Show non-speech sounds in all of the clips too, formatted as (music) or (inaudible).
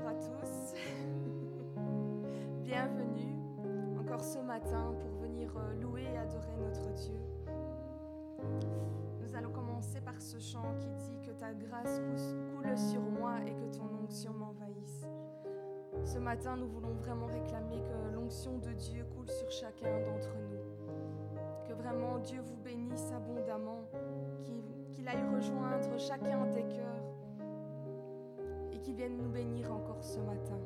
bonjour à tous. (laughs) Bienvenue encore ce matin pour venir euh, louer et adorer notre Dieu. Nous allons commencer par ce chant qui dit que ta grâce coule sur moi et que ton onction m'envahisse. Ce matin, nous voulons vraiment réclamer que l'onction de Dieu coule sur chacun d'entre nous. Que vraiment Dieu vous bénisse abondamment, qu'il aille rejoindre chacun des cœurs qui vienne nous bénir encore ce matin.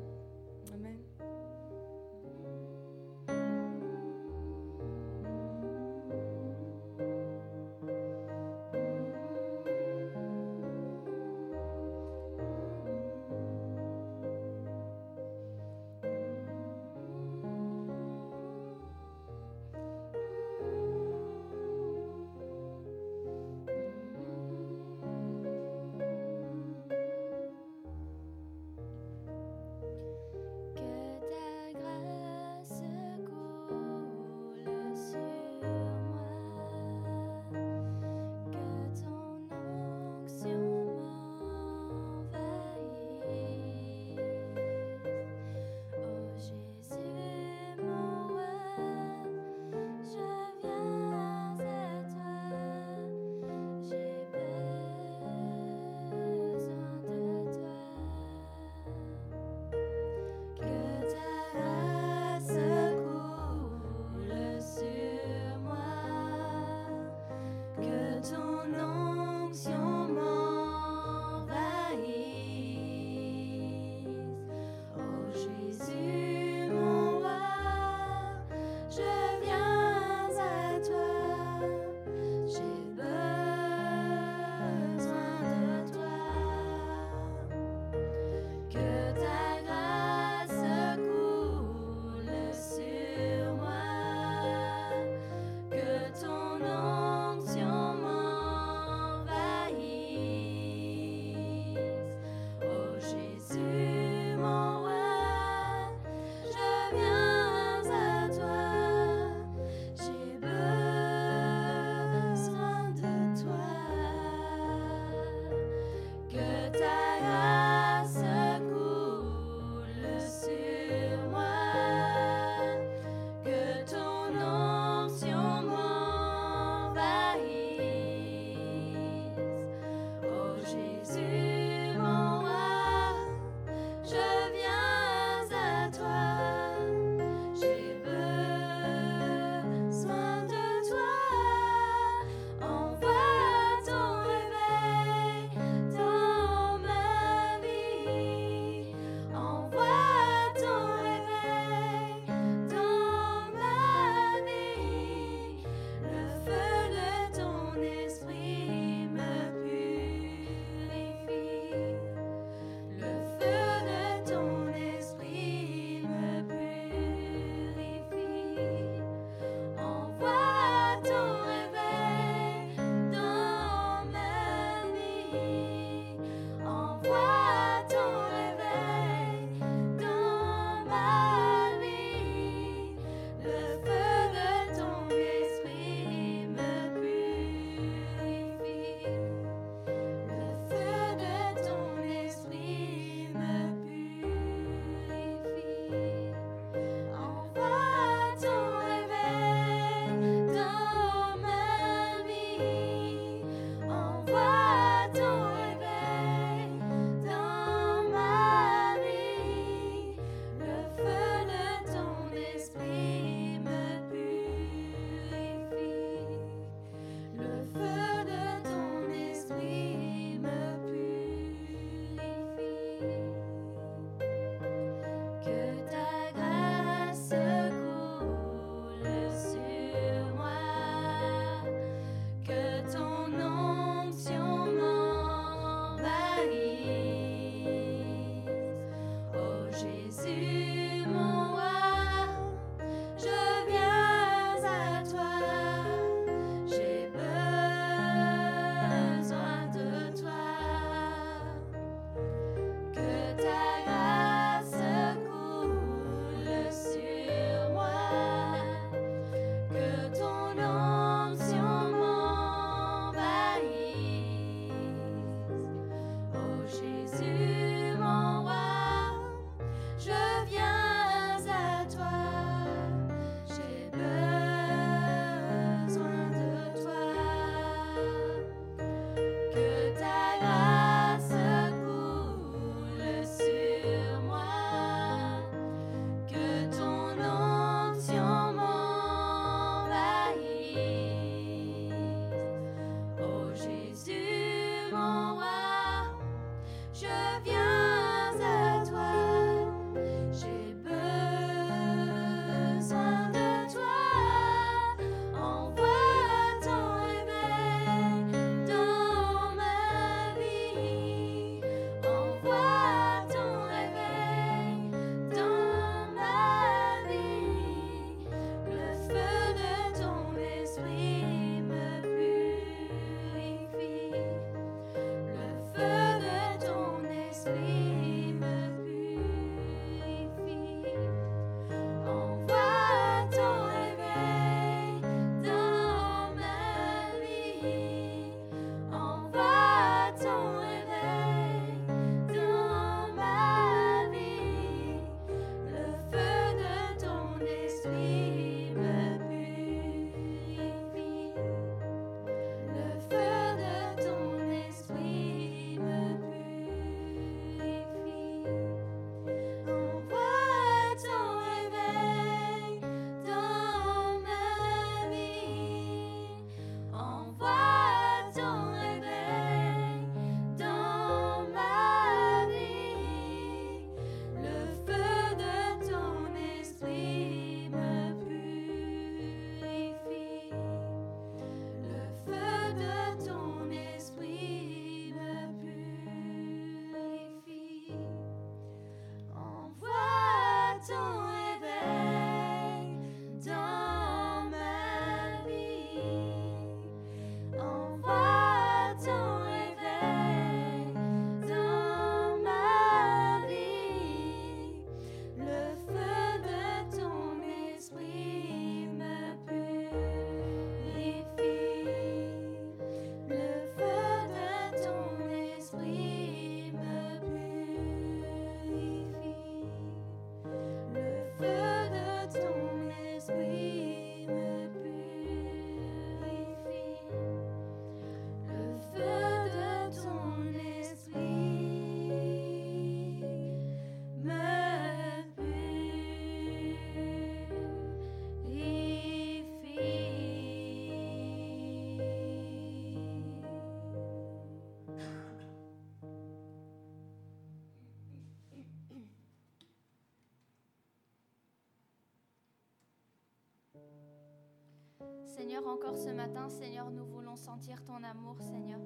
Seigneur, encore ce matin, Seigneur, nous voulons sentir ton amour, Seigneur.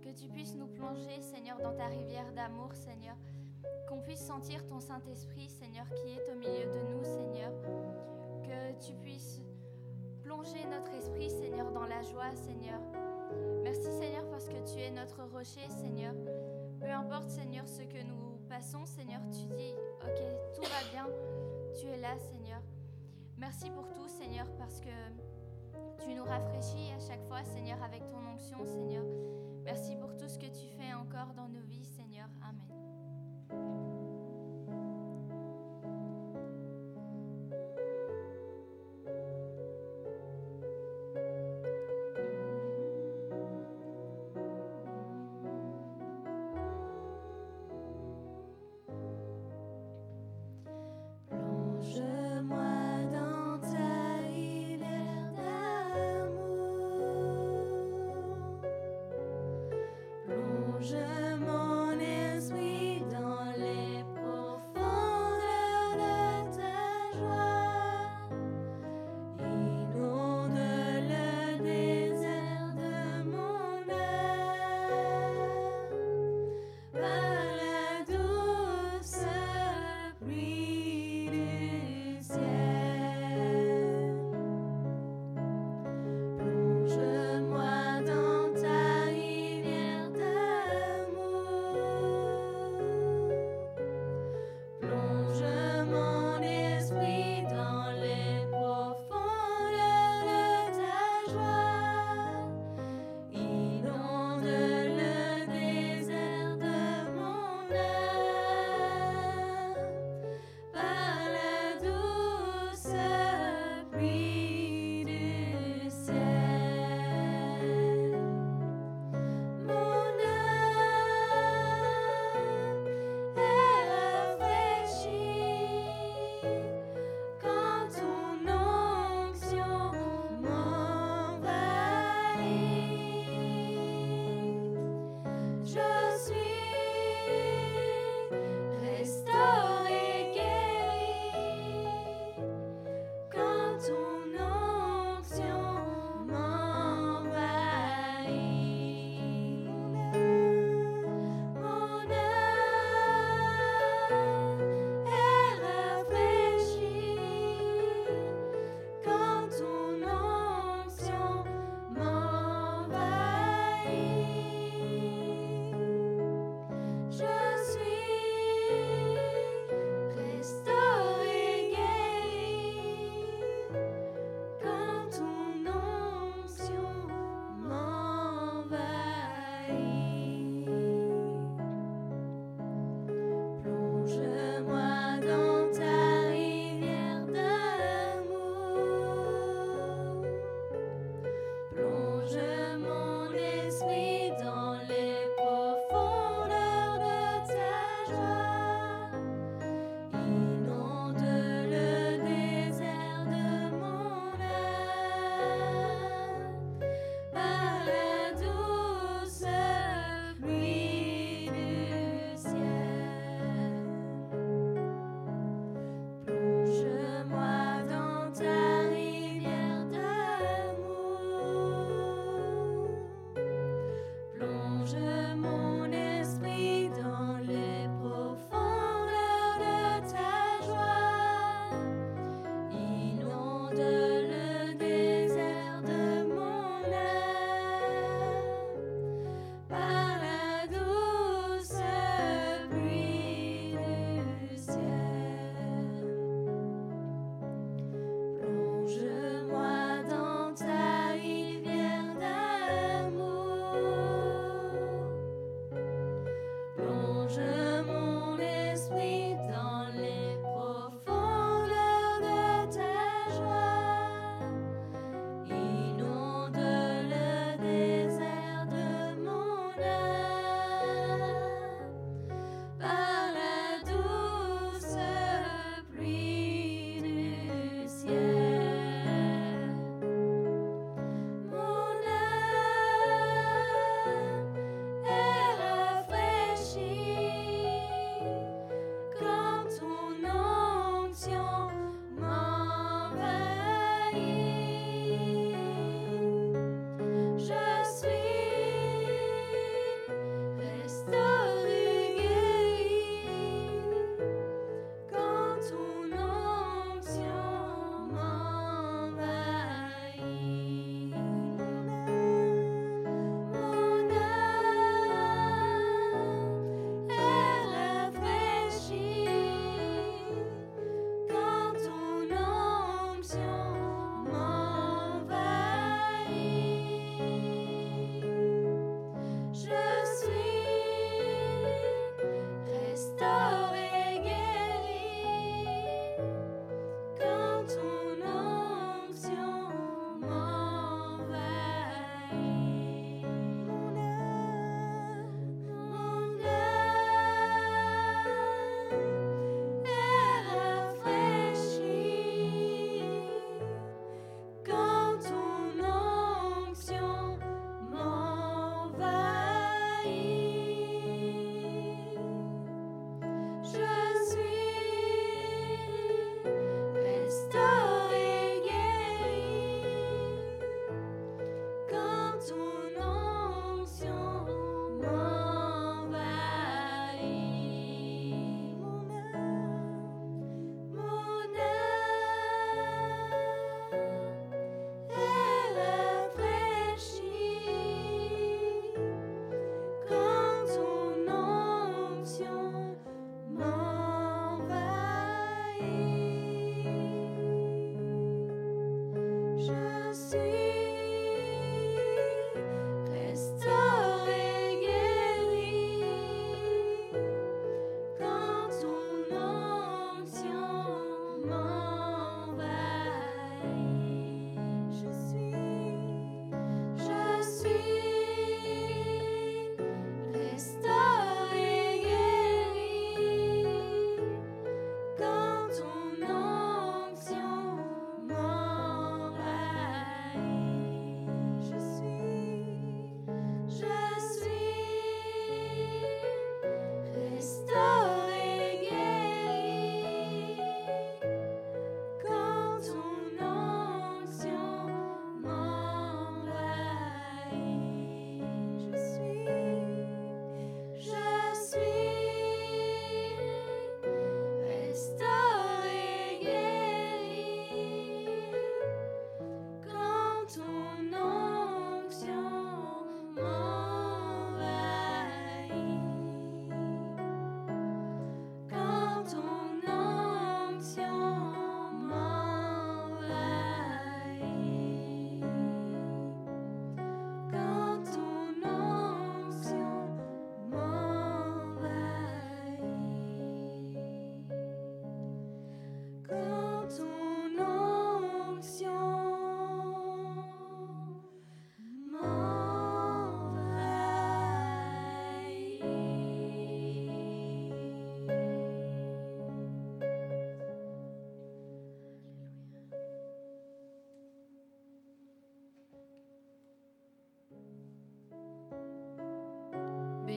Que tu puisses nous plonger, Seigneur, dans ta rivière d'amour, Seigneur. Qu'on puisse sentir ton Saint-Esprit, Seigneur, qui est au milieu de nous, Seigneur. Que tu puisses plonger notre esprit, Seigneur, dans la joie, Seigneur. Merci, Seigneur, parce que tu es notre rocher, Seigneur. Peu importe, Seigneur, ce que nous passons, Seigneur, tu dis, ok, tout va bien, tu es là, Seigneur. Merci pour tout, Seigneur, parce que tu nous rafraîchis à chaque fois, Seigneur, avec ton onction, Seigneur. Merci pour tout ce que tu fais encore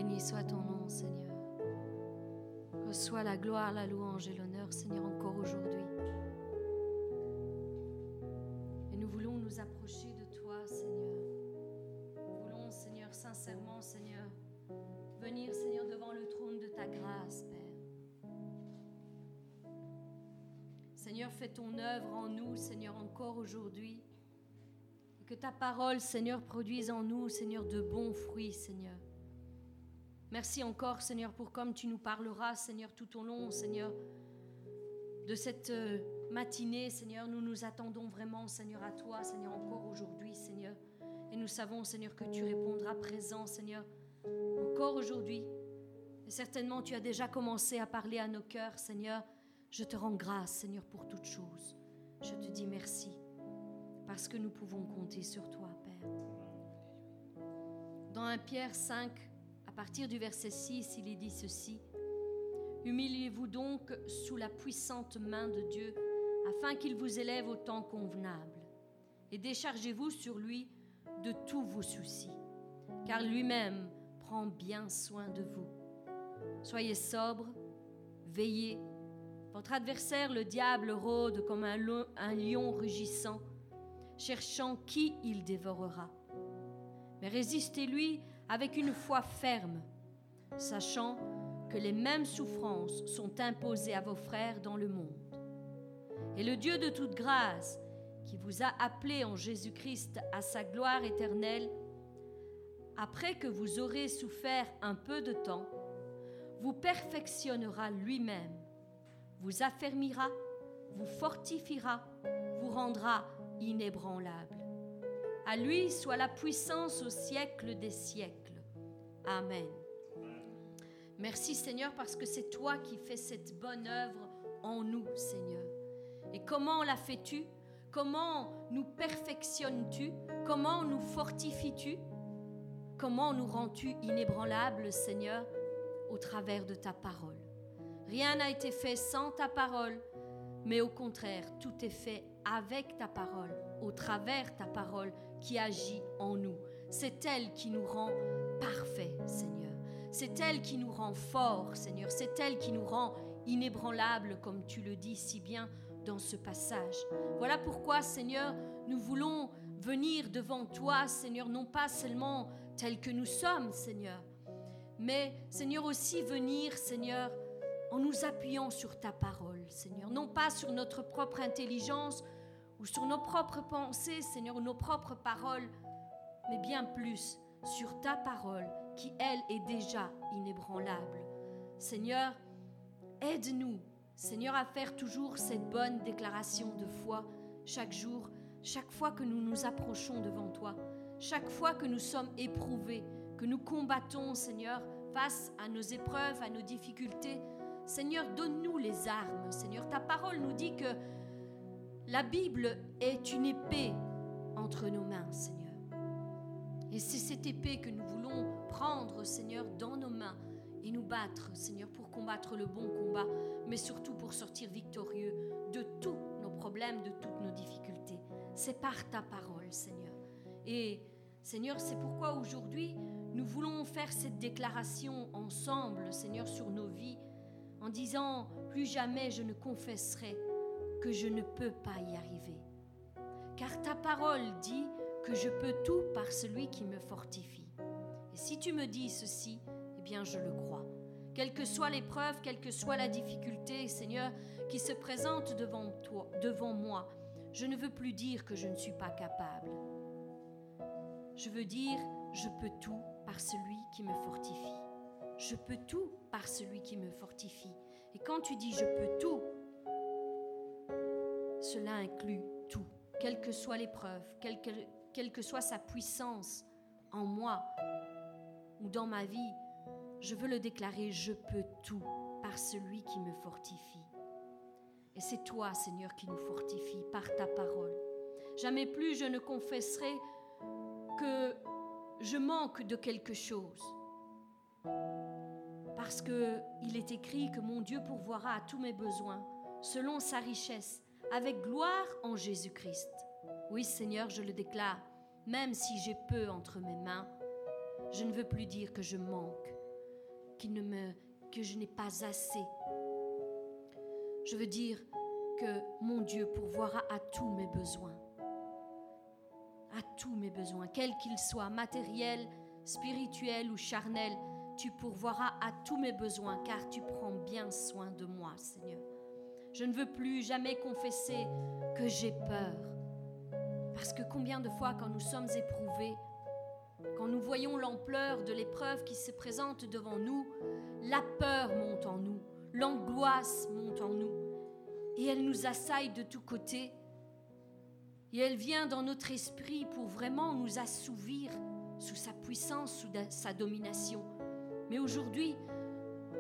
Béni soit ton nom, Seigneur. Reçois la gloire, la louange et l'honneur, Seigneur, encore aujourd'hui. Et nous voulons nous approcher de toi, Seigneur. Nous voulons, Seigneur, sincèrement, Seigneur, venir, Seigneur, devant le trône de ta grâce, Père. Seigneur, fais ton œuvre en nous, Seigneur, encore aujourd'hui. Que ta parole, Seigneur, produise en nous, Seigneur, de bons fruits, Seigneur. Merci encore, Seigneur, pour comme tu nous parleras, Seigneur, tout au long, Seigneur, de cette euh, matinée, Seigneur. Nous nous attendons vraiment, Seigneur, à toi, Seigneur, encore aujourd'hui, Seigneur. Et nous savons, Seigneur, que tu répondras présent, Seigneur, encore aujourd'hui. Et certainement, tu as déjà commencé à parler à nos cœurs, Seigneur. Je te rends grâce, Seigneur, pour toutes choses. Je te dis merci, parce que nous pouvons compter sur toi, Père. Dans 1 Pierre 5, à partir du verset 6, il est dit ceci. Humiliez-vous donc sous la puissante main de Dieu, afin qu'il vous élève au temps convenable. Et déchargez-vous sur lui de tous vos soucis, car lui-même prend bien soin de vous. Soyez sobre, veillez. Votre adversaire, le diable, rôde comme un, lion rugissant, cherchant qui il dévorera. Mais résistez-lui avec une foi ferme, sachant que les mêmes souffrances sont imposées à vos frères dans le monde. Et le Dieu de toute grâce, qui vous a appelé en Jésus-Christ à sa gloire éternelle, après que vous aurez souffert un peu de temps, vous perfectionnera lui-même, vous affermira, vous fortifiera, vous rendra inébranlable. À lui soit la puissance au siècle des siècles. Amen. Merci Seigneur parce que c'est toi qui fais cette bonne œuvre en nous, Seigneur. Et comment la fais-tu? Comment nous perfectionnes-tu? Comment nous fortifies-tu? Comment nous rends-tu inébranlables, Seigneur, au travers de ta parole? Rien n'a été fait sans ta parole, mais au contraire, tout est fait avec ta parole, au travers ta parole qui agit en nous. C'est elle qui nous rend parfaits, Seigneur. C'est elle qui nous rend forts, Seigneur. C'est elle qui nous rend inébranlables, comme tu le dis si bien dans ce passage. Voilà pourquoi, Seigneur, nous voulons venir devant toi, Seigneur, non pas seulement tels que nous sommes, Seigneur, mais, Seigneur, aussi venir, Seigneur, en nous appuyant sur ta parole, Seigneur, non pas sur notre propre intelligence ou sur nos propres pensées, Seigneur, ou nos propres paroles, mais bien plus sur ta parole qui, elle, est déjà inébranlable. Seigneur, aide-nous, Seigneur, à faire toujours cette bonne déclaration de foi chaque jour. chaque fois que nous nous approchons devant toi, chaque fois que nous sommes éprouvés, que nous combattons, Seigneur, face à nos épreuves, à nos difficultés, Seigneur, donne-nous les armes. Seigneur, ta parole nous dit que la Bible est une épée entre nos mains, Seigneur. Et c'est cette épée que nous voulons prendre, Seigneur, dans nos mains et nous battre, Seigneur, pour combattre le bon combat, mais surtout pour sortir victorieux de tous nos problèmes, de toutes nos difficultés. C'est par ta parole, Seigneur. Et Seigneur, c'est pourquoi aujourd'hui, nous voulons faire cette déclaration ensemble, Seigneur, sur nos vies, en disant, plus jamais je ne confesserai que je ne peux pas y arriver. Car ta parole dit que je peux tout par celui qui me fortifie. Et si tu me dis ceci, eh bien je le crois. Quelle que soit l'épreuve, quelle que soit la difficulté, Seigneur, qui se présente devant toi, devant moi, je ne veux plus dire que je ne suis pas capable. Je veux dire, je peux tout par celui qui me fortifie. Je peux tout par celui qui me fortifie. Et quand tu dis je peux tout, cela inclut tout, quelle que soit l'épreuve, quelle que, soit sa puissance en moi ou dans ma vie, je veux le déclarer, je peux tout par celui qui me fortifie. Et c'est toi, Seigneur, qui nous fortifie par ta parole. Jamais plus je ne confesserai que je manque de quelque chose. Parce que il est écrit que mon Dieu pourvoira à tous mes besoins selon sa richesse avec gloire en Jésus-Christ. Oui, Seigneur, je le déclare, même si j'ai peu entre mes mains, je ne veux plus dire que je manque, que je n'ai pas assez. Je veux dire que mon Dieu pourvoira à tous mes besoins, à tous mes besoins, quels qu'ils soient, matériels, spirituels ou charnels, tu pourvoiras à tous mes besoins, car tu prends bien soin de moi, Seigneur. Je ne veux plus jamais confesser que j'ai peur. Parce que combien de fois quand nous sommes éprouvés, quand nous voyons l'ampleur de l'épreuve qui se présente devant nous, la peur monte en nous, l'angoisse monte en nous, et elle nous assaille de tous côtés, et elle vient dans notre esprit pour vraiment nous assouvir sous sa puissance, sous sa domination. Mais aujourd'hui,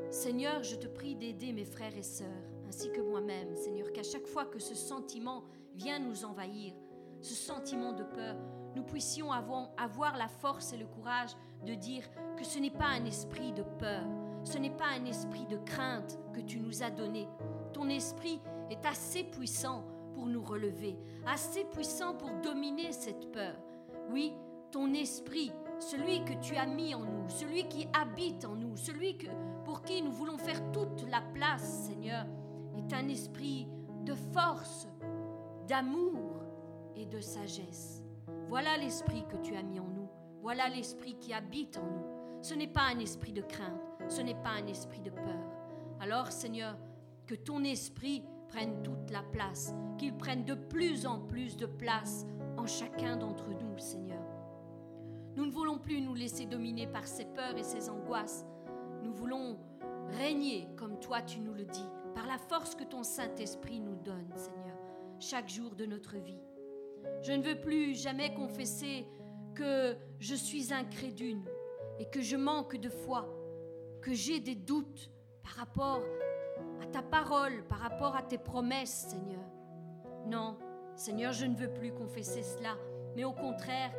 Seigneur, je te prie d'aider mes frères et sœurs ainsi que moi-même, Seigneur, qu'à chaque fois que ce sentiment vient nous envahir, ce sentiment de peur, nous puissions avoir, la force et le courage de dire que ce n'est pas un esprit de peur, ce n'est pas un esprit de crainte que tu nous as donné. Ton esprit est assez puissant pour nous relever, assez puissant pour dominer cette peur. Oui, ton esprit, celui que tu as mis en nous, celui qui habite en nous, celui que, pour qui nous voulons faire toute la place, Seigneur, est un esprit de force, d'amour et de sagesse. Voilà l'esprit que tu as mis en nous. Voilà l'esprit qui habite en nous. Ce n'est pas un esprit de crainte, ce n'est pas un esprit de peur. Alors Seigneur, que ton esprit prenne toute la place, qu'il prenne de plus en plus de place en chacun d'entre nous, Seigneur. Nous ne voulons plus nous laisser dominer par ces peurs et ces angoisses. Nous voulons régner comme toi tu nous le dis, par la force que ton Saint-Esprit nous donne, Seigneur, chaque jour de notre vie. Je ne veux plus jamais confesser que je suis incrédule et que je manque de foi, que j'ai des doutes par rapport à ta parole, par rapport à tes promesses, Seigneur. Non, Seigneur, je ne veux plus confesser cela, mais au contraire,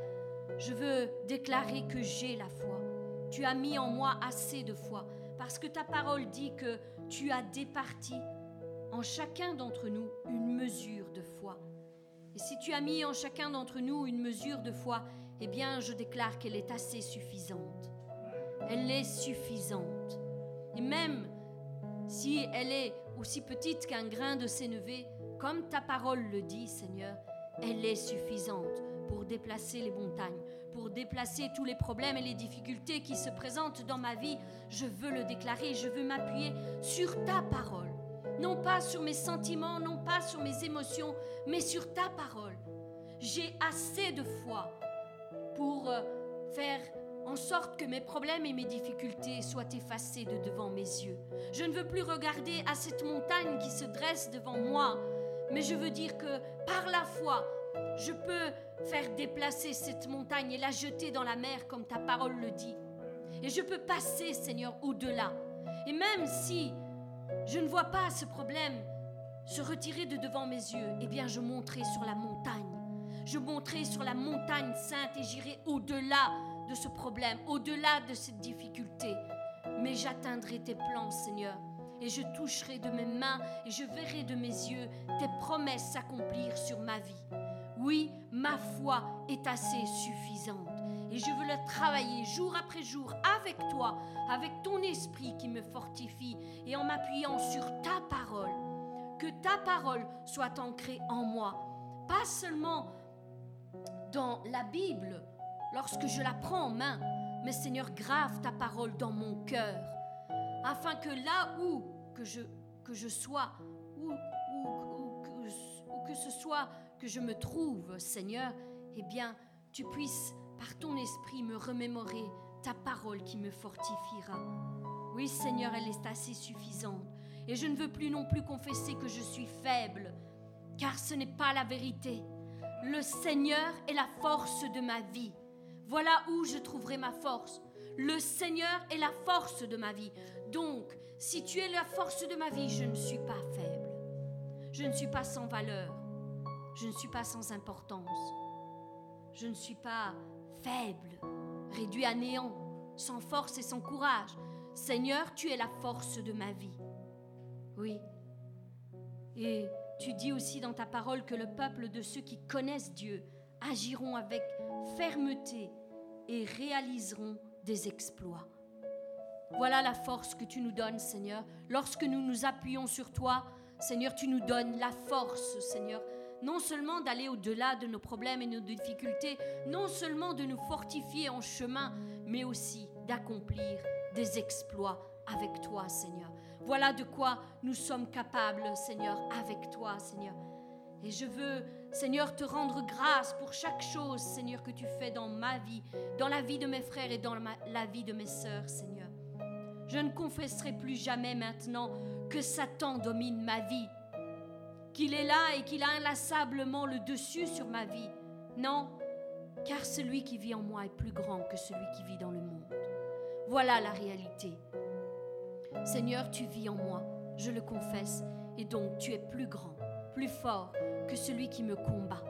je veux déclarer que j'ai la foi. Tu as mis en moi assez de foi, parce que ta parole dit que tu as départi en chacun d'entre nous une mesure de foi. Et si tu as mis en chacun d'entre nous une mesure de foi, eh bien je déclare qu'elle est assez suffisante. Elle est suffisante. Et même si elle est aussi petite qu'un grain de sénévé, comme ta parole le dit, Seigneur, elle est suffisante pour déplacer les montagnes, pour déplacer tous les problèmes et les difficultés qui se présentent dans ma vie, je veux le déclarer, je veux m'appuyer sur ta parole. Non pas sur mes sentiments, non pas sur mes émotions, mais sur ta parole. J'ai assez de foi pour euh, faire en sorte que mes problèmes et mes difficultés soient effacés de devant mes yeux. Je ne veux plus regarder à cette montagne qui se dresse devant moi, mais je veux dire que par la foi, je peux faire déplacer cette montagne et la jeter dans la mer comme ta parole le dit. Et je peux passer, Seigneur, au-delà. Et même si je ne vois pas ce problème se retirer de devant mes yeux, eh bien je monterai sur la montagne. Je monterai sur la montagne sainte et j'irai au-delà de ce problème, au-delà de cette difficulté. Mais j'atteindrai tes plans, Seigneur. Et je toucherai de mes mains et je verrai de mes yeux tes promesses s'accomplir sur ma vie. Oui, ma foi est assez suffisante. Et je veux la travailler jour après jour avec toi, avec ton esprit qui me fortifie et en m'appuyant sur ta parole. Que ta parole soit ancrée en moi. Pas seulement dans la Bible, lorsque je la prends en main, mais Seigneur, grave ta parole dans mon cœur, afin que là où que je, sois, où, que, ce soit que je me trouve, Seigneur, eh bien, tu puisses, par ton esprit, me remémorer ta parole qui me fortifiera. Oui, Seigneur, elle est assez suffisante. Et je ne veux plus non plus confesser que je suis faible, car ce n'est pas la vérité. Le Seigneur est la force de ma vie. Voilà où je trouverai ma force. Le Seigneur est la force de ma vie. Donc, si tu es la force de ma vie, je ne suis pas faible. Je ne suis pas sans valeur. Je ne suis pas sans importance. Je ne suis pas faible, réduit à néant, sans force et sans courage. Seigneur, tu es la force de ma vie. Oui. Et tu dis aussi dans ta parole que le peuple de ceux qui connaissent Dieu agiront avec fermeté et réaliseront des exploits. Voilà la force que tu nous donnes, Seigneur. Lorsque nous nous appuyons sur toi, Seigneur, tu nous donnes la force, Seigneur, non seulement d'aller au-delà de nos problèmes et nos difficultés, non seulement de nous fortifier en chemin, mais aussi d'accomplir des exploits avec toi, Seigneur. Voilà de quoi nous sommes capables, Seigneur, avec toi, Seigneur. Et je veux, Seigneur, te rendre grâce pour chaque chose, Seigneur, que tu fais dans ma vie, dans la vie de mes frères et dans la vie de mes sœurs, Seigneur. Je ne confesserai plus jamais maintenant que Satan domine ma vie, qu'il est là et qu'il a inlassablement le dessus sur ma vie. Non, car celui qui vit en moi est plus grand que celui qui vit dans le monde. Voilà la réalité. Seigneur, tu vis en moi, je le confesse, et donc tu es plus grand, plus fort que celui qui me combat.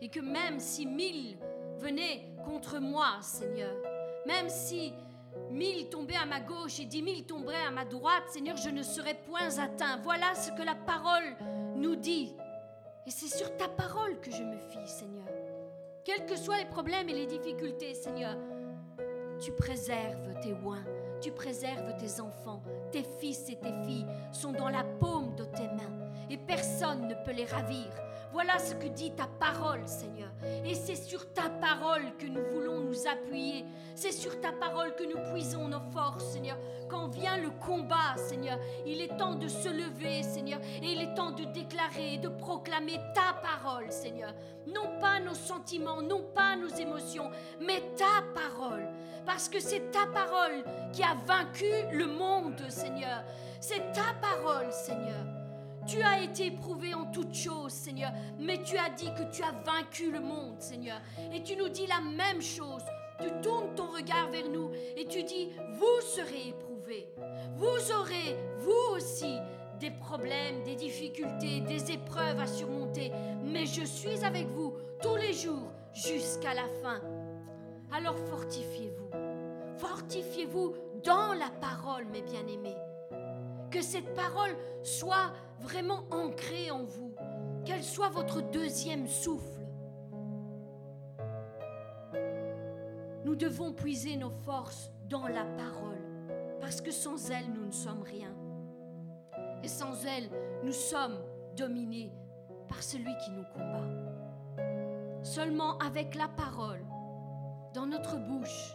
Et que même si mille venaient contre moi, Seigneur, même si mille tombaient à ma gauche et dix mille tomberaient à ma droite, Seigneur, je ne serais point atteint. Voilà ce que la parole nous dit. Et c'est sur ta parole que je me fie, Seigneur. Quels que soient les problèmes et les difficultés, Seigneur, tu préserves tes oins tu préserves tes enfants, tes fils et tes filles sont dans la paume de tes mains et personne ne peut les ravir. Voilà ce que dit ta parole, Seigneur. Et c'est sur ta parole que nous voulons nous appuyer. C'est sur ta parole que nous puisons nos forces, Seigneur. Quand vient le combat, Seigneur, il est temps de se lever, Seigneur. Et il est temps de déclarer et de proclamer ta parole, Seigneur. Non pas nos sentiments, non pas nos émotions, mais ta parole. Parce que c'est ta parole qui a vaincu le monde, Seigneur. C'est ta parole, Seigneur. Tu as été éprouvé en toutes choses, Seigneur, mais tu as dit que tu as vaincu le monde, Seigneur. Et tu nous dis la même chose. Tu tournes ton regard vers nous et tu dis, vous serez éprouvés. Vous aurez, vous aussi, des problèmes, des difficultés, des épreuves à surmonter. Mais je suis avec vous tous les jours jusqu'à la fin. Alors fortifiez-vous. Fortifiez-vous dans la parole, mes bien-aimés. Que cette parole soit vraiment ancrée en vous, qu'elle soit votre deuxième souffle. Nous devons puiser nos forces dans la parole, parce que sans elle, nous ne sommes rien. Et sans elle, nous sommes dominés par celui qui nous combat. Seulement avec la parole, dans notre bouche,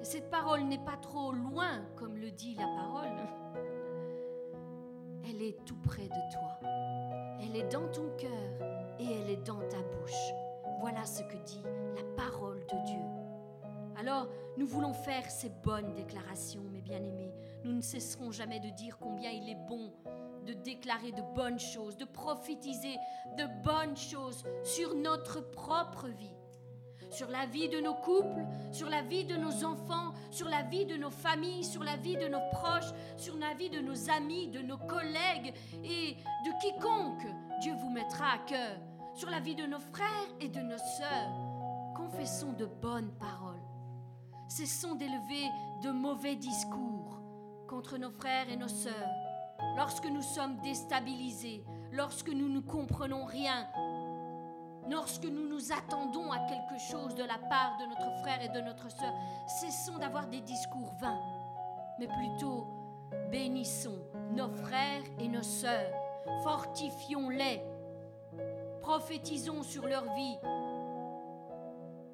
et cette parole n'est pas trop loin, comme le dit la parole, elle est tout près de toi. Elle est dans ton cœur et elle est dans ta bouche. Voilà ce que dit la parole de Dieu. Alors, nous voulons faire ces bonnes déclarations, mes bien-aimés. Nous ne cesserons jamais de dire combien il est bon de déclarer de bonnes choses, de prophétiser de bonnes choses sur notre propre vie sur la vie de nos couples, sur la vie de nos enfants, sur la vie de nos familles, sur la vie de nos proches, sur la vie de nos amis, de nos collègues et de quiconque Dieu vous mettra à cœur, sur la vie de nos frères et de nos sœurs. Confessons de bonnes paroles. Cessons d'élever de mauvais discours contre nos frères et nos sœurs. Lorsque nous sommes déstabilisés, lorsque nous ne comprenons rien, lorsque nous nous attendons à quelque chose de la part de notre frère et de notre sœur, cessons d'avoir des discours vains, mais plutôt bénissons nos frères et nos sœurs, fortifions-les, prophétisons sur leur vie.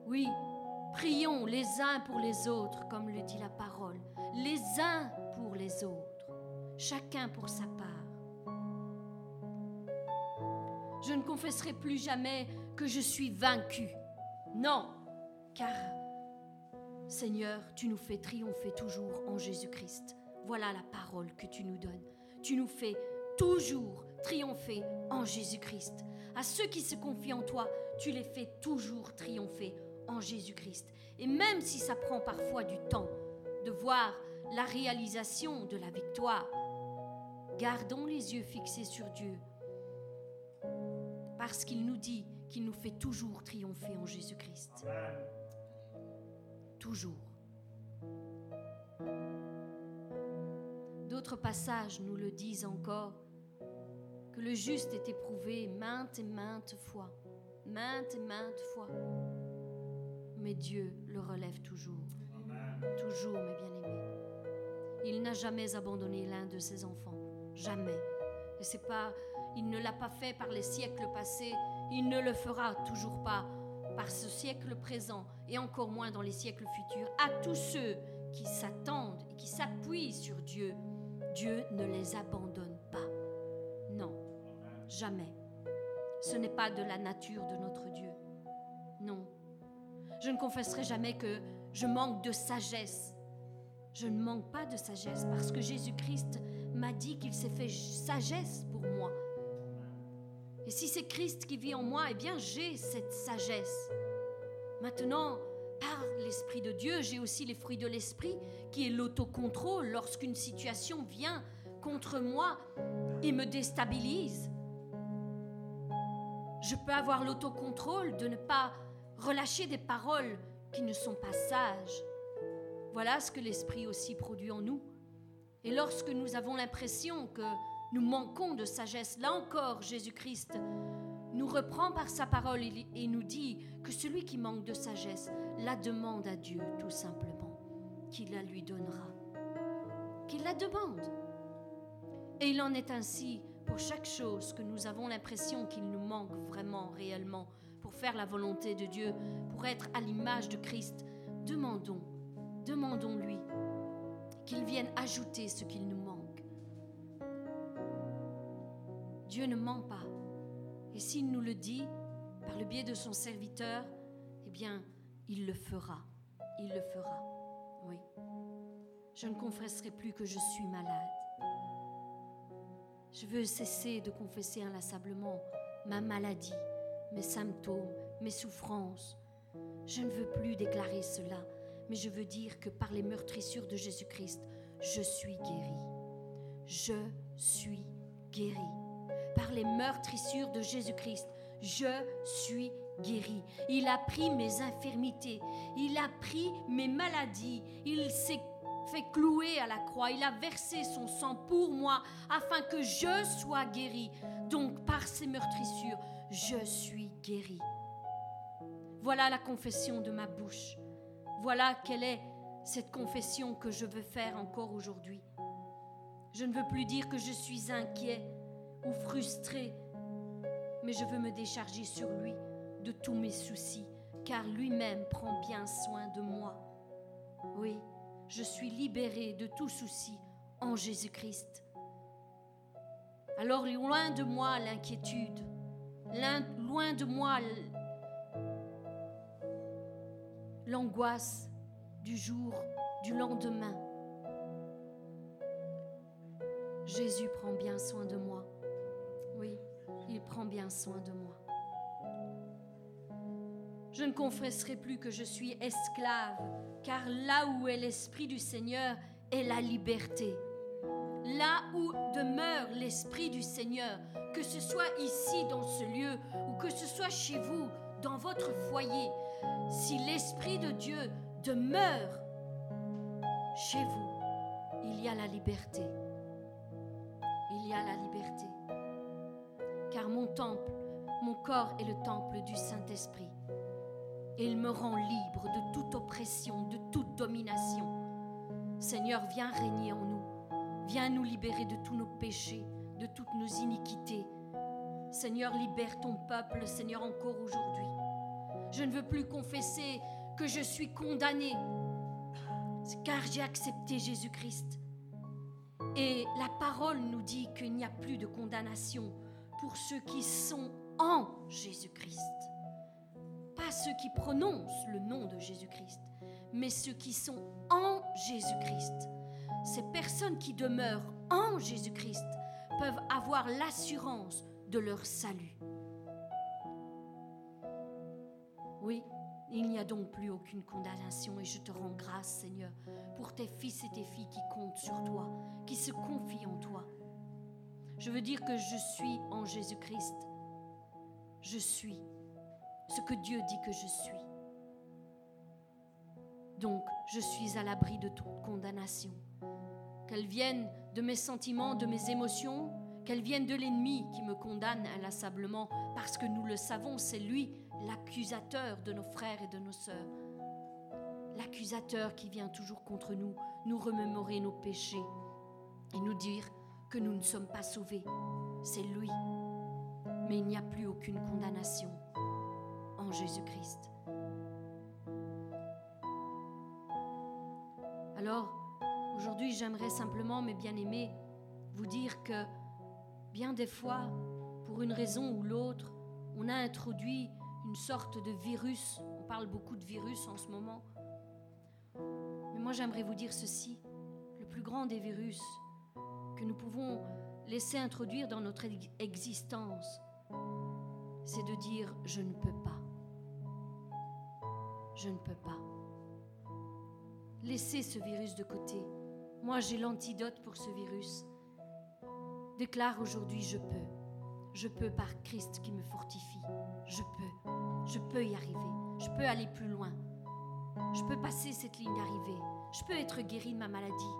Oui, prions les uns pour les autres, comme le dit la parole, les uns pour les autres, chacun pour sa part. Je ne confesserai plus jamais que je suis vaincu. Non, car Seigneur, tu nous fais triompher toujours en Jésus-Christ. Voilà la parole que tu nous donnes. Tu nous fais toujours triompher en Jésus-Christ. À ceux qui se confient en toi, tu les fais toujours triompher en Jésus-Christ. Et même si ça prend parfois du temps de voir la réalisation de la victoire, gardons les yeux fixés sur Dieu parce qu'il nous dit qu'il nous fait toujours triompher en Jésus-Christ. Toujours. D'autres passages nous le disent encore, que le juste est éprouvé maintes et maintes fois, maintes et maintes fois. Mais Dieu le relève toujours. Toujours, mes bien-aimés. Il n'a jamais abandonné l'un de ses enfants. Jamais. C'est pas il ne l'a pas fait par les siècles passés, il ne le fera toujours pas par ce siècle présent et encore moins dans les siècles futurs. À tous ceux qui s'attendent et qui s'appuient sur Dieu, Dieu ne les abandonne pas. Non, jamais. Ce n'est pas de la nature de notre Dieu. Non. Je ne confesserai jamais que je manque de sagesse. Je ne manque pas de sagesse parce que Jésus-Christ m'a dit qu'il s'est fait sagesse pour moi. Et si c'est Christ qui vit en moi, eh bien j'ai cette sagesse. Maintenant, par l'Esprit de Dieu, j'ai aussi les fruits de l'Esprit, qui est l'autocontrôle lorsqu'une situation vient contre moi et me déstabilise. Je peux avoir l'autocontrôle de ne pas relâcher des paroles qui ne sont pas sages. Voilà ce que l'Esprit aussi produit en nous. Et lorsque nous avons l'impression que nous manquons de sagesse. Là encore, Jésus-Christ nous reprend par sa parole et nous dit que celui qui manque de sagesse la demande à Dieu tout simplement, qu'il la lui donnera. Qu'il la demande. Et il en est ainsi pour chaque chose que nous avons l'impression qu'il nous manque vraiment, réellement, pour faire la volonté de Dieu, pour être à l'image de Christ. Demandons, demandons-lui qu'il vienne ajouter ce qu'il nous manque. Dieu ne ment pas. Et s'il nous le dit par le biais de son serviteur, eh bien, il le fera. Il le fera. Oui. Je ne confesserai plus que je suis malade. Je veux cesser de confesser inlassablement ma maladie, mes symptômes, mes souffrances. Je ne veux plus déclarer cela, mais je veux dire que par les meurtrissures de Jésus-Christ, je suis guéri. Je suis guéri par les meurtrissures de Jésus-Christ, je suis guéri. Il a pris mes infirmités, il a pris mes maladies, il s'est fait clouer à la croix, il a versé son sang pour moi afin que je sois guéri. Donc par ces meurtrissures, je suis guéri. Voilà la confession de ma bouche. Voilà quelle est cette confession que je veux faire encore aujourd'hui. Je ne veux plus dire que je suis inquiet, ou frustré, mais je veux me décharger sur lui de tous mes soucis, car lui-même prend bien soin de moi. Oui, je suis libéré de tout souci en Jésus-Christ. Alors loin de moi l'inquiétude, loin de moi l'angoisse du jour, du lendemain. Jésus prend bien soin de moi. Oui, il prend bien soin de moi. Je ne confesserai plus que je suis esclave, car là où est l'Esprit du Seigneur est la liberté. Là où demeure l'Esprit du Seigneur, que ce soit ici dans ce lieu ou que ce soit chez vous, dans votre foyer, si l'Esprit de Dieu demeure chez vous, il y a la liberté. Il y a la liberté. Car mon temple, mon corps est le temple du Saint-Esprit. Et il me rend libre de toute oppression, de toute domination. Seigneur, viens régner en nous. Viens nous libérer de tous nos péchés, de toutes nos iniquités. Seigneur, libère ton peuple, Seigneur, encore aujourd'hui. Je ne veux plus confesser que je suis condamné, car j'ai accepté Jésus-Christ. Et la parole nous dit qu'il n'y a plus de condamnation pour ceux qui sont en Jésus-Christ. Pas ceux qui prononcent le nom de Jésus-Christ, mais ceux qui sont en Jésus-Christ. Ces personnes qui demeurent en Jésus-Christ peuvent avoir l'assurance de leur salut. Oui, il n'y a donc plus aucune condamnation et je te rends grâce, Seigneur, pour tes fils et tes filles qui comptent sur toi, qui se confient en toi. Je veux dire que je suis en Jésus-Christ. Je suis ce que Dieu dit que je suis. Donc, je suis à l'abri de toute condamnation. Qu'elle vienne de mes sentiments, de mes émotions, qu'elle vienne de l'ennemi qui me condamne inlassablement, parce que nous le savons, c'est lui l'accusateur de nos frères et de nos sœurs. L'accusateur qui vient toujours contre nous, nous remémorer nos péchés et nous dire que nous ne sommes pas sauvés. C'est lui. Mais il n'y a plus aucune condamnation en Jésus-Christ. Alors, aujourd'hui, j'aimerais simplement, mes bien-aimés, vous dire que bien des fois, pour une raison ou l'autre, on a introduit une sorte de virus. On parle beaucoup de virus en ce moment. Mais moi, j'aimerais vous dire ceci. Le plus grand des virus que nous pouvons laisser introduire dans notre existence, c'est de dire je ne peux pas. Je ne peux pas. Laissez ce virus de côté. Moi, j'ai l'antidote pour ce virus. Déclare aujourd'hui je peux. Je peux par Christ qui me fortifie. Je peux. Je peux y arriver. Je peux aller plus loin. Je peux passer cette ligne d'arrivée. Je peux être guéri de ma maladie.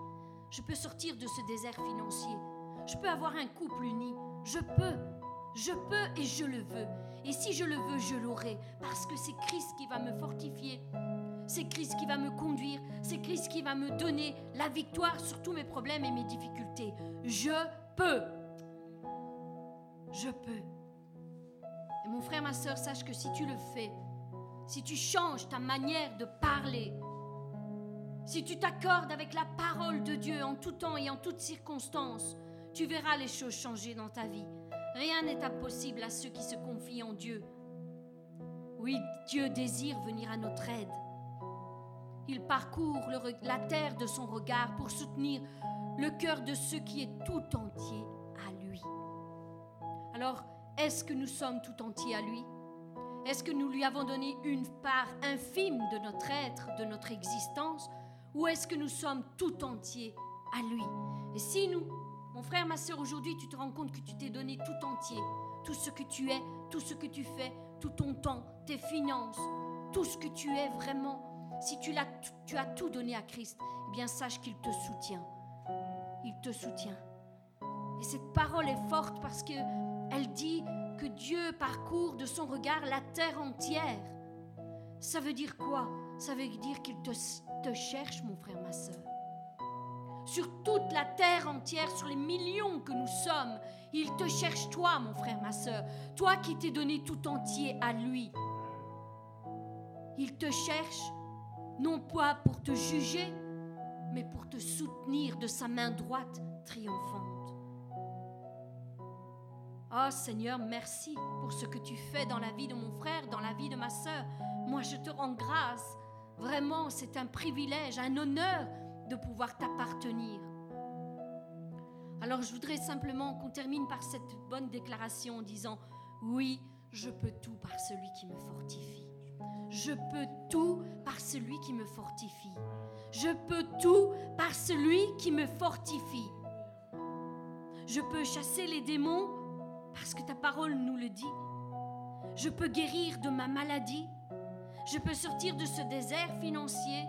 Je peux sortir de ce désert financier. Je peux avoir un couple uni. Je peux. Je peux et je le veux. Et si je le veux, je l'aurai. Parce que c'est Christ qui va me fortifier. C'est Christ qui va me conduire. C'est Christ qui va me donner la victoire sur tous mes problèmes et mes difficultés. Je peux. Je peux. Mon frère, ma soeur, sache que si tu le fais, si tu changes ta manière de parler, si tu t'accordes avec la parole de Dieu en tout temps et en toutes circonstances, tu verras les choses changer dans ta vie. Rien n'est impossible à ceux qui se confient en Dieu. Oui, Dieu désire venir à notre aide. Il parcourt la terre de son regard pour soutenir le cœur de ceux qui est tout entier à lui. Alors, est-ce que nous sommes tout entiers à lui? Est-ce que nous lui avons donné une part infime de notre être, de notre existence? Ou est-ce que nous sommes tout entiers à lui? Et si nous, mon frère, ma soeur, aujourd'hui, tu te rends compte que tu t'es donné tout entier, tout ce que tu es, tout ce que tu fais, tout ton temps, tes finances, tout ce que tu es vraiment, si tu, as, tu as tout donné à Christ, eh bien sache qu'il te soutient. Il te soutient. Et cette parole est forte parce que elle dit que Dieu parcourt de son regard la terre entière. Ça veut dire quoi? Ça veut dire qu'il te, cherche, mon frère, ma soeur. Sur toute la terre entière, sur les millions que nous sommes, il te cherche toi, mon frère, ma soeur. Toi qui t'es donné tout entier à lui. Il te cherche non pas pour te juger, mais pour te soutenir de sa main droite triomphante. Oh Seigneur, merci pour ce que tu fais dans la vie de mon frère, dans la vie de ma sœur. Moi, je te rends grâce. Vraiment, c'est un privilège, un honneur de pouvoir t'appartenir. Alors je voudrais simplement qu'on termine par cette bonne déclaration en disant, oui, je peux tout par celui qui me fortifie. Je peux tout par celui qui me fortifie. Je peux tout par celui qui me fortifie. Je peux chasser les démons parce que ta parole nous le dit. Je peux guérir de ma maladie. Je peux sortir de ce désert financier.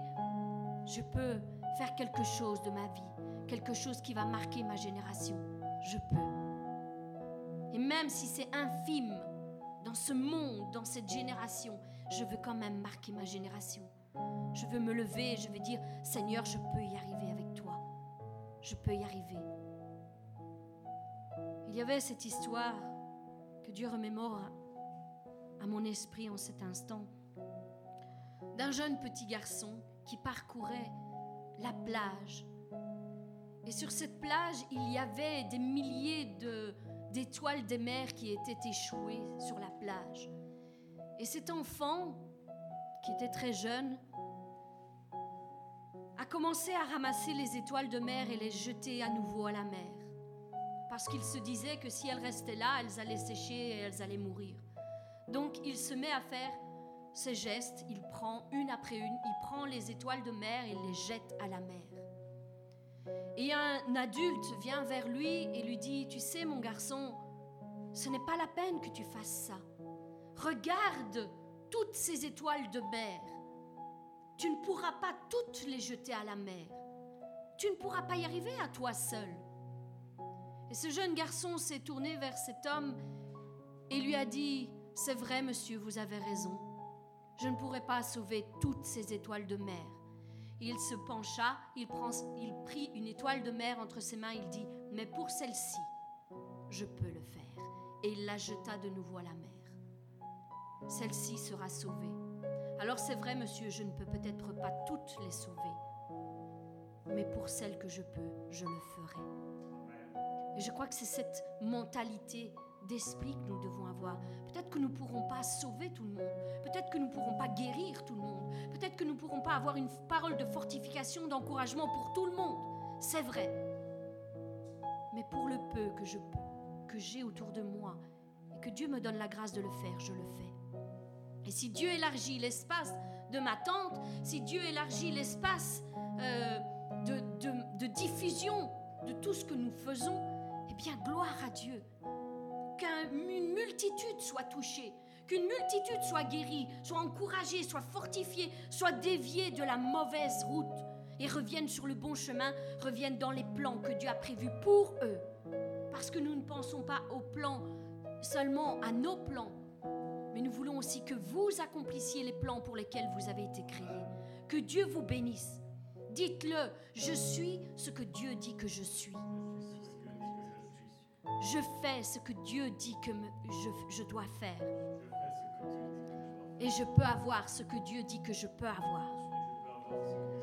Je peux faire quelque chose de ma vie, quelque chose qui va marquer ma génération. Je peux. Et même si c'est infime dans ce monde, dans cette génération, je veux quand même marquer ma génération. Je veux me lever je veux dire, Seigneur, je peux y arriver avec toi. Je peux y arriver. Il y avait cette histoire que Dieu remémore à mon esprit en cet instant d'un jeune petit garçon qui parcourait la plage. Et sur cette plage, il y avait des milliers d'étoiles des mers qui étaient échouées sur la plage. Et cet enfant, qui était très jeune, a commencé à ramasser les étoiles de mer et les jeter à nouveau à la mer. Parce qu'il se disait que si elles restaient là, elles allaient sécher et elles allaient mourir. Donc il se met à faire ces gestes, il prend une après une, il prend les étoiles de mer et les jette à la mer. Et un adulte vient vers lui et lui dit, tu sais mon garçon, ce n'est pas la peine que tu fasses ça. Regarde toutes ces étoiles de mer. Tu ne pourras pas toutes les jeter à la mer. Tu ne pourras pas y arriver à toi seul. Et ce jeune garçon s'est tourné vers cet homme et lui a dit, c'est vrai monsieur, vous avez raison. Je ne pourrai pas sauver toutes ces étoiles de mer. Il se pencha, il, prit une étoile de mer entre ses mains, il dit, mais pour celle-ci, je peux le faire. Et il la jeta de nouveau à la mer. Celle-ci sera sauvée. Alors c'est vrai, monsieur, je ne peux peut-être pas toutes les sauver, mais pour celles que je peux, je le ferai. Et je crois que c'est cette mentalité d'esprit que nous devons avoir. Peut-être que nous ne pourrons pas sauver tout le monde. Peut-être que nous ne pourrons pas guérir tout le monde. Peut-être que nous ne pourrons pas avoir une parole de fortification, d'encouragement pour tout le monde. C'est vrai. Mais pour le peu que je que j'ai autour de moi, et que Dieu me donne la grâce de le faire, je le fais. Et si Dieu élargit l'espace de ma tente, si Dieu élargit l'espace euh, de, de diffusion de tout ce que nous faisons, eh bien, gloire à Dieu qu'une multitude soit touchée, qu'une multitude soit guérie, soit encouragée, soit fortifiée, soit déviée de la mauvaise route et revienne sur le bon chemin, revienne dans les plans que Dieu a prévus pour eux. Parce que nous ne pensons pas aux plans seulement à nos plans, mais nous voulons aussi que vous accomplissiez les plans pour lesquels vous avez été créés. Que Dieu vous bénisse. Dites-le, je suis ce que Dieu dit que je suis. Je fais ce que Dieu dit que je, dois faire. Et je peux avoir ce que Dieu dit que je peux avoir.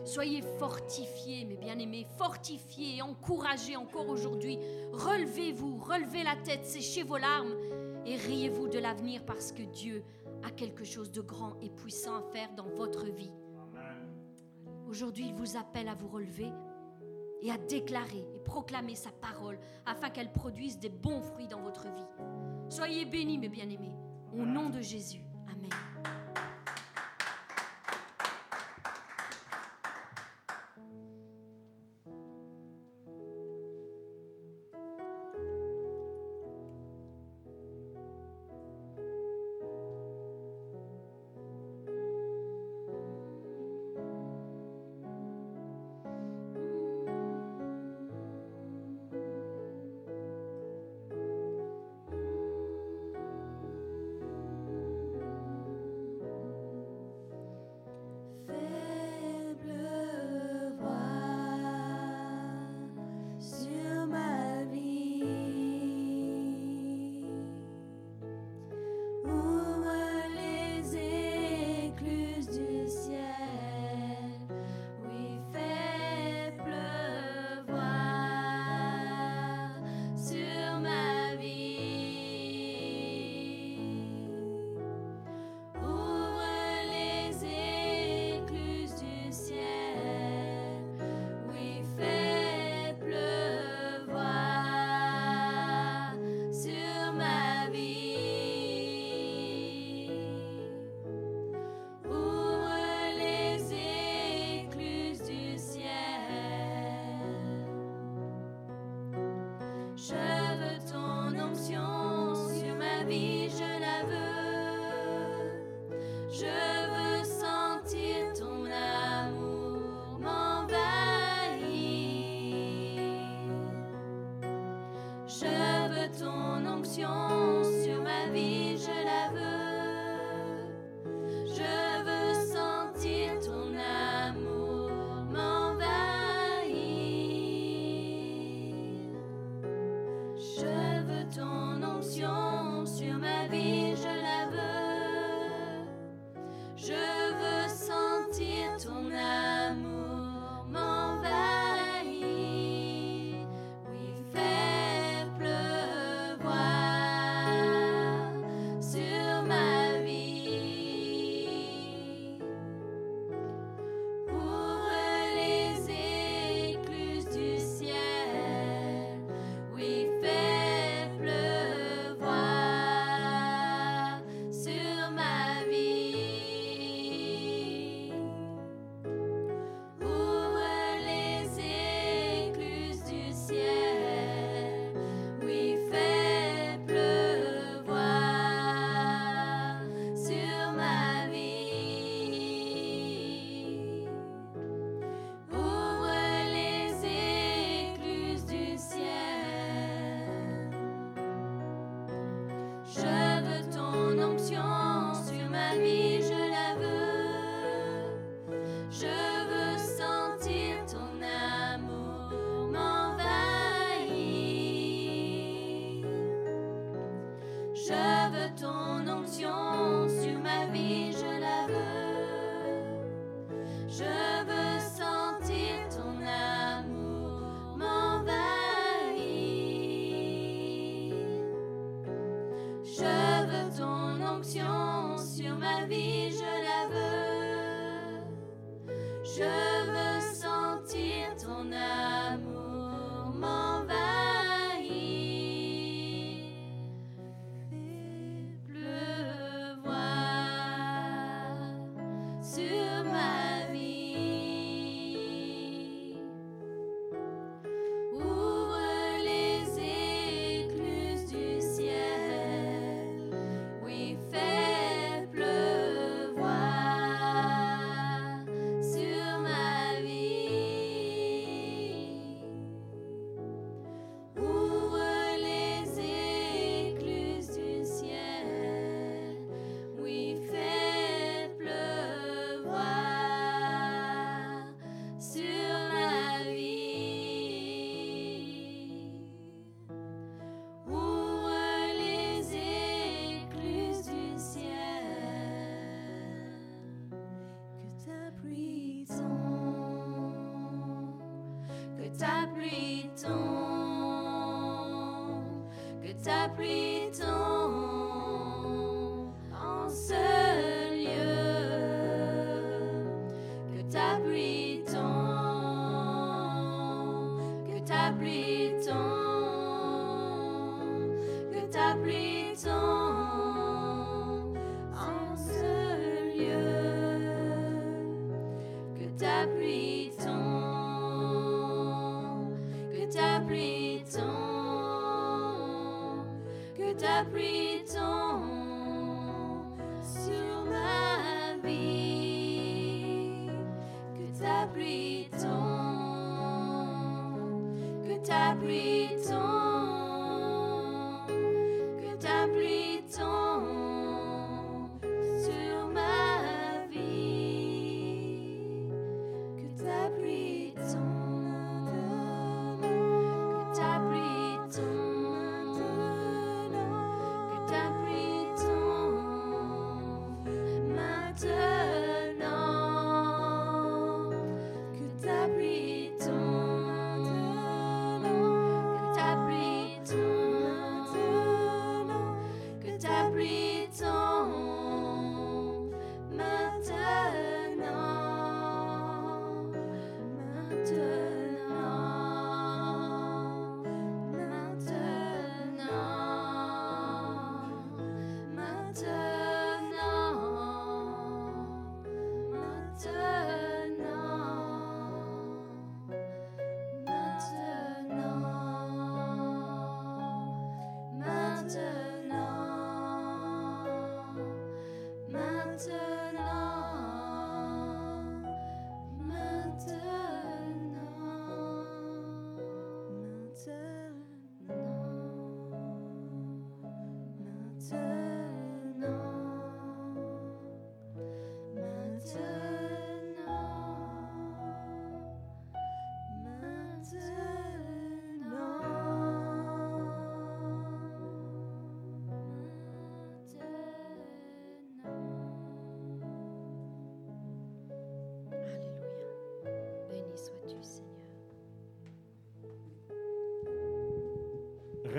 Soyez fortifiés, mes bien-aimés, fortifiés, encouragés encore aujourd'hui. Relevez-vous, relevez la tête, séchez vos larmes et riez-vous de l'avenir parce que Dieu a quelque chose de grand et puissant à faire dans votre vie. Aujourd'hui, il vous appelle à vous relever et à déclarer et proclamer sa parole afin qu'elle produise des bons fruits dans votre vie. Soyez bénis, mes bien-aimés, au nom de Jésus.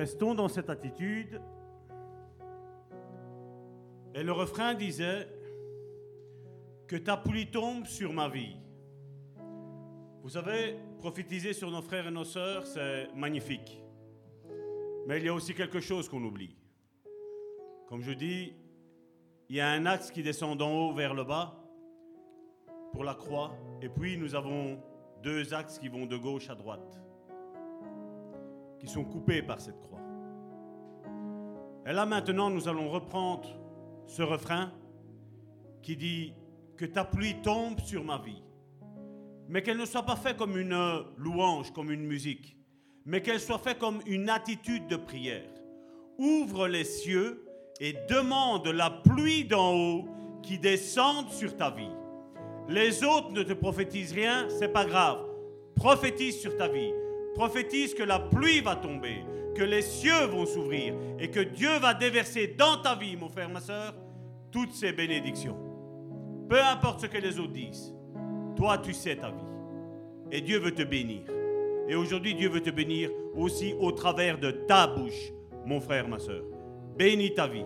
Restons dans cette attitude. Et le refrain disait que ta pluie tombe sur ma vie. Vous savez, prophétiser sur nos frères et nos sœurs, c'est magnifique. Mais il y a aussi quelque chose qu'on oublie. Comme je dis, il y a un axe qui descend d'en haut vers le bas pour la croix. Et puis nous avons deux axes qui vont de gauche à droite, qui sont coupés par cette croix. Et là maintenant, nous allons reprendre ce refrain qui dit que ta pluie tombe sur ma vie, mais qu'elle ne soit pas faite comme une louange, comme une musique, mais qu'elle soit faite comme une attitude de prière. Ouvre les cieux et demande la pluie d'en haut qui descende sur ta vie. Les autres ne te prophétisent rien, c'est pas grave. Prophétise sur ta vie. Prophétise que la pluie va tomber, que les cieux vont s'ouvrir et que Dieu va déverser dans ta vie, mon frère, ma soeur, toutes ces bénédictions. Peu importe ce que les autres disent, toi tu sais ta vie. Et Dieu veut te bénir. Et aujourd'hui, Dieu veut te bénir aussi au travers de ta bouche, mon frère, ma soeur. Bénis ta vie.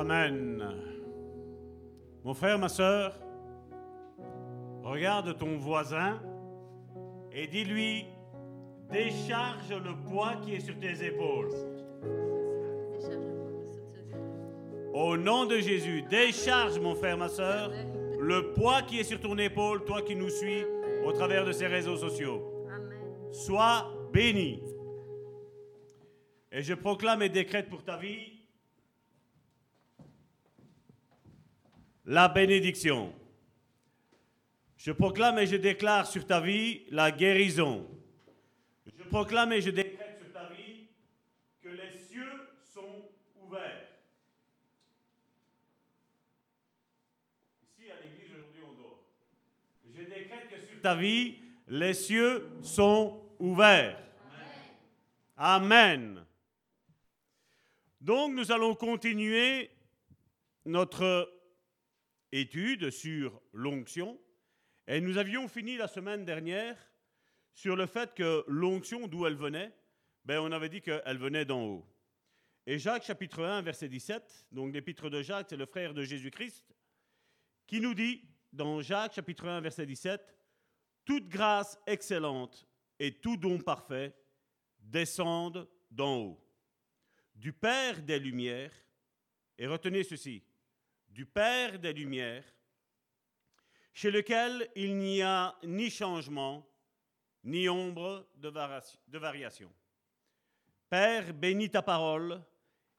Amen. Mon frère, ma soeur, regarde ton voisin et dis-lui, décharge le poids qui est sur tes épaules. Au nom de Jésus, décharge, mon frère, ma soeur, le poids qui est sur ton épaule, toi qui nous suis au travers de ces réseaux sociaux. Sois béni. Et je proclame et décrète pour ta vie la bénédiction. Je proclame et je déclare sur ta vie la guérison. Je proclame et je décrète sur ta vie que les cieux sont ouverts. Ici à l'église aujourd'hui on dort. Je décrète que sur ta vie les cieux sont ouverts. Amen. Donc nous allons continuer notre étude sur l'onction. Et nous avions fini la semaine dernière sur le fait que l'onction, d'où elle venait, ben on avait dit qu'elle venait d'en haut. Et Jacques chapitre 1, verset 17, donc l'épître de Jacques, c'est le frère de Jésus-Christ, qui nous dit dans Jacques chapitre 1, verset 17, Toute grâce excellente et tout don parfait descendent d'en haut, du Père des Lumières, et retenez ceci, du Père des Lumières, chez lequel il n'y a ni changement, ni ombre de, variation-. Père, bénis ta parole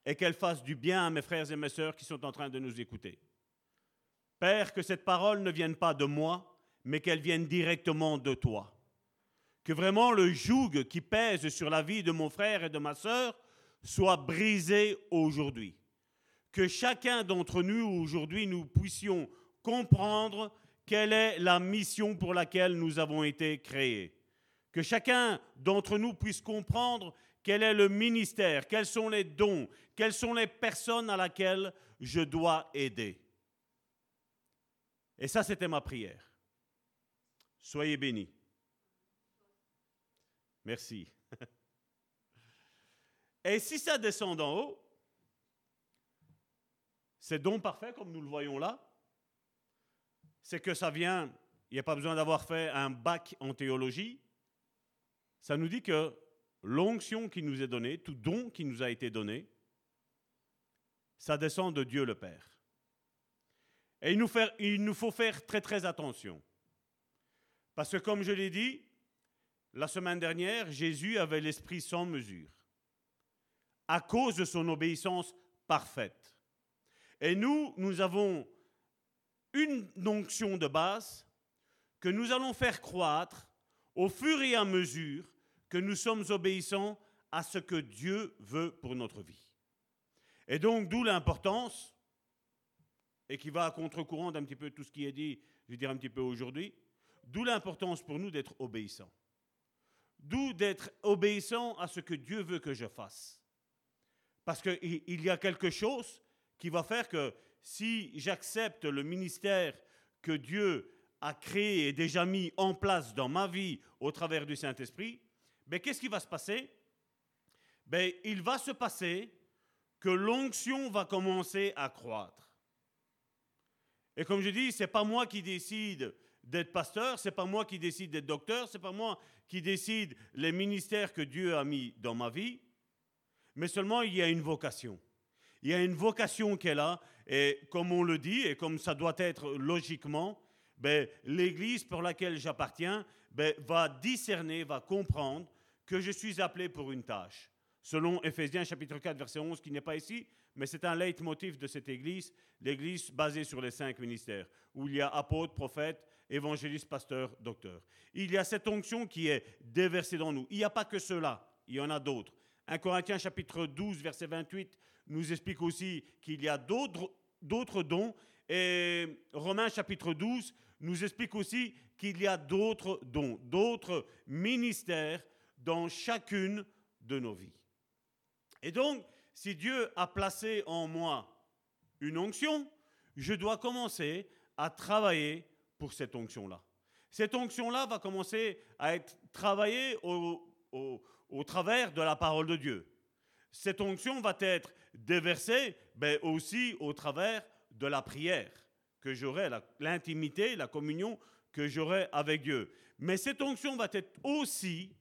et qu'elle fasse du bien à mes frères et mes sœurs qui sont en train de nous écouter. Père, que cette parole ne vienne pas de moi, mais qu'elle vienne directement de toi. Que vraiment le joug qui pèse sur la vie de mon frère et de ma sœur soit brisé aujourd'hui que chacun d'entre nous aujourd'hui nous puissions comprendre quelle est la mission pour laquelle nous avons été créés. Que chacun d'entre nous puisse comprendre quel est le ministère, quels sont les dons, quelles sont les personnes à laquelle je dois aider. Et ça, c'était ma prière. Soyez bénis. Merci. (laughs) Et si ça descend d'en haut, c'est don parfait comme nous le voyons là. C'est que ça vient, il n'y a pas besoin d'avoir fait un bac en théologie. Ça nous dit que l'onction qui nous est donnée, tout don qui nous a été donné, ça descend de Dieu le Père. Et il nous, il nous faut faire très très attention. Parce que comme je l'ai dit, la semaine dernière, Jésus avait l'esprit sans mesure, à cause de son obéissance parfaite. Et nous, nous avons une onction de base que nous allons faire croître au fur et à mesure que nous sommes obéissants à ce que Dieu veut pour notre vie. Et donc, d'où l'importance, et qui va à contre-courant d'un petit peu tout ce qui est dit, je vais dire un petit peu aujourd'hui, d'où l'importance pour nous d'être obéissants. D'où d'être obéissant à ce que Dieu veut que je fasse. Parce qu'il il y a quelque chose qui va faire que si j'accepte le ministère que Dieu a créé et déjà mis en place dans ma vie au travers du Saint-Esprit, ben, qu'est-ce qui va se passer? Ben, Il va se passer que l'onction va commencer à croître. Et comme je dis, c'est pas moi qui décide d'être pasteur, c'est pas moi qui décide d'être docteur, c'est pas moi qui décide les ministères que Dieu a mis dans ma vie, mais seulement il y a une vocation. Il y a une vocation est là, et comme on le dit, et comme ça doit être logiquement, ben, l'Église pour laquelle j'appartiens ben, va discerner, va comprendre que je suis appelé pour une tâche. Selon Éphésiens chapitre 4, verset 11, qui n'est pas ici, mais c'est un leitmotiv de cette Église, l'Église basée sur les cinq ministères, où il y a apôtre, prophète, évangéliste, pasteur, docteur. Il y a cette onction qui est déversée dans nous. Il n'y a pas que cela, il y en a d'autres. 1 Corinthiens chapitre 12, verset 28 nous explique aussi qu'il y a d'autres dons. Et Romains chapitre 12 nous explique aussi qu'il y a d'autres dons, d'autres ministères dans chacune de nos vies. Et donc, si Dieu a placé en moi une onction, je dois commencer à travailler pour cette onction-là. Cette onction-là va commencer à être travaillée au- au travers de la parole de Dieu. Cette onction va être déversée ben, aussi au travers de la prière que j'aurai, l'intimité, la communion que j'aurai avec Dieu. Mais cette onction va être aussi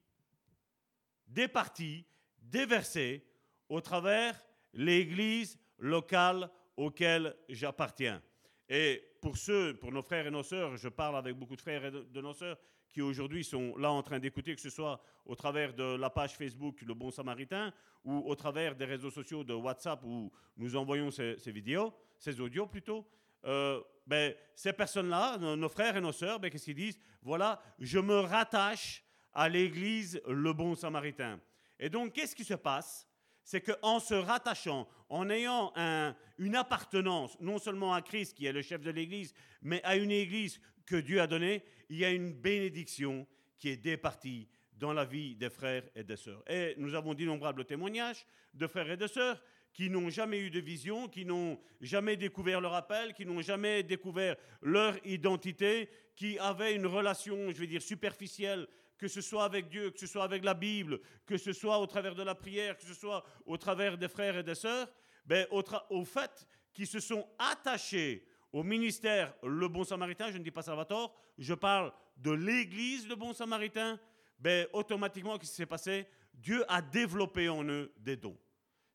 départie, déversée au travers l'église locale auquel j'appartiens. Et pour ceux, pour nos frères et nos sœurs, je parle avec beaucoup de frères et de nos sœurs qui aujourd'hui sont là en train d'écouter, que ce soit au travers de la page Facebook Le Bon Samaritain ou au travers des réseaux sociaux de WhatsApp où nous envoyons ces, vidéos, ces audios plutôt. euh, ben, ces personnes-là, nos, frères et nos sœurs, ben, qu'est-ce qu'ils disent? Voilà, je me rattache à l'église Le Bon Samaritain. Et donc, qu'est-ce qui se passe? C'est qu'en se rattachant, en ayant un- une appartenance, non seulement à Christ qui est le chef de l'Église, mais à une Église que Dieu a donnée, il y a une bénédiction qui est départie dans la vie des frères et des sœurs. Et nous avons d'innombrables témoignages de frères et de sœurs qui n'ont jamais eu de vision, qui n'ont jamais découvert leur appel, qui n'ont jamais découvert leur identité, qui avaient une relation, je vais dire, superficielle que ce soit avec Dieu, que ce soit avec la Bible, que ce soit au travers de la prière, que ce soit au travers des frères et des sœurs, ben, au, au fait qu'ils se sont attachés au ministère Le Bon Samaritain, je ne dis pas Salvatore, je parle de l'Église Le Bon Samaritain, ben, automatiquement, qu'est-ce qui s'est passé? Dieu a développé en eux des dons.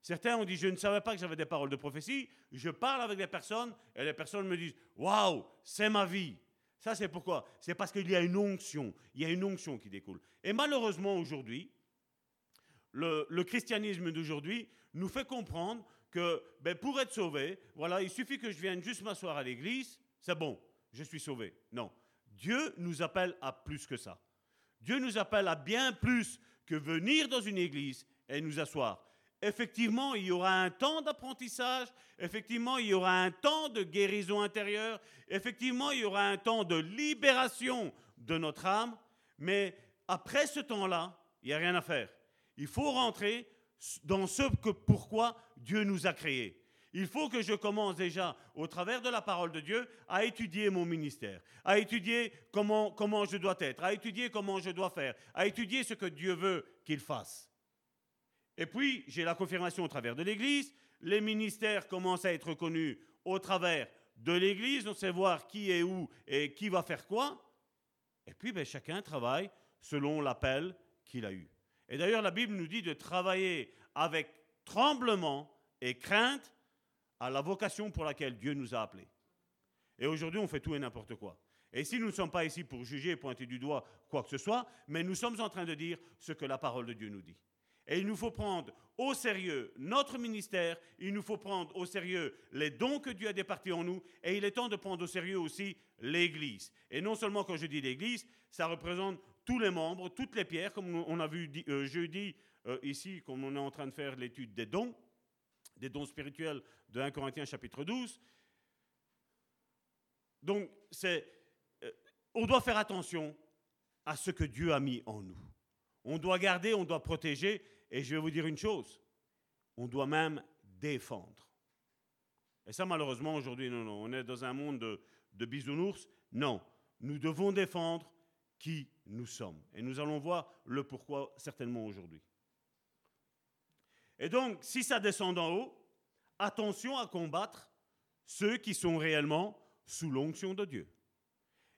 Certains ont dit, je ne savais pas que j'avais des paroles de prophétie, je parle avec des personnes et les personnes me disent, waouh, c'est ma vie. Ça, c'est pourquoi? C'est parce qu'il y a une onction. Il y a une onction qui découle. Et malheureusement, aujourd'hui, le, le christianisme d'aujourd'hui nous fait comprendre que ben, pour être sauvé, voilà, il suffit que je vienne juste m'asseoir à l'église, c'est bon, je suis sauvé. Non. Dieu nous appelle à plus que ça. Dieu nous appelle à bien plus que venir dans une église et nous asseoir. Effectivement, il y aura un temps d'apprentissage, effectivement, il y aura un temps de guérison intérieure, effectivement, il y aura un temps de libération de notre âme, mais après ce temps-là, il n'y a rien à faire. Il faut rentrer dans ce que pourquoi Dieu nous a créés. Il faut que je commence déjà, au travers de la parole de Dieu, à étudier mon ministère, à étudier comment, comment je dois être, à étudier comment je dois faire, à étudier ce que Dieu veut qu'il fasse. Et puis, j'ai la confirmation au travers de l'Église. Les ministères commencent à être reconnus au travers de l'Église. On sait voir qui est où et qui va faire quoi. Et puis, ben, chacun travaille selon l'appel qu'il a eu. Et d'ailleurs, la Bible nous dit de travailler avec tremblement et crainte à la vocation pour laquelle Dieu nous a appelés. Et aujourd'hui, on fait tout et n'importe quoi. Et si nous ne sommes pas ici pour juger et pointer du doigt quoi que ce soit, mais nous sommes en train de dire ce que la parole de Dieu nous dit. Et il nous faut prendre au sérieux notre ministère, il nous faut prendre au sérieux les dons que Dieu a départis en nous, et il est temps de prendre au sérieux aussi l'Église. Et non seulement quand je dis l'Église, ça représente tous les membres, toutes les pierres, comme on a vu euh, jeudi euh, ici, comme on est en train de faire l'étude des dons, des dons spirituels de 1 Corinthiens chapitre 12. Donc, euh, on doit faire attention à ce que Dieu a mis en nous. On doit garder, on doit protéger, et je vais vous dire une chose, on doit même défendre. Et ça, malheureusement, aujourd'hui, non, non, on est dans un monde de, de bisounours. Non, nous devons défendre qui nous sommes. Et nous allons voir le pourquoi certainement aujourd'hui. Et donc, si ça descend d'en haut, attention à combattre ceux qui sont réellement sous l'onction de Dieu.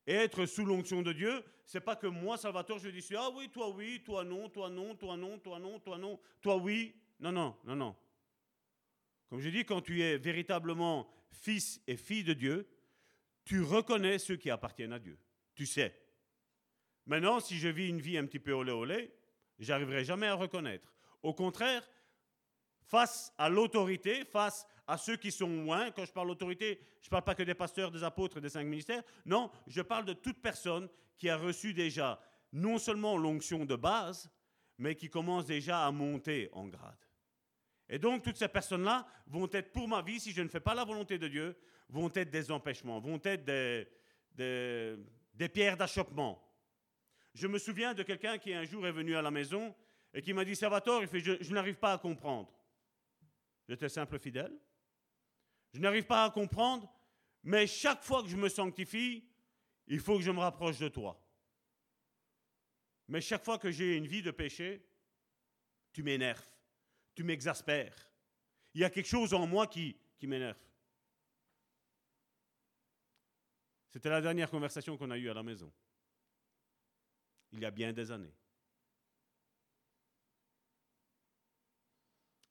Et être sous l'onction de Dieu, c'est pas que moi, Salvatore, je dis ah oui, toi oui, toi non, toi non, toi non, toi non, toi non, toi oui. Non, non, non, non. Comme je dis, quand tu es véritablement fils et fille de Dieu, tu reconnais ceux qui appartiennent à Dieu. Tu sais. Maintenant, si je vis une vie un petit peu olé olé, j'arriverai jamais à reconnaître. Au contraire, face à l'autorité, face à ceux qui sont loin. Quand je parle d'autorité, je ne parle pas que des pasteurs, des apôtres, des cinq ministères. Non, je parle de toute personne qui a reçu déjà non seulement l'onction de base, mais qui commence déjà à monter en grade. Et donc, toutes ces personnes-là vont être, pour ma vie, si je ne fais pas la volonté de Dieu, vont être des empêchements, vont être des, des, pierres d'achoppement. Je me souviens de quelqu'un qui un jour est venu à la maison et qui m'a dit, Salvatore, je n'arrive pas à comprendre. J'étais simple fidèle. Je n'arrive pas à comprendre, mais chaque fois que je me sanctifie, il faut que je me rapproche de toi. Mais chaque fois que j'ai une vie de péché, tu m'énerves, tu m'exaspères. Il y a quelque chose en moi qui m'énerve. C'était la dernière conversation qu'on a eue à la maison, il y a bien des années.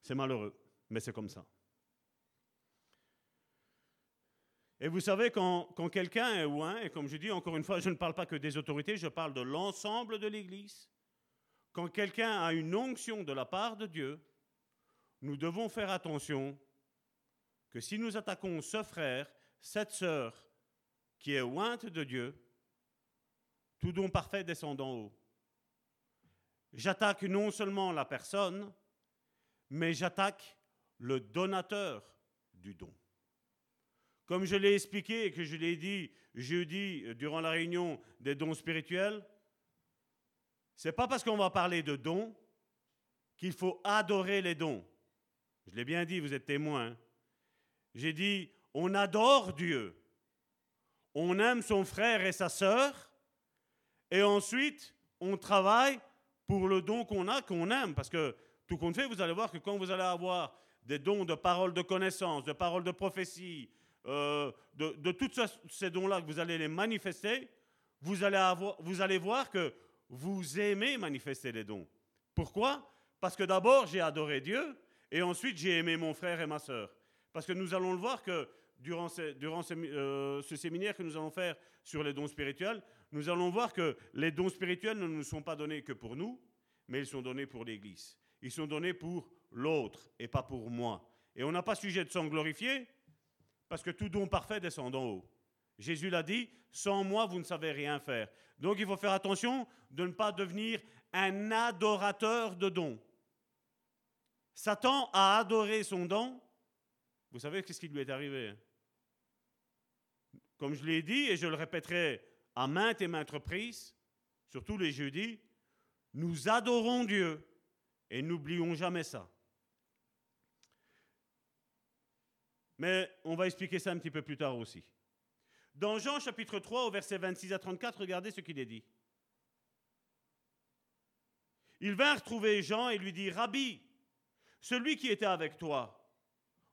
C'est malheureux mais c'est comme ça. Et vous savez, quand, quelqu'un est loin, et comme je dis encore une fois, je ne parle pas que des autorités, je parle de l'ensemble de l'Église. Quand quelqu'un a une onction de la part de Dieu, nous devons faire attention que si nous attaquons ce frère, cette sœur qui est ointe de Dieu, tout don parfait descend d'en haut. J'attaque non seulement la personne, mais j'attaque le donateur du don. Comme je l'ai expliqué et que je l'ai dit jeudi durant la réunion des dons spirituels, c'est pas parce qu'on va parler de dons qu'il faut adorer les dons. Je l'ai bien dit, vous êtes témoins. J'ai dit, on adore Dieu, on aime son frère et sa sœur, et ensuite on travaille pour le don qu'on a, qu'on aime. Parce que tout compte fait, vous allez voir que quand vous allez avoir des dons de paroles de connaissance, de paroles de prophétie, euh, de, tous ces dons-là que vous allez les manifester, vous allez, avoir, vous allez voir que vous aimez manifester les dons. Pourquoi? Parce que d'abord, j'ai adoré Dieu, et ensuite, j'ai aimé mon frère et ma sœur. Parce que nous allons le voir que durant, durant euh, ce séminaire que nous allons faire sur les dons spirituels, nous allons voir que les dons spirituels ne nous sont pas donnés que pour nous, mais ils sont donnés pour l'Église. Ils sont donnés pour l'autre et pas pour moi. Et on n'a pas sujet de s'en glorifier parce que tout don parfait descend d'en haut. Jésus l'a dit, sans moi, vous ne savez rien faire. Donc il faut faire attention de ne pas devenir un adorateur de dons. Satan a adoré son don. Vous savez ce qui lui est arrivé hein? Comme je l'ai dit, et je le répéterai à maintes et maintes reprises, surtout les jeudis, nous adorons Dieu et n'oublions jamais ça. Mais on va expliquer ça un petit peu plus tard aussi. Dans Jean chapitre 3 au verset 26 à 34, regardez ce qu'il est dit. Ils vinrent trouver Jean et lui dit, Rabbi, celui qui était avec toi,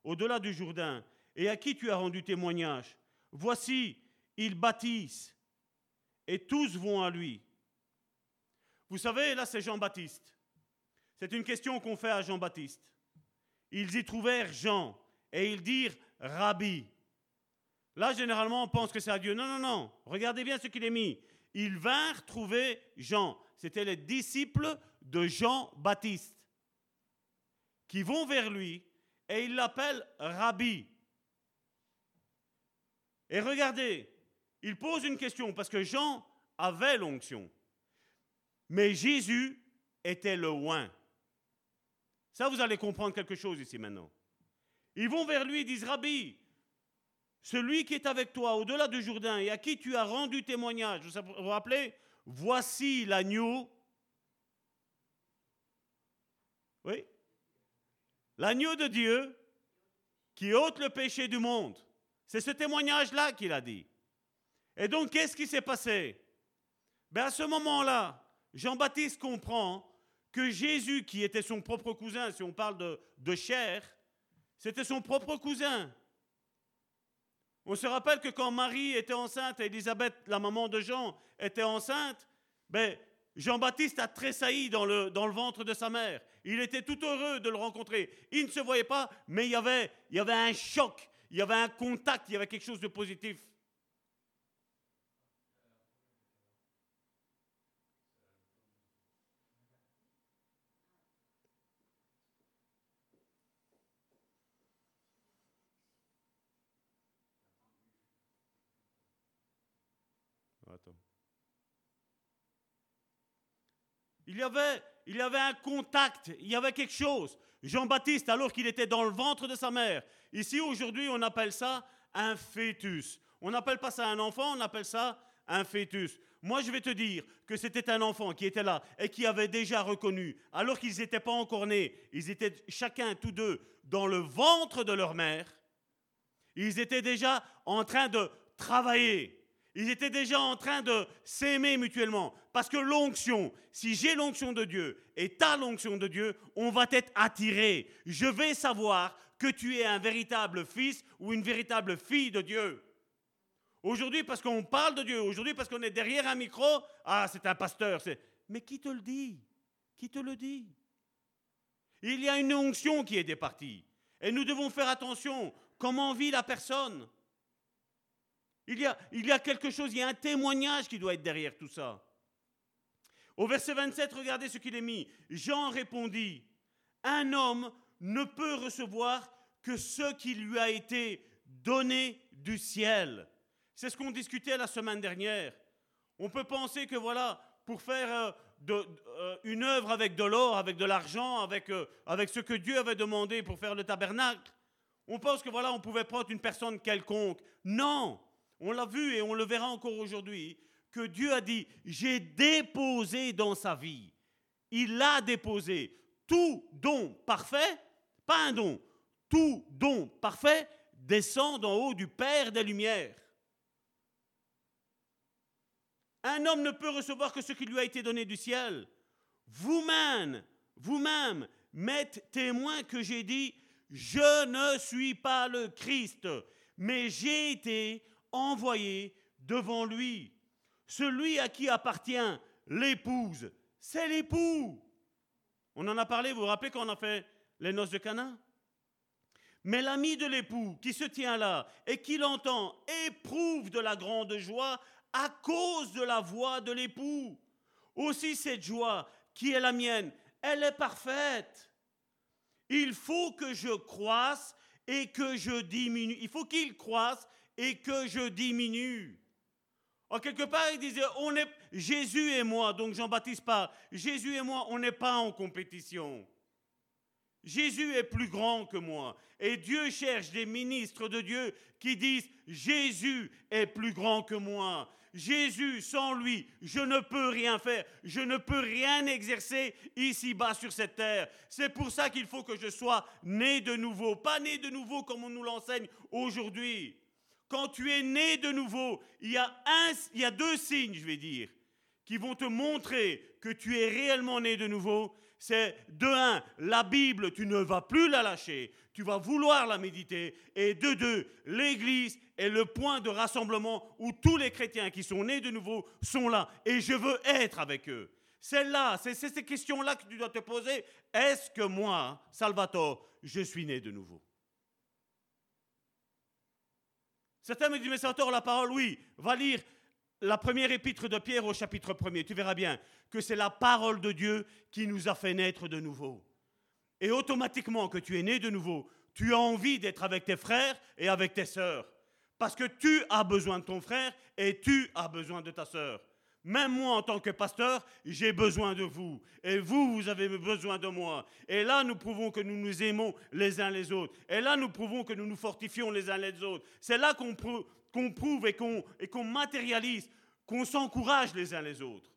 au-delà du Jourdain, et à qui tu as rendu témoignage, voici, ils bâtissent, et tous vont à lui. Vous savez, là c'est Jean-Baptiste. C'est une question qu'on fait à Jean-Baptiste. Ils y trouvèrent Jean, et ils dirent Rabbi. Là, généralement, on pense que c'est à Dieu. Non, non, non. Regardez bien ce qu'il est mis. Ils vinrent trouver Jean. C'était les disciples de Jean-Baptiste qui vont vers lui et ils l'appellent Rabbi. Et regardez, il pose une question parce que Jean avait l'onction. Mais Jésus était le oint. Ça, vous allez comprendre quelque chose ici maintenant. Ils vont vers lui et disent Rabbi, celui qui est avec toi au-delà du Jourdain et à qui tu as rendu témoignage, vous vous rappelez Voici l'agneau. Oui L'agneau de Dieu qui ôte le péché du monde. C'est ce témoignage-là qu'il a dit. Et donc, qu'est-ce qui s'est passé? Ben À ce moment-là, Jean-Baptiste comprend que Jésus, qui était son propre cousin, si on parle de, chair, c'était son propre cousin. On se rappelle que quand Marie était enceinte, Élisabeth, la maman de Jean, était enceinte, ben, Jean-Baptiste a tressailli dans le, dans le ventre de sa mère. Il était tout heureux de le rencontrer. Il ne se voyait pas, mais il y avait, il y avait un choc, il y avait un contact, il y avait quelque chose de positif. Il y, avait, il y avait un contact, il y avait quelque chose. Jean-Baptiste, alors qu'il était dans le ventre de sa mère, ici aujourd'hui on appelle ça un fœtus. On n'appelle pas ça un enfant, on appelle ça un fœtus. Moi je vais te dire que c'était un enfant qui était là et qui avait déjà reconnu, alors qu'ils n'étaient pas encore nés, ils étaient chacun, tous deux, dans le ventre de leur mère, ils étaient déjà en train de travailler. Ils étaient déjà en train de s'aimer mutuellement. Parce que l'onction, si j'ai l'onction de Dieu et tu as l'onction de Dieu, on va être attiré. Je vais savoir que tu es un véritable fils ou une véritable fille de Dieu. Aujourd'hui, parce qu'on parle de Dieu, aujourd'hui, parce qu'on est derrière un micro, ah, c'est un pasteur. Mais qui te le dit? Qui te le dit? Il y a une onction qui est départie. Et nous devons faire attention. Comment vit la personne? Il y, a, quelque chose, il y a un témoignage qui doit être derrière tout ça. Au verset 27, regardez ce qu'il est mis. Jean répondit, un homme ne peut recevoir que ce qui lui a été donné du ciel. C'est ce qu'on discutait la semaine dernière. On peut penser que voilà, pour faire euh, euh, une œuvre avec de l'or, avec de l'argent, avec, euh, avec ce que Dieu avait demandé pour faire le tabernacle, on pense que voilà, on pouvait prendre une personne quelconque. Non, on l'a vu et on le verra encore aujourd'hui, que Dieu a dit, j'ai déposé dans sa vie. Il a déposé tout don parfait, pas un don, tout don parfait descend d'en haut du Père des Lumières. Un homme ne peut recevoir que ce qui lui a été donné du ciel. Vous-même, vous-même, m'êtes témoin que j'ai dit, je ne suis pas le Christ, mais j'ai été envoyé devant lui. Celui à qui appartient l'épouse, c'est l'époux. On en a parlé, vous vous rappelez quand on a fait les noces de Cana? Mais l'ami de l'époux qui se tient là et qui l'entend éprouve de la grande joie à cause de la voix de l'époux. Aussi cette joie qui est la mienne, elle est parfaite. Il faut que je croisse et que je diminue. Il faut qu'il croisse et que je diminue. En quelque part, il disait, on est, Jésus et moi, donc Jean-Baptiste pas, Jésus et moi, on n'est pas en compétition. Jésus est plus grand que moi. Et Dieu cherche des ministres de Dieu qui disent, Jésus est plus grand que moi. Jésus, sans lui, je ne peux rien faire, je ne peux rien exercer ici-bas sur cette terre. C'est pour ça qu'il faut que je sois né de nouveau, pas né de nouveau comme on nous l'enseigne aujourd'hui. Quand tu es né de nouveau, il y, a deux signes, je vais dire, qui vont te montrer que tu es réellement né de nouveau. c'est de un, la Bible, tu ne vas plus la lâcher, tu vas vouloir la méditer. Et de deux, l'Église est le point de rassemblement où tous les chrétiens qui sont nés de nouveau sont là. Et je veux être avec eux. C'est là, c'est ces questions-là que tu dois te poser. Est-ce que moi, Salvatore, je suis né de nouveau? Certains me disent, mais Salvatore, la parole, oui, va lire la première épître de Pierre au chapitre 1 Tu verras bien que c'est la parole de Dieu qui nous a fait naître de nouveau. Et automatiquement que tu es né de nouveau, tu as envie d'être avec tes frères et avec tes sœurs. Parce que tu as besoin de ton frère et tu as besoin de ta sœur. Même moi, en tant que pasteur, j'ai besoin de vous. Et vous, vous avez besoin de moi. Et là, nous prouvons que nous nous aimons les uns les autres. Et là, nous prouvons que nous nous fortifions les uns les autres. C'est là qu'on prou- qu'on prouve et qu'on et qu'on matérialise, qu'on s'encourage les uns les autres,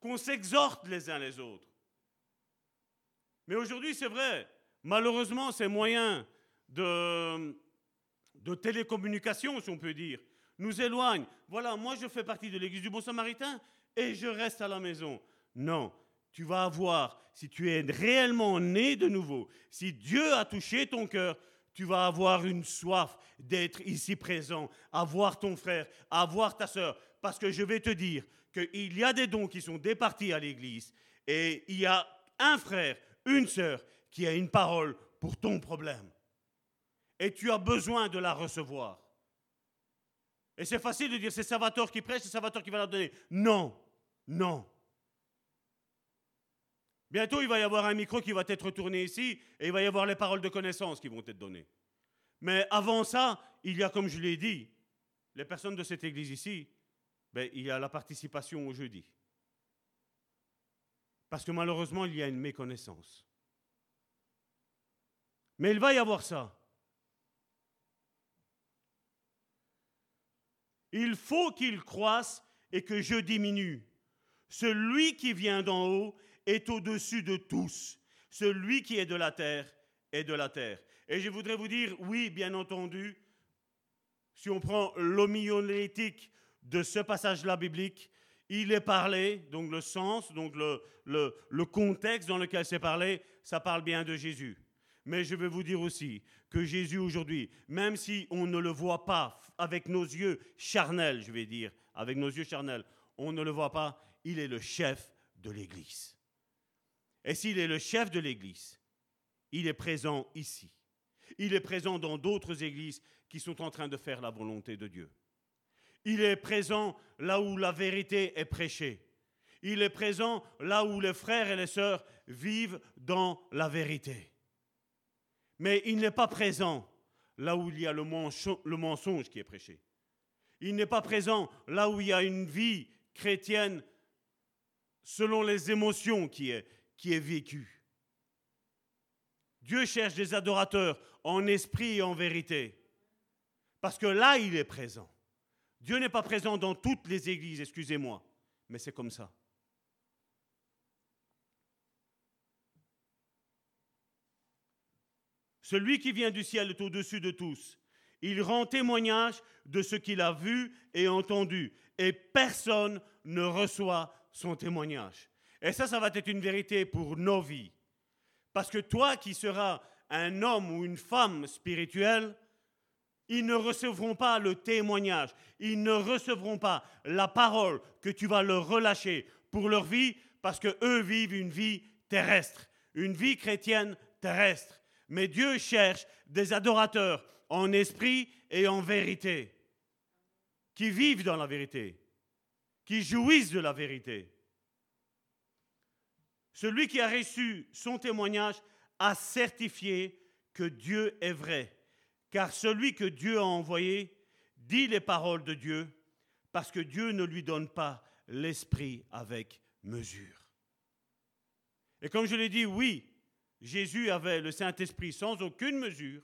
qu'on s'exhorte les uns les autres. Mais aujourd'hui, c'est vrai, malheureusement, ces moyens de, de télécommunication, si on peut dire, nous éloignent. Voilà, moi je fais partie de l'Église du Bon Samaritain et je reste à la maison. Non, tu vas avoir, si tu es réellement né de nouveau, si Dieu a touché ton cœur, tu vas avoir une soif d'être ici présent, à voir ton frère, à voir ta sœur. Parce que je vais te dire qu'il y a des dons qui sont départis à l'Église et il y a un frère, une sœur qui a une parole pour ton problème. Et tu as besoin de la recevoir. Et c'est facile de dire c'est Salvatore qui prêche, c'est Salvatore qui va la donner. Non, non. Bientôt, il va y avoir un micro qui va être tourné ici et il va y avoir les paroles de connaissance qui vont être données. Mais avant ça, il y a, comme je l'ai dit, les personnes de cette église ici, ben, il y a la participation au jeudi. Parce que malheureusement, il y a une méconnaissance. Mais il va y avoir ça. Il faut qu'il croisse et que je diminue. Celui qui vient d'en haut est au-dessus de tous. Celui qui est de la terre est de la terre. Et je voudrais vous dire, oui, bien entendu, si on prend l'homilétique de ce passage-là biblique, il est parlé, donc le sens, donc le, le, le contexte dans lequel c'est parlé, ça parle bien de Jésus. Mais je vais vous dire aussi que Jésus aujourd'hui, même si on ne le voit pas avec nos yeux charnels, je vais dire, avec nos yeux charnels, on ne le voit pas, il est le chef de l'Église. Et s'il est le chef de l'Église, il est présent ici. Il est présent dans d'autres églises qui sont en train de faire la volonté de Dieu. Il est présent là où la vérité est prêchée. Il est présent là où les frères et les sœurs vivent dans la vérité. Mais il n'est pas présent là où il y a le, menso- le mensonge qui est prêché. Il n'est pas présent là où il y a une vie chrétienne selon les émotions qui est vécue. Dieu cherche des adorateurs en esprit et en vérité. Parce que là, il est présent. Dieu n'est pas présent dans toutes les églises, excusez-moi, mais c'est comme ça. Celui qui vient du ciel est au-dessus de tous. Il rend témoignage de ce qu'il a vu et entendu. Et personne ne reçoit son témoignage. Et ça, ça va être une vérité pour nos vies. Parce que toi qui seras un homme ou une femme spirituelle, ils ne recevront pas le témoignage, ils ne recevront pas la parole que tu vas leur relâcher pour leur vie, parce que eux vivent une vie terrestre, une vie chrétienne terrestre. Mais Dieu cherche des adorateurs en esprit et en vérité, qui vivent dans la vérité, qui jouissent de la vérité. Celui qui a reçu son témoignage a certifié que Dieu est vrai, car celui que Dieu a envoyé dit les paroles de Dieu, parce que Dieu ne lui donne pas l'esprit avec mesure. Et comme je l'ai dit, oui, Jésus avait le Saint-Esprit sans aucune mesure,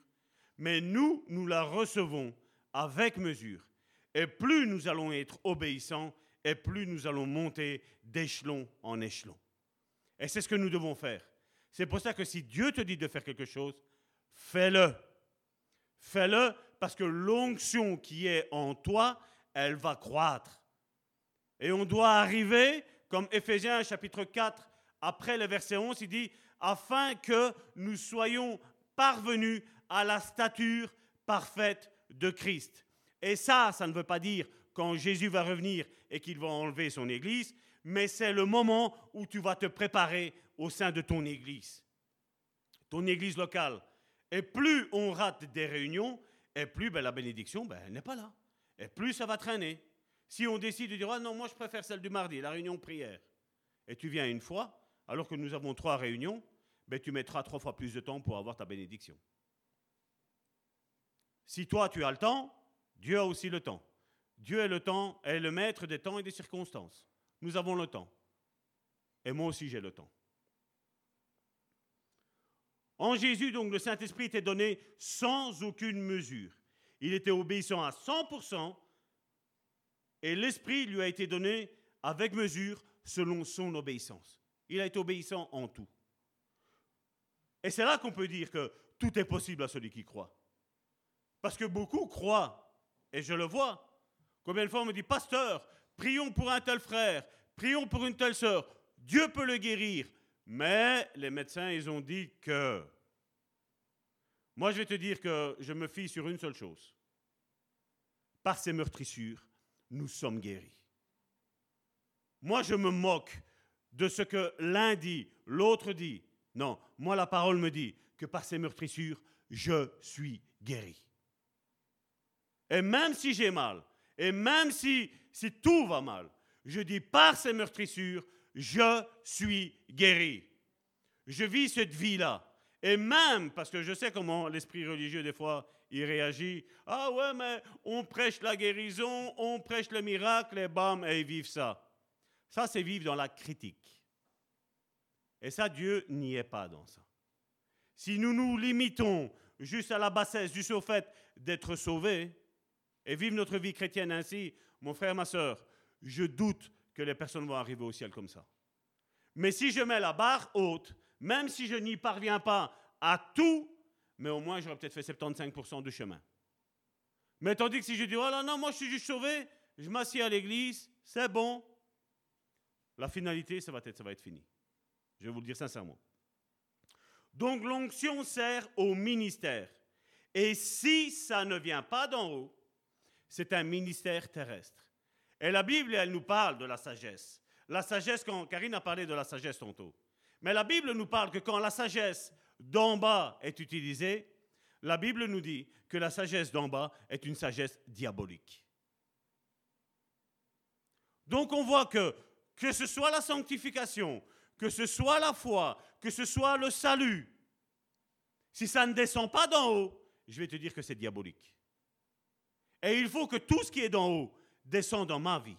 mais nous, nous la recevons avec mesure. Et plus nous allons être obéissants, et plus nous allons monter d'échelon en échelon. Et c'est ce que nous devons faire. C'est pour ça que si Dieu te dit de faire quelque chose, fais-le. Fais-le parce que l'onction qui est en toi, elle va croître. Et on doit arriver, comme Éphésiens chapitre 4 après le verset 11, il dit, afin que nous soyons parvenus à la stature parfaite de Christ. Et ça, ça ne veut pas dire quand Jésus va revenir et qu'il va enlever son Église, mais c'est le moment où tu vas te préparer au sein de ton Église, ton Église locale. Et plus on rate des réunions, et plus ben, la bénédiction, ben, n'est pas là. Et plus ça va traîner. Si on décide de dire, ah non, moi je préfère celle du mardi, la réunion prière, et tu viens une fois, alors que nous avons trois réunions, ben, tu mettras trois fois plus de temps pour avoir ta bénédiction. Si toi tu as le temps, Dieu a aussi le temps. Dieu est le temps, est le maître des temps et des circonstances. Nous avons le temps. Et moi aussi j'ai le temps. En Jésus, donc, le Saint-Esprit était donné sans aucune mesure. Il était obéissant à 100% et l'Esprit lui a été donné avec mesure selon son obéissance. Il a été obéissant en tout. Et c'est là qu'on peut dire que tout est possible à celui qui croit. Parce que beaucoup croient, et je le vois. Combien de fois on me dit, pasteur, prions pour un tel frère, prions pour une telle sœur, Dieu peut le guérir. Mais les médecins, ils ont dit que... Moi, je vais te dire que je me fie sur une seule chose. Par ces meurtrissures, nous sommes guéris. Moi, je me moque de ce que l'un dit, l'autre dit. Non, moi, la parole me dit que par ces meurtrissures, je suis guéri. Et même si j'ai mal, et même si, si tout va mal, je dis par ces meurtrissures, je suis guéri. Je vis cette vie-là. Et même, parce que je sais comment l'esprit religieux, des fois, il réagit. Ah ouais, mais on prêche la guérison, on prêche le miracle, et bam, et ils vivent ça. Ça, c'est vivre dans la critique. Et ça, Dieu n'y est pas dans ça. Si nous nous limitons juste à la bassesse, juste au fait d'être sauvés, et vivre notre vie chrétienne ainsi, mon frère, ma soeur, je doute que les personnes vont arriver au ciel comme ça. Mais si je mets la barre haute, même si je n'y parviens pas à tout, mais au moins j'aurais peut-être fait 75% du chemin. Mais tandis que si je dis, oh là non, moi je suis juste sauvé, je m'assieds à l'église, c'est bon, la finalité, ça va être, ça va être fini. Je vais vous le dire sincèrement. Donc l'onction sert au ministère. Et si ça ne vient pas d'en haut, c'est un ministère terrestre. Et la Bible, elle nous parle de la sagesse. La sagesse, quand Karine a parlé de la sagesse tantôt. Mais la Bible nous parle que quand la sagesse d'en bas est utilisée, la Bible nous dit que la sagesse d'en bas est une sagesse diabolique. Donc on voit que que ce soit la sanctification, que ce soit la foi, que ce soit le salut, si ça ne descend pas d'en haut, je vais te dire que c'est diabolique. Et il faut que tout ce qui est d'en haut descende dans ma vie.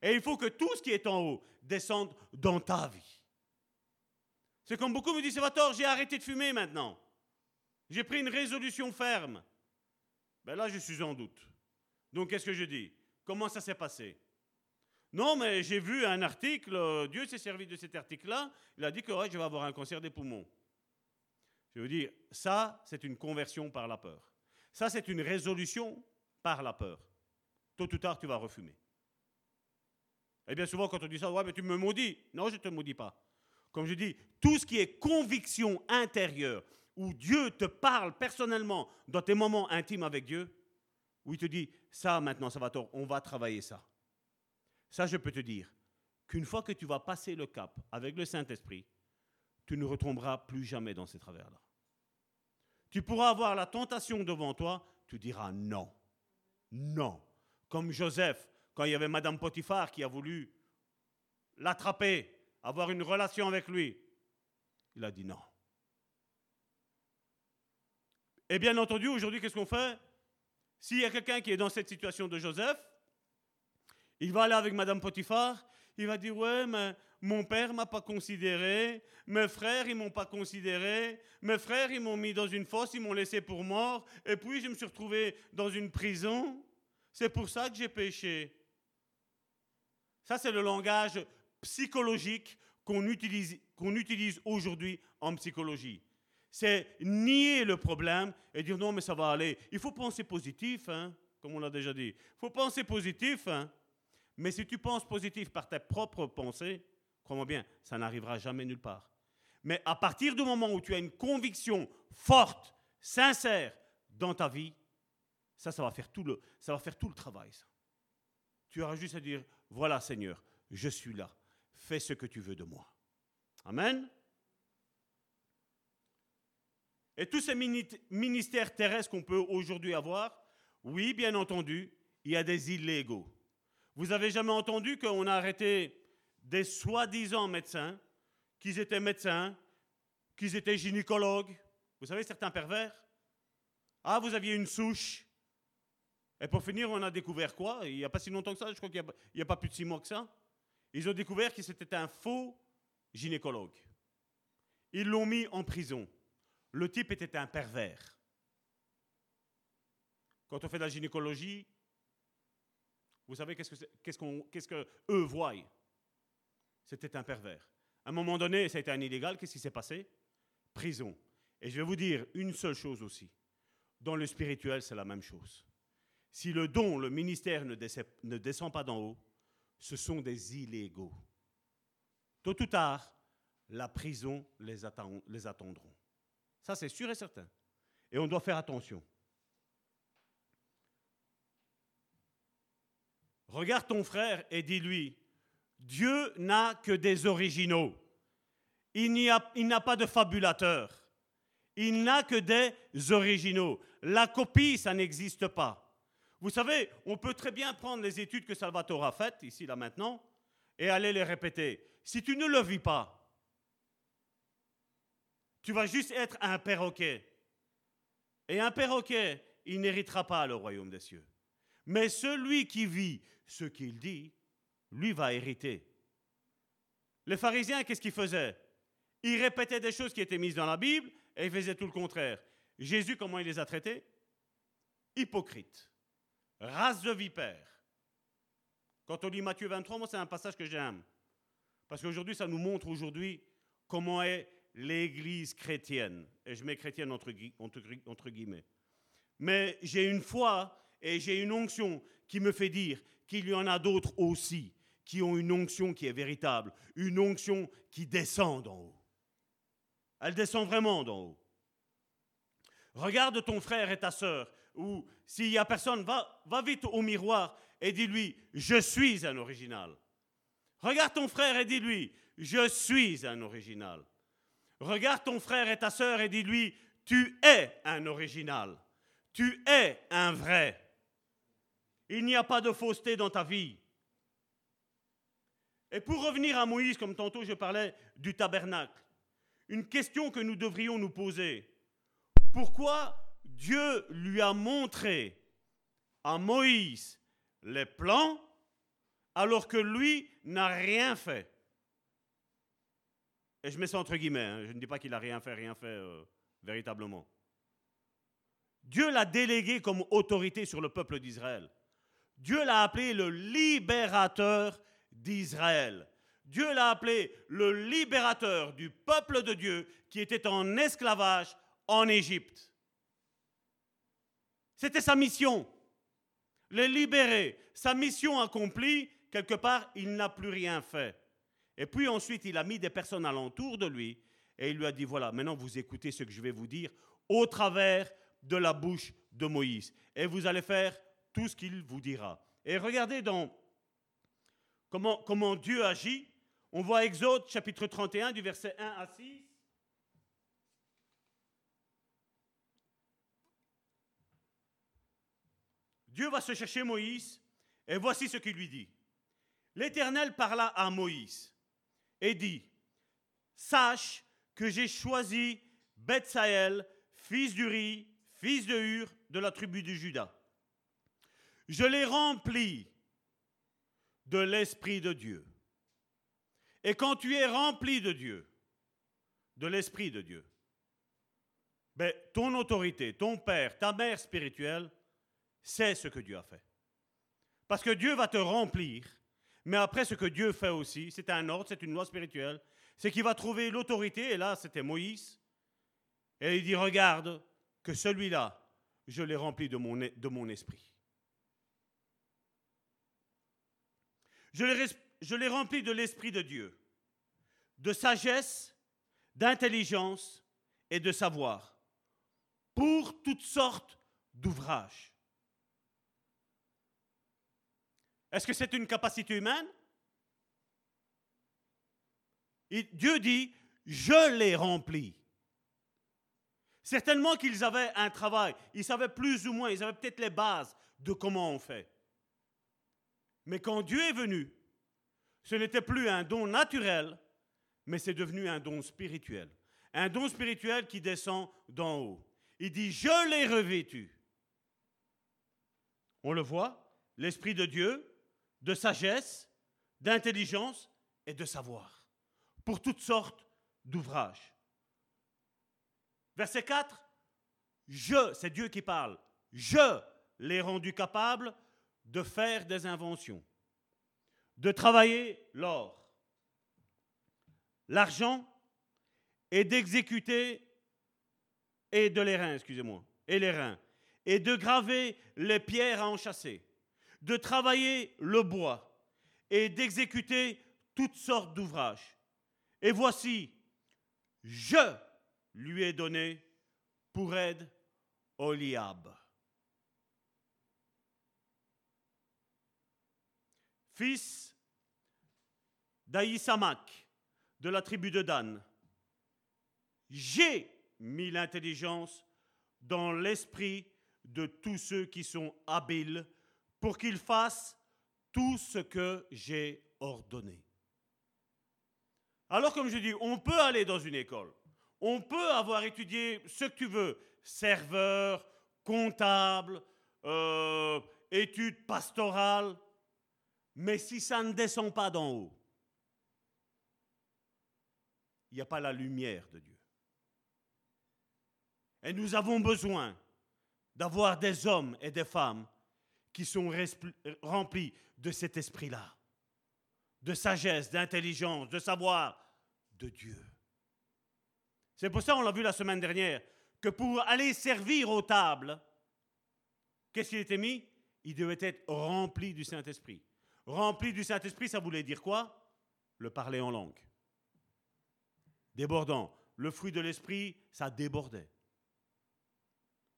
Et il faut que tout ce qui est en haut descende dans ta vie. C'est comme beaucoup me disent, Salvatore, j'ai arrêté de fumer maintenant. J'ai pris une résolution ferme. Ben là, je suis en doute. Donc, qu'est-ce que je dis? Comment ça s'est passé? Non, mais j'ai vu un article, euh, Dieu s'est servi de cet article-là, il a dit que je vais avoir un cancer des poumons. Je veux dire, ça, c'est une conversion par la peur. Ça, c'est une résolution par la peur. Tôt ou tard, tu vas refumer. Et bien souvent, quand on dit ça, ouais, mais tu me maudis. Non, je ne te maudis pas. Comme je dis, tout ce qui est conviction intérieure, où Dieu te parle personnellement dans tes moments intimes avec Dieu, où il te dit, ça maintenant, ça va, on va travailler ça. Ça, je peux te dire qu'une fois que tu vas passer le cap avec le Saint-Esprit, tu ne retomberas plus jamais dans ces travers-là. Tu pourras avoir la tentation devant toi, tu diras non. Non. Comme Joseph, quand il y avait Madame Potiphar qui a voulu l'attraper, avoir une relation avec lui, il a dit non. Et bien entendu, aujourd'hui, qu'est-ce qu'on fait? S'il y a quelqu'un qui est dans cette situation de Joseph, il va aller avec Madame Potiphar, il va dire Ouais, mais mon père m'a pas considéré, mes frères ils m'ont pas considéré, mes frères ils m'ont mis dans une fosse, ils m'ont laissé pour mort, et puis je me suis retrouvé dans une prison. C'est pour ça que j'ai péché. Ça, c'est le langage psychologique qu'on utilise, utilise aujourd'hui en psychologie. C'est nier le problème et dire non, mais ça va aller. Il faut penser positif, hein, comme on l'a déjà dit. Il faut penser positif. Hein. Mais si tu penses positif par tes propres pensées, Crois-moi bien, ça n'arrivera jamais nulle part. Mais à partir du moment où tu as une conviction forte, sincère dans ta vie, ça, ça va faire tout le, ça va faire tout le travail. Tu auras juste à dire, voilà Seigneur, je suis là. Fais ce que tu veux de moi. Amen. Et tous ces mini- ministères terrestres qu'on peut aujourd'hui avoir, oui, bien entendu, il y a des illégaux. Vous avez jamais entendu qu'on a arrêté des soi-disant médecins, qu'ils étaient médecins, qu'ils étaient gynécologues? Vous savez, certains pervers? Ah, vous aviez une souche. Et pour finir, on a découvert quoi? Il n'y a pas si longtemps que ça, je crois qu'il n'y a, a pas plus de six mois que ça. Ils ont découvert que c'était un faux gynécologue. Ils l'ont mis en prison. Le type était un pervers. Quand on fait de la gynécologie, vous savez qu'est-ce que, voient? C'était un pervers. À un moment donné, ça a été un illégal. Qu'est-ce qui s'est passé? Prison. Et je vais vous dire une seule chose aussi. Dans le spirituel, c'est la même chose. Si le don, le ministère ne descend, pas d'en haut, ce sont des illégaux. Tôt ou tard, la prison les, attend- les attendront. Ça, c'est sûr et certain. Et on doit faire attention. Regarde ton frère et dis-lui, Dieu n'a que des originaux. Il n'a pas de fabulateur. Il n'a que des originaux. La copie, ça n'existe pas. Vous savez, on peut très bien prendre les études que Salvatore a faites, ici, là, maintenant, et aller les répéter. Si tu ne le vis pas, tu vas juste être un perroquet. Et un perroquet, il n'héritera pas le royaume des cieux. Mais celui qui vit ce qu'il dit, lui va hériter. Les pharisiens, qu'est-ce qu'ils faisaient? Ils répétaient des choses qui étaient mises dans la Bible et ils faisaient tout le contraire. Jésus, comment il les a traités? Hypocrites, race de vipères. Quand on lit Matthieu 23, moi c'est un passage que j'aime. Parce qu'aujourd'hui, ça nous montre aujourd'hui comment est l'Église chrétienne. Et je mets chrétienne entre, entre guillemets. Mais j'ai une foi et j'ai une onction qui me fait dire qu'il y en a d'autres aussi qui ont une onction qui est véritable, une onction qui descend d'en haut. Elle descend vraiment d'en haut. Regarde ton frère et ta sœur, ou s'il y a personne, va, va vite au miroir et dis-lui, je suis un original. Regarde ton frère et dis-lui, je suis un original. Regarde ton frère et ta sœur et dis-lui, tu es un original. Tu es un vrai. Il n'y a pas de fausseté dans ta vie. Et pour revenir à Moïse, comme tantôt je parlais du tabernacle, une question que nous devrions nous poser. Pourquoi Dieu lui a montré à Moïse les plans alors que lui n'a rien fait? Et je mets ça entre guillemets, hein, je ne dis pas qu'il n'a rien fait, rien fait euh, véritablement. Dieu l'a délégué comme autorité sur le peuple d'Israël. Dieu l'a appelé le libérateur d'Israël. Dieu l'a appelé le libérateur du peuple de Dieu qui était en esclavage en Égypte. C'était sa mission, les libérer. Sa mission accomplie, quelque part, il n'a plus rien fait. Et puis ensuite, il a mis des personnes alentour de lui et il lui a dit, voilà, maintenant vous écoutez ce que je vais vous dire au travers de la bouche de Moïse. Et vous allez faire tout ce qu'il vous dira. Et regardez dans comment, Dieu agit. On voit Exode chapitre 31 du verset 1 à 6. Dieu va se chercher Moïse et voici ce qu'il lui dit. L'Éternel parla à Moïse et dit, Sache que j'ai choisi Bethsaël, fils d'Uri, fils de Hur, de la tribu de Juda. Je l'ai rempli de l'Esprit de Dieu. Et quand tu es rempli de Dieu, de l'Esprit de Dieu, ben, ton autorité, ton père, ta mère spirituelle, c'est ce que Dieu a fait. Parce que Dieu va te remplir, mais après ce que Dieu fait aussi, c'est un ordre, c'est une loi spirituelle, c'est qu'il va trouver l'autorité, et là c'était Moïse, et il dit, regarde que celui-là, je l'ai rempli de mon, de mon esprit. Je l'ai rempli de l'esprit de Dieu. de sagesse, d'intelligence et de savoir pour toutes sortes d'ouvrages. Est-ce que c'est une capacité humaine? Dieu dit, je l'ai rempli. Certainement qu'ils avaient un travail, ils savaient plus ou moins, ils avaient peut-être les bases de comment on fait. Mais quand Dieu est venu, ce n'était plus un don naturel, mais c'est devenu un don spirituel. Un don spirituel qui descend d'en haut. Il dit, je l'ai revêtu. On le voit, l'Esprit de Dieu, de sagesse, d'intelligence et de savoir, pour toutes sortes d'ouvrages. Verset 4, je, c'est Dieu qui parle, je l'ai rendu capable de faire des inventions, de travailler l'or, l'argent et d'exécuter, et de les reins, excusez-moi, et les reins, et de graver les pierres à enchasser, de travailler le bois et d'exécuter toutes sortes d'ouvrages. Et voici, je lui ai donné pour aide Oliab. Fils d'Aïsamak, de la tribu de Dan. J'ai mis l'intelligence dans l'esprit de tous ceux qui sont habiles pour qu'ils fassent tout ce que j'ai ordonné. Alors comme je dis, on peut aller dans une école, on peut avoir étudié ce que tu veux, serveur, comptable, euh, études pastorales, mais si ça ne descend pas d'en haut, il n'y a pas la lumière de Dieu. Et nous avons besoin d'avoir des hommes et des femmes qui sont remplis de cet esprit-là, de sagesse, d'intelligence, de savoir de Dieu. C'est pour ça, on l'a vu la semaine dernière, que pour aller servir aux tables, qu'est-ce qu'il était mis? Il devait être rempli du Saint-Esprit. Rempli du Saint-Esprit, ça voulait dire quoi? Le parler en langue. Débordant. Le fruit de l'Esprit, ça débordait.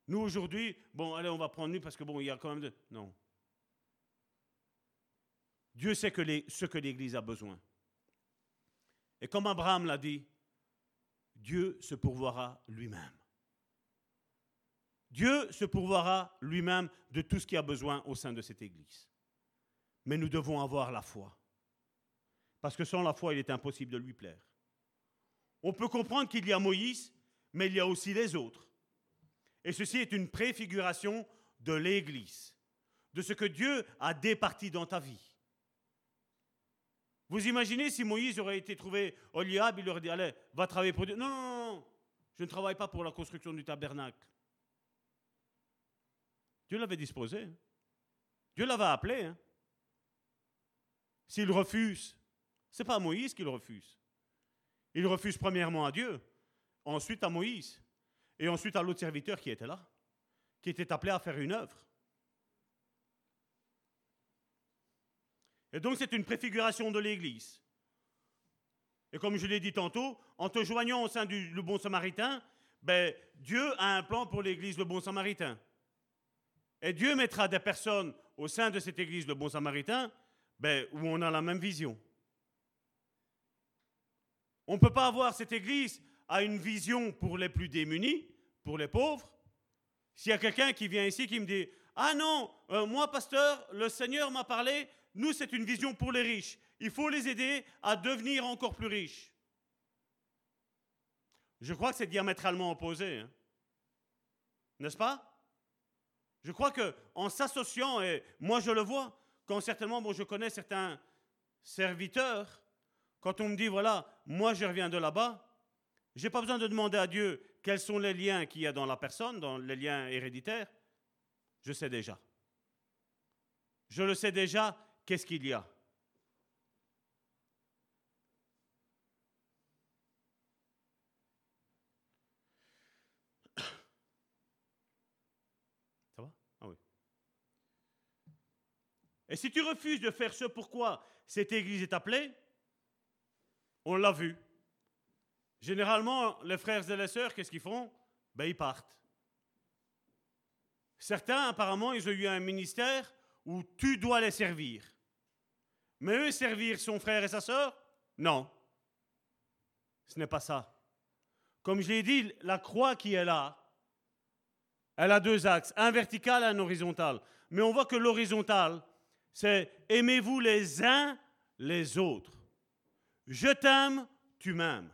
Nous, aujourd'hui, bon, allez, on va prendre nu parce que bon, il y a quand même de... Non. Dieu sait ce que l'Église a besoin. Et comme Abraham l'a dit, Dieu se pourvoira lui-même. Dieu se pourvoira lui-même de tout ce qui a besoin au sein de cette Église. Mais nous devons avoir la foi. Parce que sans la foi, il est impossible de lui plaire. On peut comprendre qu'il y a Moïse, mais il y a aussi les autres. Et ceci est une préfiguration de l'Église, de ce que Dieu a départi dans ta vie. Vous imaginez si Moïse aurait été trouvé au Liab, il aurait dit, allez, va travailler pour Dieu. Non, je ne travaille pas pour la construction du tabernacle. Dieu l'avait disposé. Hein. Dieu l'avait appelé. Hein. S'il refuse, ce n'est pas Moïse qu'il refuse. Il refuse premièrement à Dieu, ensuite à Moïse. Et ensuite à l'autre serviteur qui était là, qui était appelé à faire une œuvre. Et donc c'est une préfiguration de l'Église. Et comme je l'ai dit tantôt, en te joignant au sein du Bon Samaritain, ben, Dieu a un plan pour l'Église le Bon Samaritain. Et Dieu mettra des personnes au sein de cette Église le Bon Samaritain ben, où on a la même vision. On ne peut pas avoir cette Église a une vision pour les plus démunis, pour les pauvres, s'il y a quelqu'un qui vient ici qui me dit Ah non, euh, moi, pasteur, le Seigneur m'a parlé, nous, c'est une vision pour les riches. Il faut les aider à devenir encore plus riches. Je crois que c'est diamétralement opposé. Hein. N'est-ce pas? Je crois que en s'associant, et moi je le vois, quand certainement, bon, je connais certains serviteurs, quand on me dit, voilà, moi je reviens de là-bas, je n'ai pas besoin de demander à Dieu quels sont les liens qu'il y a dans la personne, dans les liens héréditaires. Je sais déjà. Je le sais déjà, qu'est-ce qu'il y a. Ça va Ah oui. Et si tu refuses de faire ce pourquoi cette église est appelée, on l'a vu, Généralement, les frères et les sœurs, qu'est-ce qu'ils font? Ben, ils partent. Certains, apparemment, ils ont eu un ministère où tu dois les servir. Mais eux, servir son frère et sa sœur? Non. Ce n'est pas ça. Comme je l'ai dit, la croix qui est là, elle a deux axes, un vertical et un horizontal. Mais on voit que l'horizontal, c'est aimez-vous les uns les autres. Je t'aime, tu m'aimes.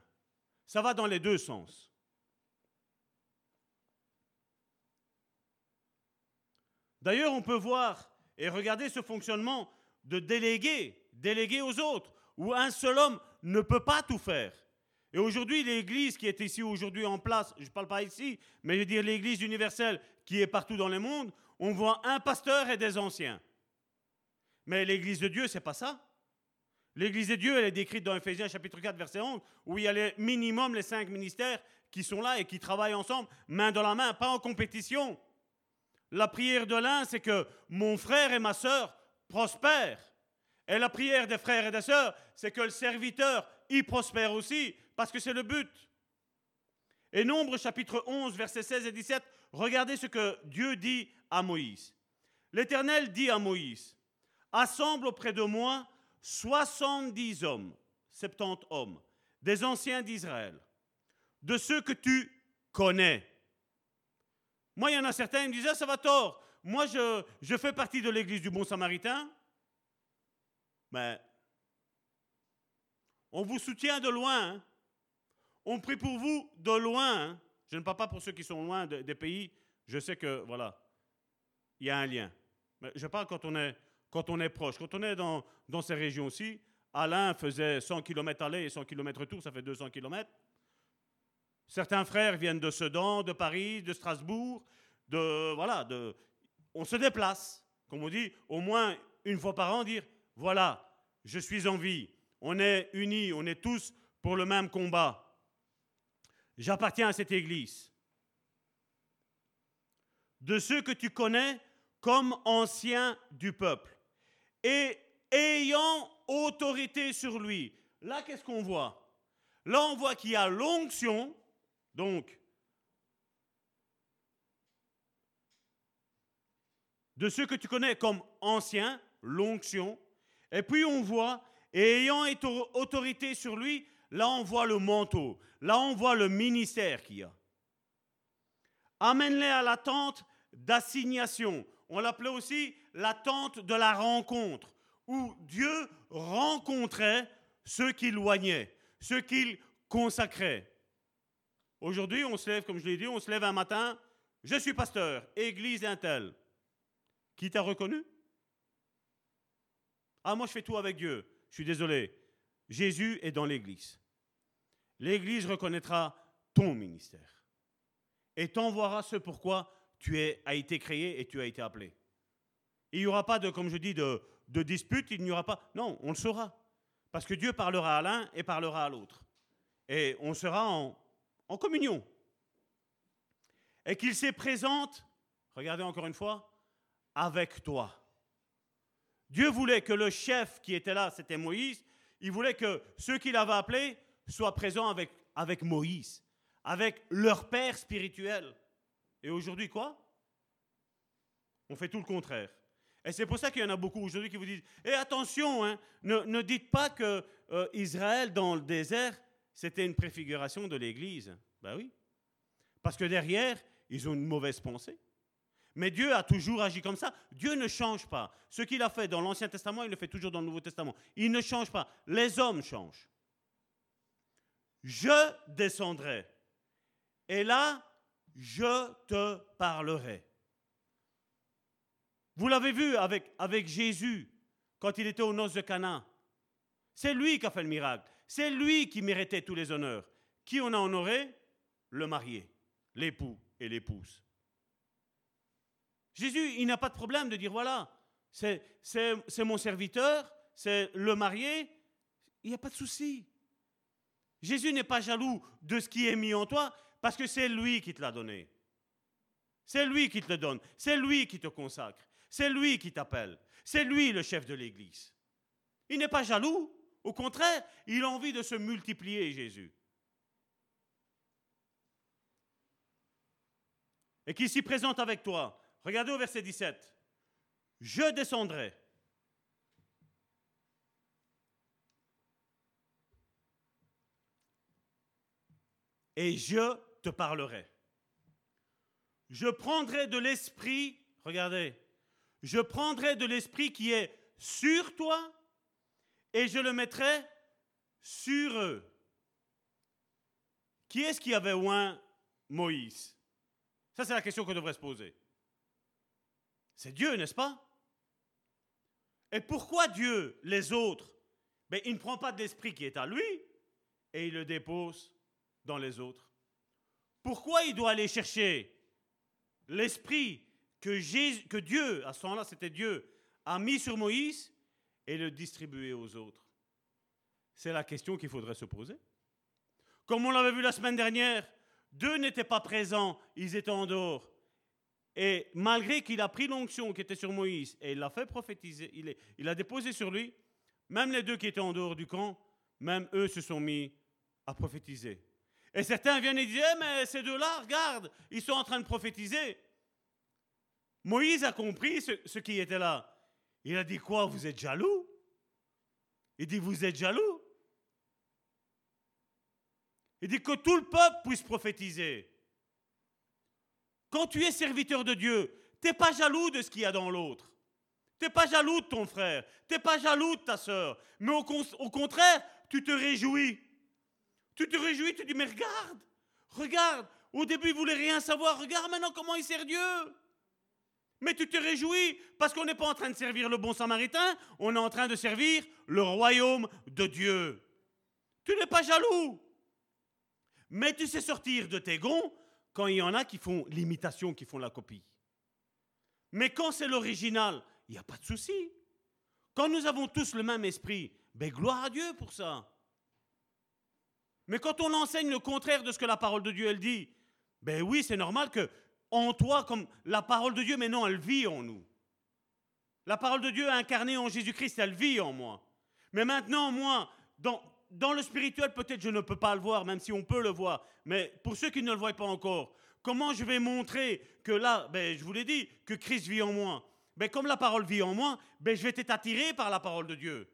Ça va dans les deux sens. D'ailleurs, on peut voir et regarder ce fonctionnement de déléguer, déléguer aux autres, où un seul homme ne peut pas tout faire. Et aujourd'hui, l'Église qui est ici aujourd'hui en place, je ne parle pas ici, mais je veux dire l'Église universelle qui est partout dans le monde, on voit un pasteur et des anciens. Mais l'Église de Dieu, c'est pas ça. L'Église de Dieu, elle est décrite dans Ephésiens chapitre 4, verset 11, où il y a les minimum les cinq ministères qui sont là et qui travaillent ensemble, main dans la main, pas en compétition. La prière de l'un, c'est que mon frère et ma sœur prospèrent. Et la prière des frères et des sœurs, c'est que le serviteur y prospère aussi, parce que c'est le but. Et Nombre chapitre 11, versets 16 et 17, regardez ce que Dieu dit à Moïse. L'Éternel dit à Moïse, Assemble auprès de moi 70 hommes, 70 hommes, des anciens d'Israël, de ceux que tu connais. Moi, il y en a certains qui me disaient, ça va tort. Moi, je, fais partie de l'église du Bon Samaritain. Mais on vous soutient de loin. hein. On prie pour vous de loin. hein. Je ne parle pas pour ceux qui sont loin de- des pays. Je sais que, voilà, il y a un lien. Mais je parle quand on est, quand on est proche. Quand on est dans, ces régions-ci, Alain faisait 100 km aller et 100 km retour, ça fait 200 km. Certains frères viennent de Sedan, de Paris, de Strasbourg, de voilà, de on se déplace, comme on dit, au moins une fois par an dire voilà, je suis en vie. On est unis, on est tous pour le même combat. J'appartiens à cette église. De ceux que tu connais comme anciens du peuple et ayant autorité sur lui. Là, qu'est-ce qu'on voit? Là, on voit qu'il y a l'onction, donc de ceux que tu connais comme anciens, l'onction. Et puis on voit, ayant auto- autorité sur lui, là on voit le manteau, là on voit le ministère qu'il y a. Amène-les à la tente d'assignation. On l'appelait aussi la tente de la rencontre, où Dieu rencontrait ceux qu'il loignait, ceux qu'il consacrait. Aujourd'hui, on se lève, comme je l'ai dit, on se lève un matin, je suis pasteur, église intel. Qui t'a reconnu Ah, moi je fais tout avec Dieu. Je suis désolé. Jésus est dans l'église. L'église reconnaîtra ton ministère et t'envoiera ce pourquoi tu as été créé et tu as été appelé. Il n'y aura pas de, comme je dis, de, dispute, il n'y aura pas. Non, on le saura. Parce que Dieu parlera à l'un et parlera à l'autre. Et on sera en, communion. Et qu'il se présente, regardez encore une fois, avec toi. Dieu voulait que le chef qui était là, c'était Moïse, il voulait que ceux qu'il avait appelés soient présents avec Moïse, avec leur père spirituel. Et aujourd'hui, quoi? On fait tout le contraire. Et c'est pour ça qu'il y en a beaucoup aujourd'hui qui vous disent Et attention, hein, ne, ne dites pas que euh, Israël dans le désert, c'était une préfiguration de l'Église. Ben oui. Parce que derrière, ils ont une mauvaise pensée. Mais Dieu a toujours agi comme ça. Dieu ne change pas. Ce qu'il a fait dans l'Ancien Testament, il le fait toujours dans le Nouveau Testament. Il ne change pas. Les hommes changent. Je descendrai. Et là, je te parlerai. Vous l'avez vu avec, Jésus quand il était aux noces de Cana. C'est lui qui a fait le miracle. C'est lui qui méritait tous les honneurs. Qui on a honoré? Le marié, l'époux et l'épouse. Jésus, il n'a pas de problème de dire voilà, c'est c'est- c'est mon serviteur, c'est le marié. Il n'y a pas de souci. Jésus n'est pas jaloux de ce qui est mis en toi parce que c'est lui qui te l'a donné. C'est lui qui te le donne. C'est lui qui te consacre. C'est lui qui t'appelle. C'est lui le chef de l'Église. Il n'est pas jaloux. Au contraire, il a envie de se multiplier, Jésus. Et qui s'y présente avec toi. Regardez au verset 17. Je descendrai. Et je te parlerai. Je prendrai de l'esprit, regardez, je prendrai de l'esprit qui est sur toi et je le mettrai sur eux. Qui est-ce qui avait oint Moïse? Ça, c'est la question qu'on devrait se poser. C'est Dieu, n'est-ce pas? Et pourquoi Dieu, les autres ben, Il ne prend pas de l'esprit qui est à lui et il le dépose dans les autres? Pourquoi il doit aller chercher l'esprit que, Dieu, à ce moment-là c'était Dieu, a mis sur Moïse et le distribuer aux autres? C'est la question qu'il faudrait se poser. Comme on l'avait vu la semaine dernière, deux n'étaient pas présents, ils étaient en dehors. Et malgré qu'il a pris l'onction qui était sur Moïse et il l'a fait prophétiser, il, il a déposé sur lui, même les deux qui étaient en dehors du camp, même eux se sont mis à prophétiser. Et certains viennent et disent, Eh, mais ces deux-là, regarde, ils sont en train de prophétiser. Moïse a compris ce, qui était là. Il a dit quoi Vous êtes jaloux? Il dit, vous êtes jaloux? Il dit que tout le peuple puisse prophétiser. Quand tu es serviteur de Dieu, t'es pas jaloux de ce qu'il y a dans l'autre. T'es pas jaloux de ton frère. T'es pas jaloux de ta sœur. Mais au contraire, tu te réjouis. Tu te réjouis, tu dis, mais regarde, regarde. Au début, il voulait rien savoir. Regarde maintenant comment il sert Dieu. Mais tu te réjouis parce qu'on n'est pas en train de servir le bon samaritain, on est en train de servir le royaume de Dieu. Tu n'es pas jaloux. Mais tu sais sortir de tes gonds quand il y en a qui font l'imitation, qui font la copie. Mais quand c'est l'original, il n'y a pas de souci. Quand nous avons tous le même esprit, ben gloire à Dieu pour ça. Mais quand on enseigne le contraire de ce que la parole de Dieu elle dit, ben oui, c'est normal que en toi, comme la parole de Dieu, maintenant, elle vit en nous. La parole de Dieu incarnée en Jésus-Christ, elle vit en moi. Mais maintenant, moi, dans, dans le spirituel, peut-être je ne peux pas le voir, même si on peut le voir. Mais pour ceux qui ne le voient pas encore, comment je vais montrer que là, ben, je vous l'ai dit, que Christ vit en moi? Ben, Comme la parole vit en moi, ben, je vais être attiré par la parole de Dieu.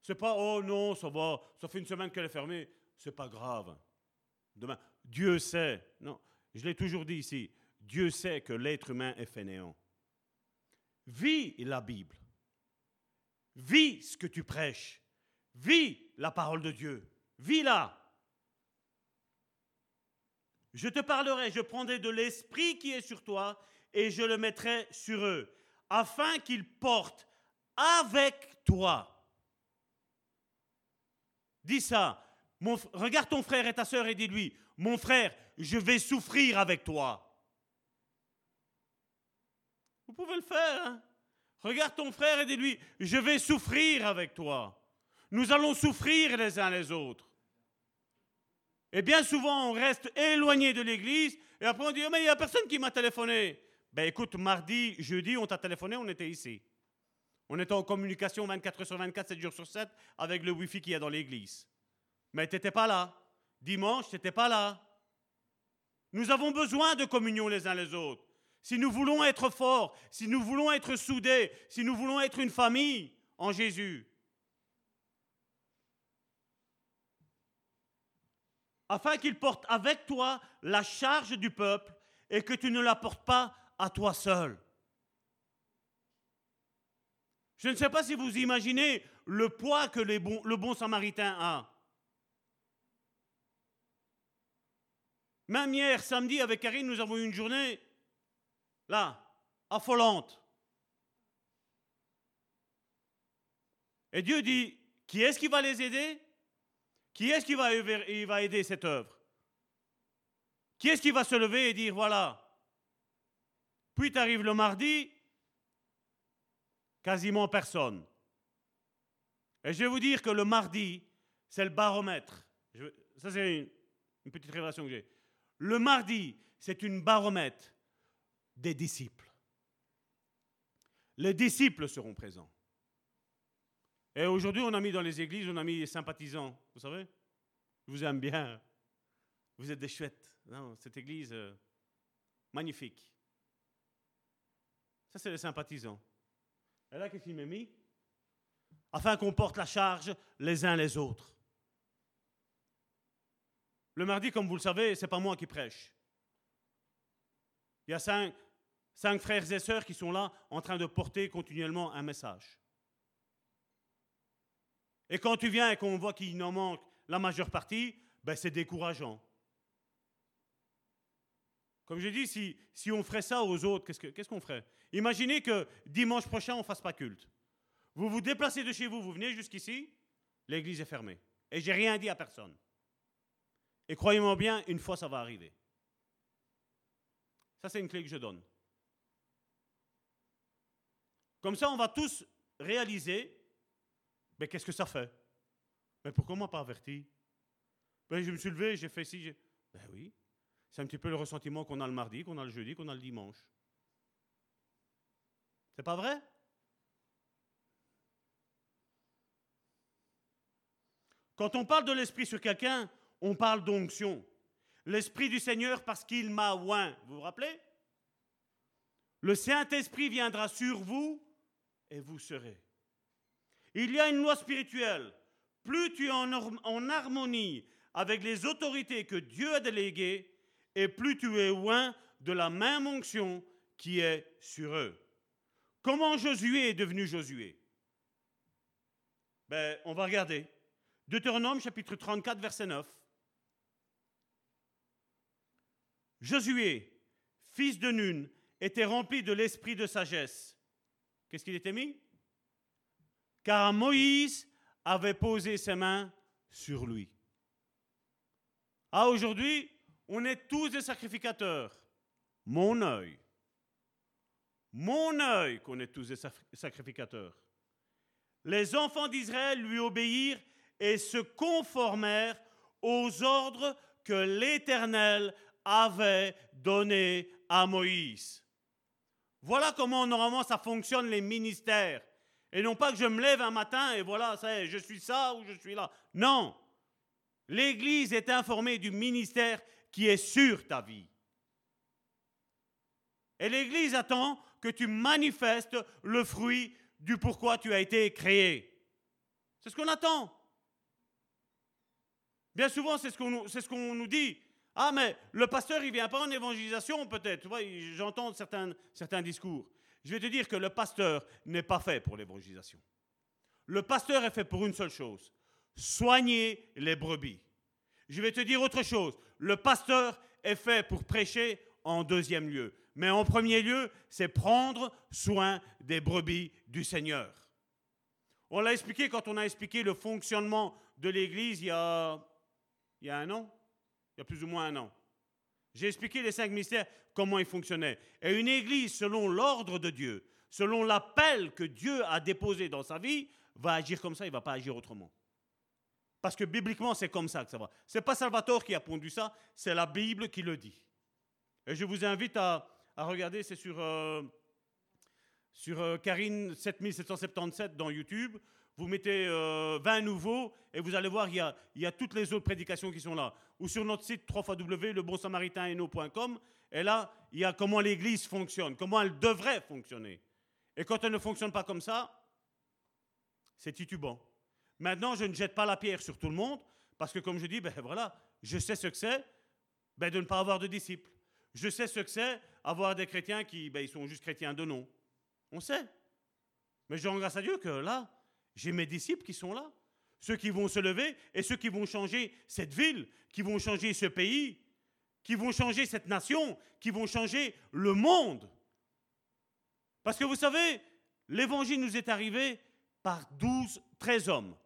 C'est pas, oh non, ça va, ça fait une semaine qu'elle est fermée. C'est pas grave. Demain, Dieu sait. Non, je l'ai toujours dit ici. Dieu sait que l'être humain est fainéant. Vis la Bible. Vis ce que tu prêches. Vis la parole de Dieu. Vis-la. Je te parlerai, je prendrai de l'esprit qui est sur toi et je le mettrai sur eux, afin qu'ils portent avec toi. Dis ça. Regarde ton frère et ta sœur et dis-lui, mon frère, je vais souffrir avec toi. Vous pouvez le faire. hein. Regarde ton frère et dis-lui, je vais souffrir avec toi. Nous allons souffrir les uns les autres. Et bien souvent, on reste éloigné de l'église et après on dit, Oh, mais il n'y a personne qui m'a téléphoné. Ben écoute, mardi, jeudi, on t'a téléphoné, on était ici. On était en communication 24 heures sur 24, 7 jours sur 7 avec le Wi-Fi qu'il y a dans l'église. Mais tu n'étais pas là. Dimanche, tu n'étais pas là. Nous avons besoin de communion les uns les autres. Si nous voulons être forts, si nous voulons être soudés, si nous voulons être une famille en Jésus. Afin qu'il porte avec toi la charge du peuple et que tu ne la portes pas à toi seul. Je ne sais pas si vous imaginez le poids que le bon samaritain a. Même hier, samedi, avec Karine, nous avons eu une journée, là, affolante. Et Dieu dit, qui est-ce qui va les aider? Qui est-ce qui va, aider cette œuvre? Qui est-ce qui va se lever et dire, voilà Puis tu arrives le mardi, quasiment personne. Et je vais vous dire que le mardi, c'est le baromètre. Ça, c'est une petite révélation que j'ai. Le mardi, c'est une baromètre des disciples. Les disciples seront présents. Et aujourd'hui, on a mis dans les églises, on a mis les sympathisants. Vous savez? Je vous aime bien. Vous êtes des chouettes. Cette église, euh, Magnifique. Ça, c'est les sympathisants. Et là, qu'est-ce qu'il m'a mis? Afin qu'on porte la charge les uns les autres. Le mardi, comme vous le savez, c'est pas moi qui prêche. Il y a cinq, frères et sœurs qui sont là en train de porter continuellement un message. Et quand tu viens et qu'on voit qu'il en manque la majeure partie, ben c'est décourageant. Comme je dis, si, on ferait ça aux autres, qu'est-ce qu'on ferait? Imaginez que dimanche prochain, on ne fasse pas culte. Vous vous déplacez de chez vous, vous venez jusqu'ici, l'église est fermée. Et j'ai rien dit à personne. Et croyez-moi bien, une fois, ça va arriver. Ça, c'est une clé que je donne. Comme ça, on va tous réaliser, mais qu'est-ce que ça fait? Mais pourquoi on m'a pas averti? Ben, Je me suis levé, j'ai fait ci. j'ai- Ben oui, c'est un petit peu le ressentiment qu'on a le mardi, qu'on a le jeudi, qu'on a le dimanche. C'est pas vrai? Quand on parle de l'Esprit sur quelqu'un, on parle d'onction. L'Esprit du Seigneur parce qu'il m'a oint. Vous vous rappelez? Le Saint-Esprit viendra sur vous et vous serez. Il y a une loi spirituelle. Plus tu es en, harmonie avec les autorités que Dieu a déléguées, et plus tu es oint de la même onction qui est sur eux. Comment Josué est devenu Josué? Ben, On va regarder. Deutéronome chapitre 34, verset 9. Josué, fils de Nun, était rempli de l'esprit de sagesse. Qu'est-ce qu'il était mis? Car Moïse avait posé ses mains sur lui. Ah, aujourd'hui, on est tous des sacrificateurs. Mon œil. Mon œil qu'on est tous des sacri- sacrificateurs. Les enfants d'Israël lui obéirent et se conformèrent aux ordres que l'Éternel avait donnés à Moïse. Voilà comment normalement ça fonctionne les ministères. Et non pas que je me lève un matin et voilà, ça je suis ça ou je suis là. Non. L'Église est informée du ministère qui est sur ta vie. Et l'Église attend que tu manifestes le fruit du pourquoi tu as été créé. C'est ce qu'on attend. Bien souvent, c'est ce qu'on ce qu'on nous dit. Ah, mais le pasteur, il vient pas en évangélisation, peut-être. J'entends certains, certains discours. Je vais te dire que le pasteur n'est pas fait pour l'évangélisation. Le pasteur est fait pour une seule chose soigner les brebis. Je vais te dire autre chose. Le pasteur est fait pour prêcher en deuxième lieu. Mais en premier lieu, c'est prendre soin des brebis du Seigneur. On l'a expliqué quand on a expliqué le fonctionnement de l'Église il il y a un an, il y a plus ou moins un an. J'ai expliqué les cinq mystères, comment ils fonctionnaient. Et une Église, selon l'ordre de Dieu, selon l'appel que Dieu a déposé dans sa vie, va agir comme ça, il ne va pas agir autrement. Parce que bibliquement, c'est comme ça que ça va. Ce n'est pas Salvatore qui a pondu ça, c'est la Bible qui le dit. Et je vous invite à, regarder, c'est sur, euh, sur euh, Karine 7777 dans YouTube. Vous mettez euh, 20 nouveaux et vous allez voir, il y, a, toutes les autres prédications qui sont là. Ou sur notre site www.lebonsamaritaineno.com. Et là, il y a comment l'Église fonctionne, comment elle devrait fonctionner. Et quand elle ne fonctionne pas comme ça, c'est titubant. Maintenant, je ne jette pas la pierre sur tout le monde, parce que comme je dis, ben voilà, je sais ce que c'est ben, de ne pas avoir de disciples. Je sais ce que c'est avoir des chrétiens qui ben, ils sont juste chrétiens de nom. On sait. Mais je rends grâce à Dieu que là, j'ai mes disciples qui sont là. Ceux qui vont se lever et ceux qui vont changer cette ville, qui vont changer ce pays, qui vont changer cette nation, qui vont changer le monde. Parce que vous savez, l'évangile nous est arrivé par 12, 13 hommes.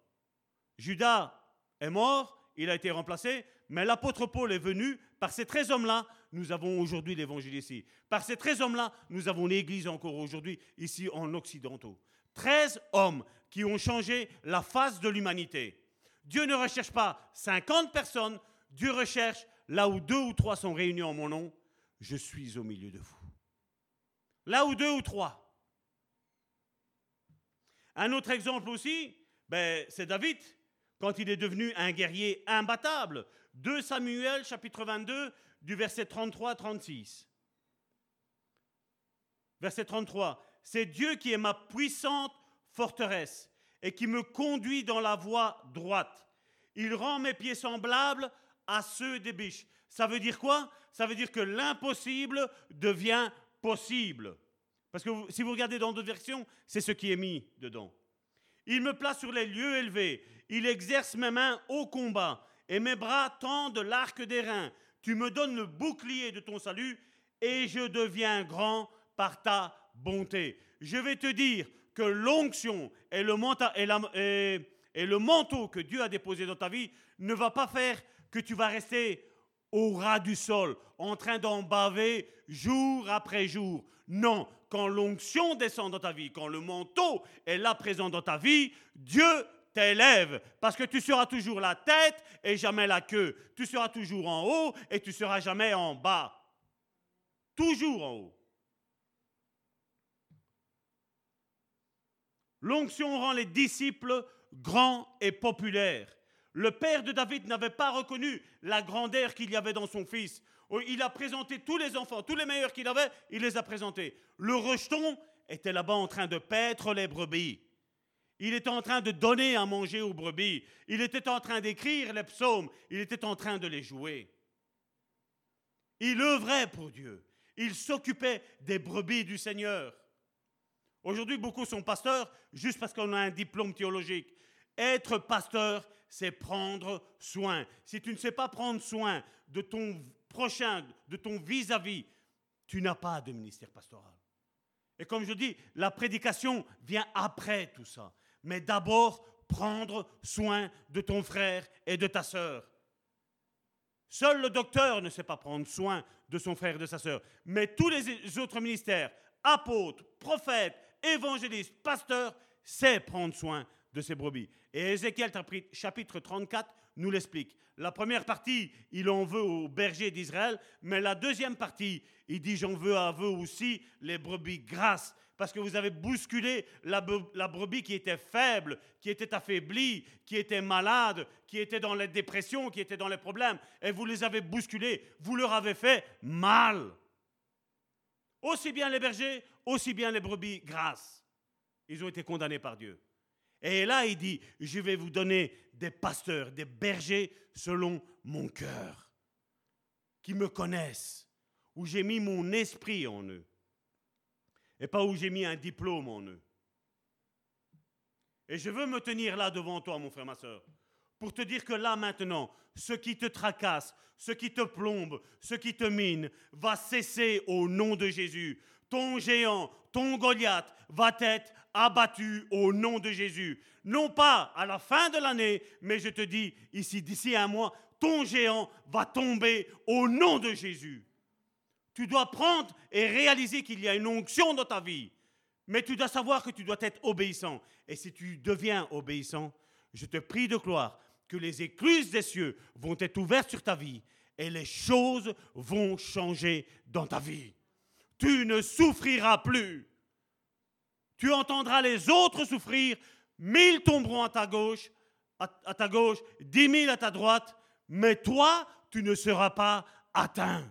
Judas est mort, il a été remplacé, mais l'apôtre Paul est venu. Par ces 13 hommes-là, nous avons aujourd'hui l'évangile ici. Par ces 13 hommes-là, nous avons l'église encore aujourd'hui ici en Occidentaux. 13 hommes qui ont changé la face de l'humanité. Dieu ne recherche pas 50 personnes, Dieu recherche là où deux ou trois sont réunis en mon nom, je suis au milieu de vous. Là où deux ou trois. Un autre exemple aussi, ben, c'est David, quand il est devenu un guerrier imbattable. 2 Samuel chapitre 22 du verset 33 à 36. Verset 33. C'est Dieu qui est ma puissante forteresse et qui me conduit dans la voie droite. Il rend mes pieds semblables à ceux des biches. Ça veut dire quoi? Ça veut dire que l'impossible devient possible. Parce que si vous regardez dans d'autres versions, c'est ce qui est mis dedans. Il me place sur les lieux élevés. Il exerce mes mains au combat et mes bras tendent l'arc des reins. Tu me donnes le bouclier de ton salut et je deviens grand par ta bonté. Je vais te dire que l'onction et le, manteau que Dieu a déposé dans ta vie ne va pas faire que tu vas rester au ras du sol, en train d'en baver jour après jour. Non, quand l'onction descend dans ta vie, quand le manteau est là présent dans ta vie, Dieu t'élève, parce que tu seras toujours la tête et jamais la queue. Tu seras toujours en haut et tu seras jamais en bas. Toujours en haut. L'onction rend les disciples grands et populaires. Le père de David n'avait pas reconnu la grandeur qu'il y avait dans son fils. Oh, Il a présenté tous les enfants, tous les meilleurs qu'il avait, il les a présentés. Le rejeton était là-bas en train de paître les brebis. Il était en train de donner à manger aux brebis. Il était en train d'écrire les psaumes. Il était en train de les jouer. Il œuvrait pour Dieu. Il s'occupait des brebis du Seigneur. Aujourd'hui, beaucoup sont pasteurs juste parce qu'on a un diplôme théologique. Être pasteur, c'est prendre soin. Si tu ne sais pas prendre soin de ton prochain, de ton vis-à-vis, tu n'as pas de ministère pastoral. Et comme je dis, la prédication vient après tout ça. Mais d'abord, prendre soin de ton frère et de ta sœur. Seul le docteur ne sait pas prendre soin de son frère et de sa sœur. Mais tous les autres ministères, apôtres, prophètes, évangélistes, pasteurs, sait prendre soin de ses brebis. Et Ézéchiel chapitre 34 nous l'explique. La première partie, il en veut aux bergers d'Israël, mais la deuxième partie, il dit j'en veux à vous aussi les brebis grasses, parce que vous avez bousculé la brebis qui était faible, qui était affaiblie, qui était malade, qui était dans les dépressions, qui était dans les problèmes, et vous les avez bousculés, vous leur avez fait mal. Aussi bien les bergers, aussi bien les brebis grasses. Ils ont été condamnés par Dieu. Et là, il dit, je vais vous donner des pasteurs, des bergers selon mon cœur, qui me connaissent, où j'ai mis mon esprit en eux, et pas où j'ai mis un diplôme en eux. Et je veux me tenir là devant toi, mon frère, ma soeur, pour te dire que là maintenant, ce qui te tracasse, ce qui te plombe, ce qui te mine, va cesser au nom de Jésus. Ton géant, ton Goliath va être abattu au nom de Jésus. Non pas à la fin de l'année, mais je te dis ici, d'ici un mois, ton géant va tomber au nom de Jésus. Tu dois prendre et réaliser qu'il y a une onction dans ta vie. Mais tu dois savoir que tu dois être obéissant. Et si tu deviens obéissant, je te prie de gloire que les écluses des cieux vont être ouvertes sur ta vie et les choses vont changer dans ta vie. Tu ne souffriras plus. Tu entendras les autres souffrir. Mille tomberont à ta gauche, à, ta gauche, dix mille à ta droite, mais toi, tu ne seras pas atteint.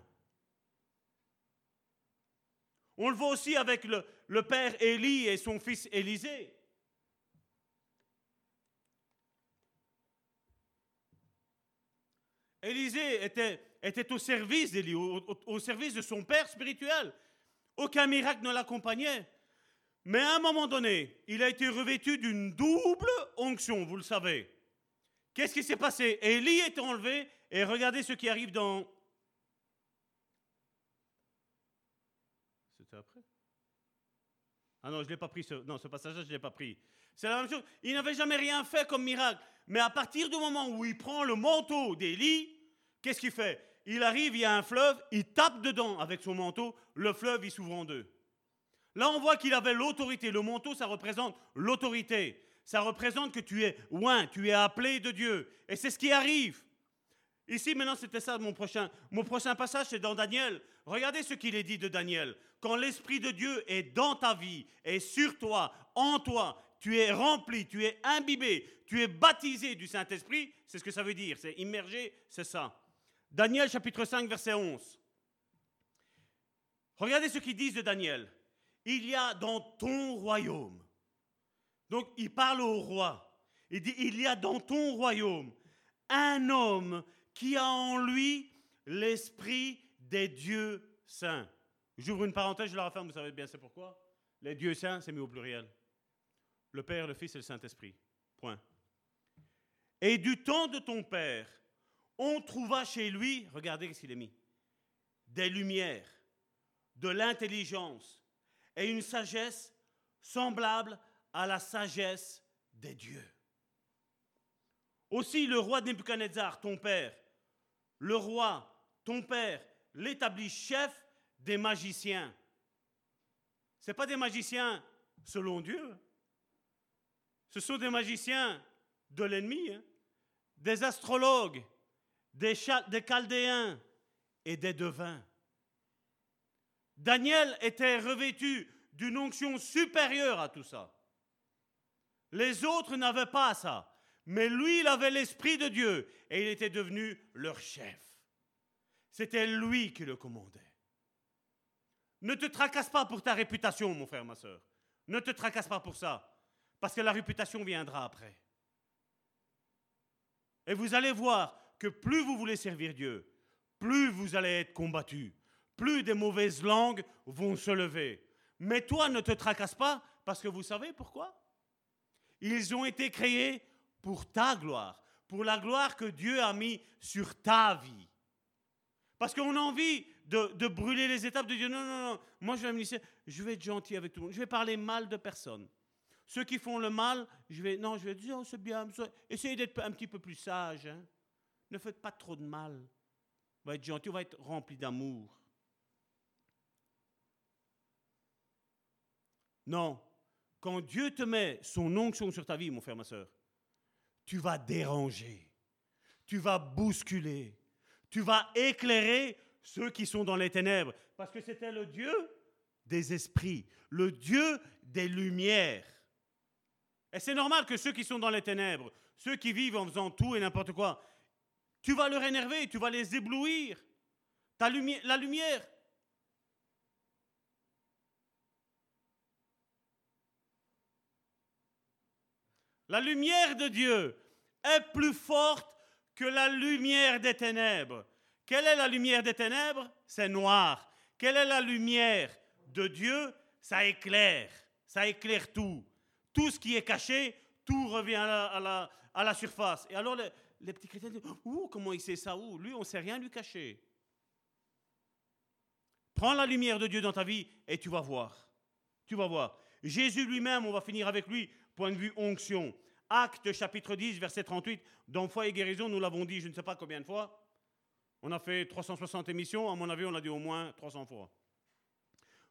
On le voit aussi avec le, père Élie et son fils Élisée. Élisée était, au service d'Élie, au service de son père spirituel. Aucun miracle ne l'accompagnait. Mais à un moment donné, il a été revêtu d'une double onction, vous le savez. Qu'est-ce qui s'est passé? Élie est enlevé et regardez ce qui arrive dans... C'était après? Ah non, je l'ai pas pris. Ce... Non, ce passage-là, je ne l'ai pas pris. C'est la même chose. Il n'avait jamais rien fait comme miracle. Mais à partir du moment où il prend le manteau d'Élie, qu'est-ce qu'il fait? Il arrive, il y a un fleuve, il tape dedans avec son manteau, le fleuve, il s'ouvre en deux. Là, on voit qu'il avait l'autorité. Le manteau, ça représente l'autorité. Ça représente que tu es loin, tu es appelé de Dieu. Et c'est ce qui arrive. Ici, maintenant, c'était ça mon prochain. Mon prochain passage, c'est dans Daniel. Regardez ce qu'il est dit de Daniel. Quand l'Esprit de Dieu est dans ta vie, est sur toi, en toi, tu es rempli, tu es imbibé, tu es baptisé du Saint-Esprit, c'est ce que ça veut dire. C'est immergé, c'est ça. Daniel chapitre 5, verset 11. Regardez ce qu'ils disent de Daniel. il y a dans ton royaume. Donc il parle au roi. Il dit, il y a dans ton royaume un homme qui a en lui l'esprit des dieux saints. J'ouvre une parenthèse, je la referme, vous savez bien c'est pourquoi. Les dieux saints, c'est mis au pluriel. Le Père, le Fils et le Saint-Esprit. Point. Et du temps de ton Père, on trouva chez lui, regardez ce qu'il est mis, des lumières, de l'intelligence et une sagesse semblable à la sagesse des dieux. Aussi le roi Nebuchadnezzar, ton père, le roi, ton père, l'établit chef des magiciens. Ce pas des magiciens selon Dieu. Ce sont des magiciens de l'ennemi, hein. des astrologues, des, chaldéens et des devins. Daniel était revêtu d'une onction supérieure à tout ça. Les autres n'avaient pas ça. Mais lui, il avait l'Esprit de Dieu et il était devenu leur chef. C'était lui qui le commandait. Ne te tracasse pas pour ta réputation, mon frère, ma soeur. Ne te tracasse pas pour ça, parce que la réputation viendra après. Et vous allez voir que plus vous voulez servir Dieu, plus vous allez être combattu, plus des mauvaises langues vont se lever. Mais toi, ne te tracasse pas, parce que vous savez pourquoi? Ils ont été créés pour ta gloire, pour la gloire que Dieu a mis sur ta vie. Parce qu'on a envie de, brûler les étapes, de dire non, non, non, moi je vais me je vais être gentil avec tout le monde, je vais parler mal de personne. Ceux qui font le mal, je vais, non, je vais dire, oh, c'est bien, essayez d'être un petit peu plus sage. Hein. Ne faites pas trop de mal. On va être gentil, on va être rempli d'amour. Non, quand Dieu te met son onction sur ta vie, mon frère, ma soeur, tu vas déranger, tu vas bousculer, tu vas éclairer ceux qui sont dans les ténèbres. Parce que c'était le Dieu des esprits, le Dieu des lumières. Et c'est normal que ceux qui sont dans les ténèbres, ceux qui vivent en faisant tout et n'importe quoi, tu vas leur énerver, tu vas les éblouir. La lumière. La lumière de Dieu est plus forte que la lumière des ténèbres. Quelle est la lumière des ténèbres? C'est noir. Quelle est la lumière de Dieu? Ça éclaire. Ça éclaire tout. Tout ce qui est caché, tout revient à la, surface. Et alors petits chrétiens disent, ouh, comment il sait ça? Ouh, lui, on ne sait rien lui cacher. Prends la lumière de Dieu dans ta vie et tu vas voir. Tu vas voir. Jésus lui-même, on va finir avec lui, point de vue onction. Acte chapitre 10, verset 38, dans Foi et guérison, nous l'avons dit je ne sais pas combien de fois. On a fait 360 émissions, à mon avis, on l'a dit au moins 300 fois.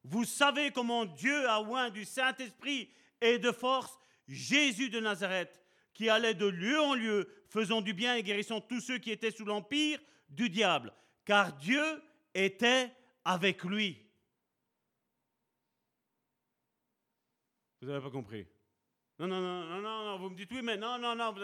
Vous savez comment Dieu a oint du Saint-Esprit et de force Jésus de Nazareth, qui allait de lieu en lieu, faisant du bien et guérissant tous ceux qui étaient sous l'empire du diable, car Dieu était avec lui. Vous n'avez pas compris non, non, non, non, non, vous me dites oui, mais non, non, non.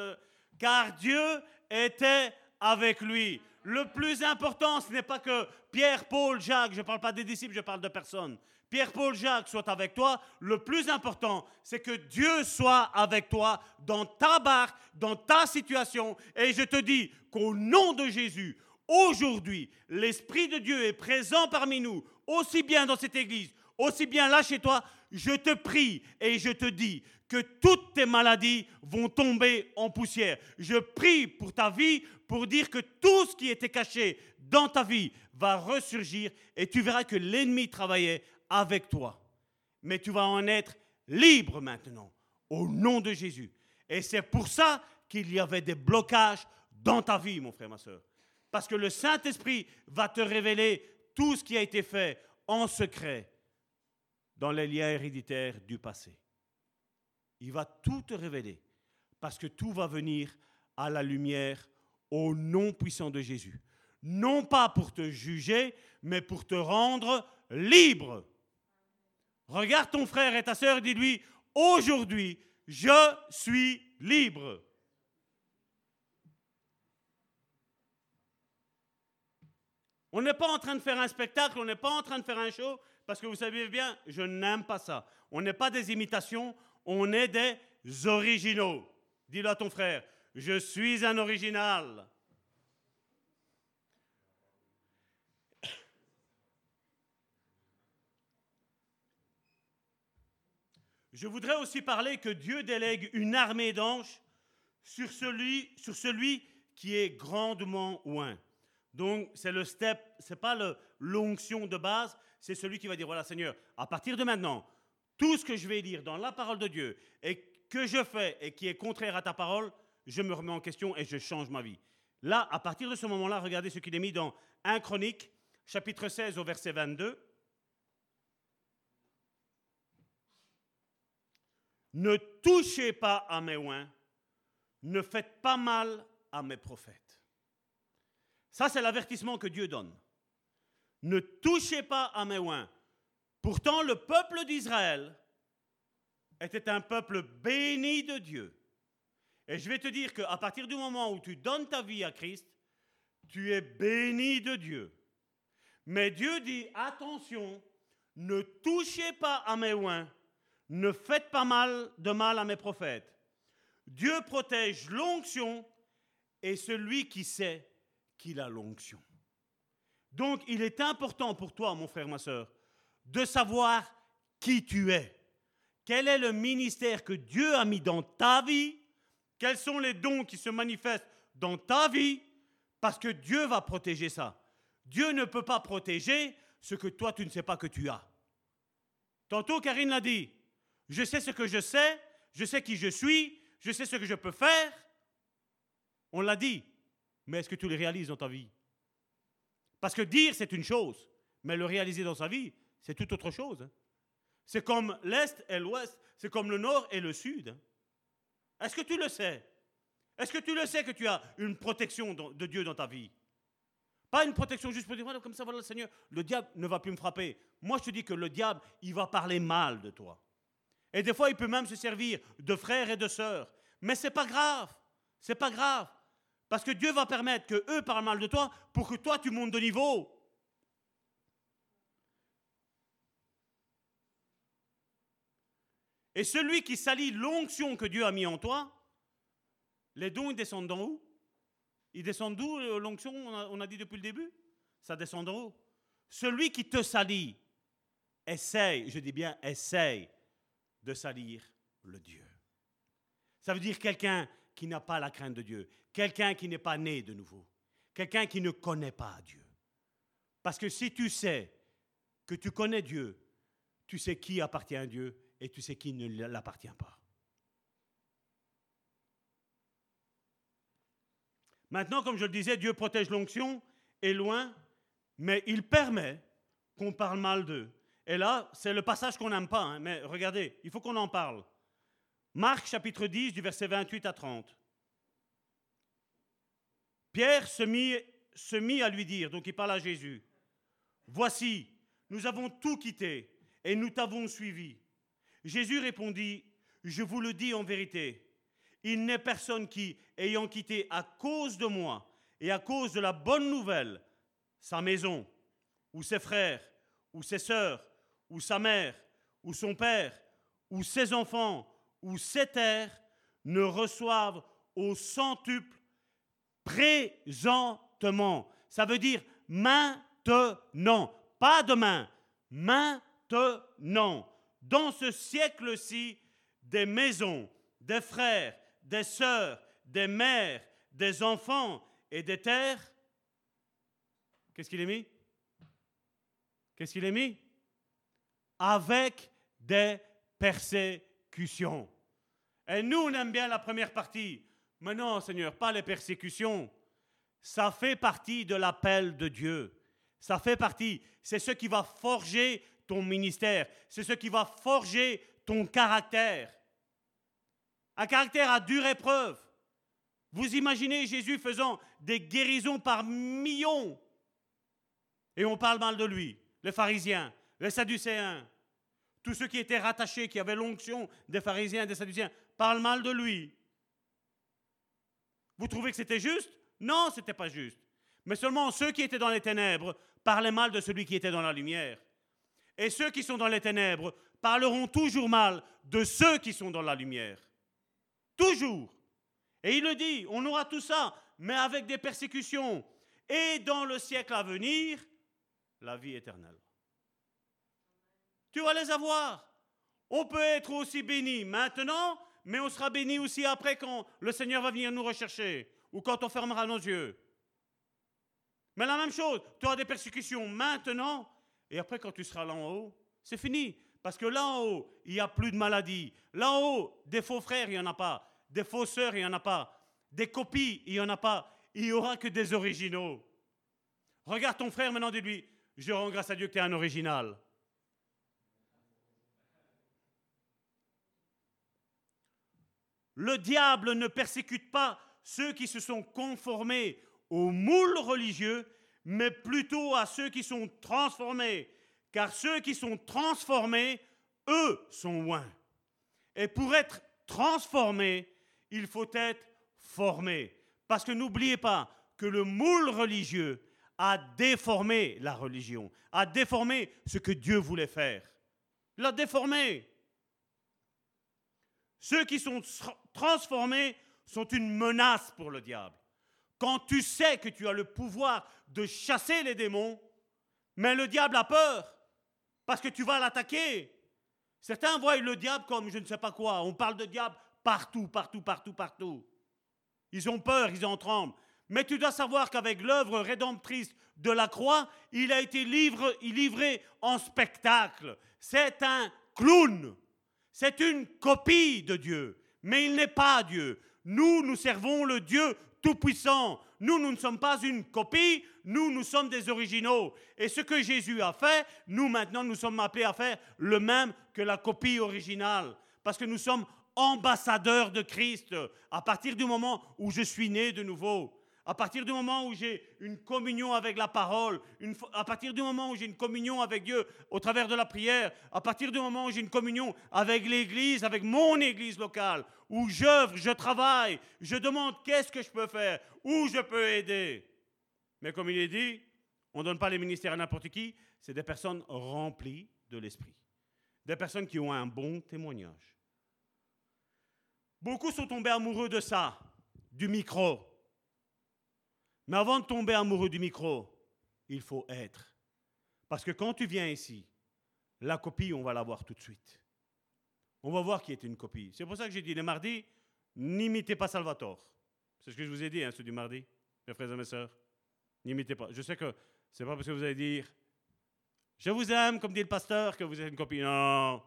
Car Dieu était avec lui. Le plus important, ce n'est pas que Pierre, Paul, Jacques, je ne parle pas des disciples, je parle de personnes. Pierre, Paul, Jacques soient avec toi. Le plus important, c'est que Dieu soit avec toi dans ta barque, dans ta situation. Et je te dis qu'au nom de Jésus, aujourd'hui, l'Esprit de Dieu est présent parmi nous, aussi bien dans cette église, aussi bien là chez toi. Je te prie et je te dis que toutes tes maladies vont tomber en poussière. Je prie pour ta vie pour dire que tout ce qui était caché dans ta vie va ressurgir et tu verras que l'ennemi travaillait avec toi. Mais tu vas en être libre maintenant, au nom de Jésus. Et c'est pour ça qu'il y avait des blocages dans ta vie, mon frère, ma soeur. Parce que le Saint-Esprit va te révéler tout ce qui a été fait en secret dans les liens héréditaires du passé. Il va tout te révéler parce que tout va venir à la lumière au nom puissant de Jésus. Non pas pour te juger, mais pour te rendre libre. Regarde ton frère et ta sœur et dis-lui, aujourd'hui, je suis libre. On n'est pas en train de faire un spectacle, on n'est pas en train de faire un show, parce que vous savez bien, je n'aime pas ça. On n'est pas des imitations, on est des originaux. Dis-le à ton frère, je suis un original. Je voudrais aussi parler que Dieu délègue une armée d'anges sur celui, sur celui qui est grandement oint. Donc, c'est le step, c'est pas l'onction de base, c'est celui qui va dire voilà, Seigneur, à partir de maintenant, tout ce que je vais dire dans la parole de Dieu et que je fais et qui est contraire à ta parole, je me remets en question et je change ma vie. Là, à partir de ce moment-là, regardez ce qu'il est mis dans 1 Chronique, chapitre 16 au verset 22. Ne touchez pas à mes oins, ne faites pas mal à mes prophètes. Ça, c'est l'avertissement que Dieu donne. Ne touchez pas à mes oins. Pourtant, le peuple d'Israël était un peuple béni de Dieu. Et je vais te dire qu'à partir du moment où tu donnes ta vie à Christ, tu es béni de Dieu. Mais Dieu dit, attention, ne touchez pas à mes oins, ne faites pas mal de mal à mes prophètes. Dieu protège l'onction et celui qui sait qu'il a l'onction. Donc il est important pour toi, mon frère, ma soeur, de savoir qui tu es. Quel est le ministère que Dieu a mis dans ta vie? Quels sont les dons qui se manifestent dans ta vie? Parce que Dieu va protéger ça. Dieu ne peut pas protéger ce que toi, tu ne sais pas que tu as. Tantôt, Karine l'a dit, je sais ce que je sais, je sais qui je suis, je sais ce que je peux faire. On l'a dit, mais est-ce que tu le réalises dans ta vie? Parce que dire, c'est une chose, mais le réaliser dans sa vie, c'est tout autre chose. hein. C'est comme l'Est et l'Ouest, c'est comme le Nord et le Sud. hein. Est-ce que tu le sais? Est-ce que tu le sais que tu as une protection de Dieu dans ta vie? Pas une protection juste pour dire, comme ça, voilà, le Seigneur, le diable ne va plus me frapper. Moi, je te dis que le diable, il va parler mal de toi. Et des fois, il peut même se servir de frères et de sœurs. Mais c'est pas grave. C'est pas grave. Parce que Dieu va permettre que eux parlent mal de toi pour que toi, tu montes de niveau. Et celui qui salit l'onction que Dieu a mis en toi, les dons, ils descendent d'en haut. Ils descendent d'où euh, l'onction on a, on a dit depuis le début? Ça descend d'en haut. Celui qui te salit, essaye, je dis bien essaye, de salir le Dieu. Ça veut dire quelqu'un qui n'a pas la crainte de Dieu, quelqu'un qui n'est pas né de nouveau, quelqu'un qui ne connaît pas Dieu. Parce que si tu sais que tu connais Dieu, tu sais qui appartient à Dieu et tu sais qui ne l'appartient pas. Maintenant, comme je le disais, Dieu protège l'onction est loin, mais il permet qu'on parle mal d'eux. Et là, c'est le passage qu'on n'aime pas, hein, mais regardez, il faut qu'on en parle. Marc chapitre 10 du verset 28 à 30. Pierre se mit, se mit à lui dire, donc il parle à Jésus, Voici, nous avons tout quitté et nous t'avons suivi. Jésus répondit, Je vous le dis en vérité, il n'est personne qui, ayant quitté à cause de moi et à cause de la bonne nouvelle, sa maison, ou ses frères, ou ses sœurs, ou sa mère, ou son père, ou ses enfants, ou ses terres, ne reçoivent au centuple présentement. Ça veut dire maintenant, pas demain, maintenant. Dans ce siècle-ci, des maisons, des frères, des sœurs, des mères, des enfants et des terres. Qu'est-ce qu'il est mis? Qu'est-ce qu'il est mis? Avec des persécutions. Et nous, on aime bien la première partie. Mais non, Seigneur, pas les persécutions. Ça fait partie de l'appel de Dieu. Ça fait partie. C'est ce qui va forger ton ministère. C'est ce qui va forger ton caractère. Un caractère à dure épreuve. Vous imaginez Jésus faisant des guérisons par millions. Et on parle mal de lui. Les pharisiens, les sadducéens, tous ceux qui étaient rattachés, qui avaient l'onction des pharisiens et des sadducéens, parlent mal de lui. Vous trouvez que c'était juste? Non, ce n'était pas juste. Mais seulement ceux qui étaient dans les ténèbres parlaient mal de celui qui était dans la lumière. Et ceux qui sont dans les ténèbres parleront toujours mal de ceux qui sont dans la lumière. Toujours. Et il le dit, on aura tout ça, mais avec des persécutions. Et dans le siècle à venir, la vie éternelle. Tu vas les avoir. On peut être aussi béni maintenant, mais on sera béni aussi après quand le Seigneur va venir nous rechercher ou quand on fermera nos yeux. Mais la même chose, tu auras des persécutions maintenant, et après quand tu seras là en haut, c'est fini. Parce que là en haut, il n'y a plus de maladie. Là en haut, des faux frères, il n'y en a pas. Des faux sœurs, il n'y en a pas. Des copies, il n'y en a pas. Il n'y aura que des originaux. Regarde ton frère maintenant, dis-lui, je rends grâce à Dieu que tu es un original. Le diable ne persécute pas ceux qui se sont conformés au moule religieux, mais plutôt à ceux qui sont transformés. Car ceux qui sont transformés, eux sont loin. Et pour être transformé, il faut être formé. Parce que n'oubliez pas que le moule religieux a déformé la religion, a déformé ce que Dieu voulait faire. Il l'a déformé. Ceux qui sont transformés sont une menace pour le diable. Quand tu sais que tu as le pouvoir de chasser les démons, mais le diable a peur parce que tu vas l'attaquer. Certains voient le diable comme je ne sais pas quoi. On parle de diable partout, partout, partout, partout. Ils ont peur, ils en tremblent. Mais tu dois savoir qu'avec l'œuvre rédemptrice de la croix, il a été livré, livré en spectacle. C'est un clown. C'est une copie de Dieu. Mais il n'est pas Dieu. Nous, nous servons le Dieu Tout-Puissant. Nous, nous ne sommes pas une copie, nous, nous sommes des originaux. Et ce que Jésus a fait, nous, maintenant, nous sommes appelés à faire le même que la copie originale. Parce que nous sommes ambassadeurs de Christ à partir du moment où je suis né de nouveau. À partir du moment où j'ai une communion avec la parole, à partir du moment où j'ai une communion avec Dieu au travers de la prière, à partir du moment où j'ai une communion avec l'Église, avec mon Église locale, où j'œuvre, je travaille, je demande qu'est-ce que je peux faire, où je peux aider. Mais comme il est dit, on ne donne pas les ministères à n'importe qui, c'est des personnes remplies de l'Esprit, des personnes qui ont un bon témoignage. Beaucoup sont tombés amoureux de ça, du micro. Mais avant de tomber amoureux du micro, il faut être. Parce que quand tu viens ici, la copie, on va la voir tout de suite. On va voir qui est une copie. C'est pour ça que j'ai dit les mardis, n'imitez pas Salvatore. C'est ce que je vous ai dit, hein, ceux du mardi, mes frères et mes sœurs. N'imitez pas. Je sais que c'est pas parce que vous allez dire je vous aime, comme dit le pasteur, que vous êtes une copie. Non.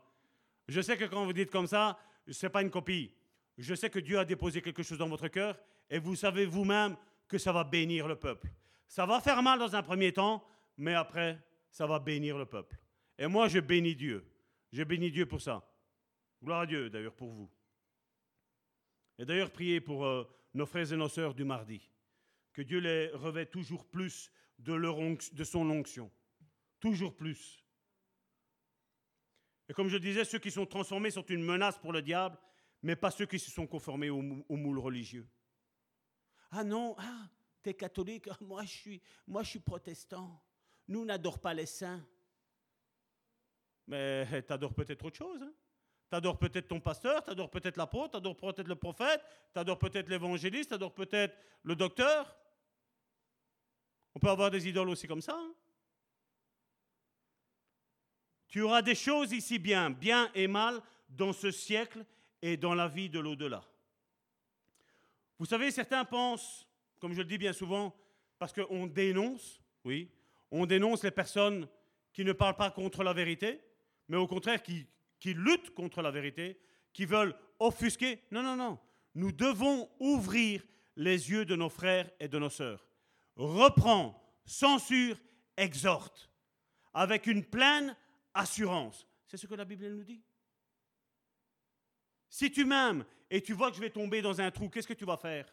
Je sais que quand vous dites comme ça, ce n'est pas une copie. Je sais que Dieu a déposé quelque chose dans votre cœur et vous savez vous-même que ça va bénir le peuple. Ça va faire mal dans un premier temps, mais après, ça va bénir le peuple. Et moi, je bénis Dieu. Je bénis Dieu pour ça. Gloire à Dieu, d'ailleurs, pour vous. Et d'ailleurs, priez pour euh, nos frères et nos sœurs du mardi. Que Dieu les revêt toujours plus de, leur de son onction. Toujours plus. Et comme je disais, ceux qui sont transformés sont une menace pour le diable, mais pas ceux qui se sont conformés au, au moule religieux. Ah non, ah, t'es catholique, (laughs) moi, je suis, moi je suis protestant. Nous, n'adorons pas les saints. Mais t'adores peut-être autre chose. Hein? T'adores peut-être ton pasteur, t'adores peut-être l'apôtre, t'adores peut-être le prophète, t'adores peut-être l'évangéliste, t'adores peut-être le docteur. On peut avoir des idoles aussi comme ça. Hein? Tu auras des choses ici bien, bien et mal, dans ce siècle et dans la vie de l'au-delà. Vous savez, certains pensent, comme je le dis bien souvent, parce qu'on dénonce, oui, on dénonce les personnes qui ne parlent pas contre la vérité, mais au contraire qui, qui luttent contre la vérité, qui veulent offusquer. Non, non, non. Nous devons ouvrir les yeux de nos frères et de nos sœurs. Reprends, censure, exhorte, avec une pleine assurance. C'est ce que la Bible nous dit. Si tu m'aimes et tu vois que je vais tomber dans un trou, qu'est-ce que tu vas faire?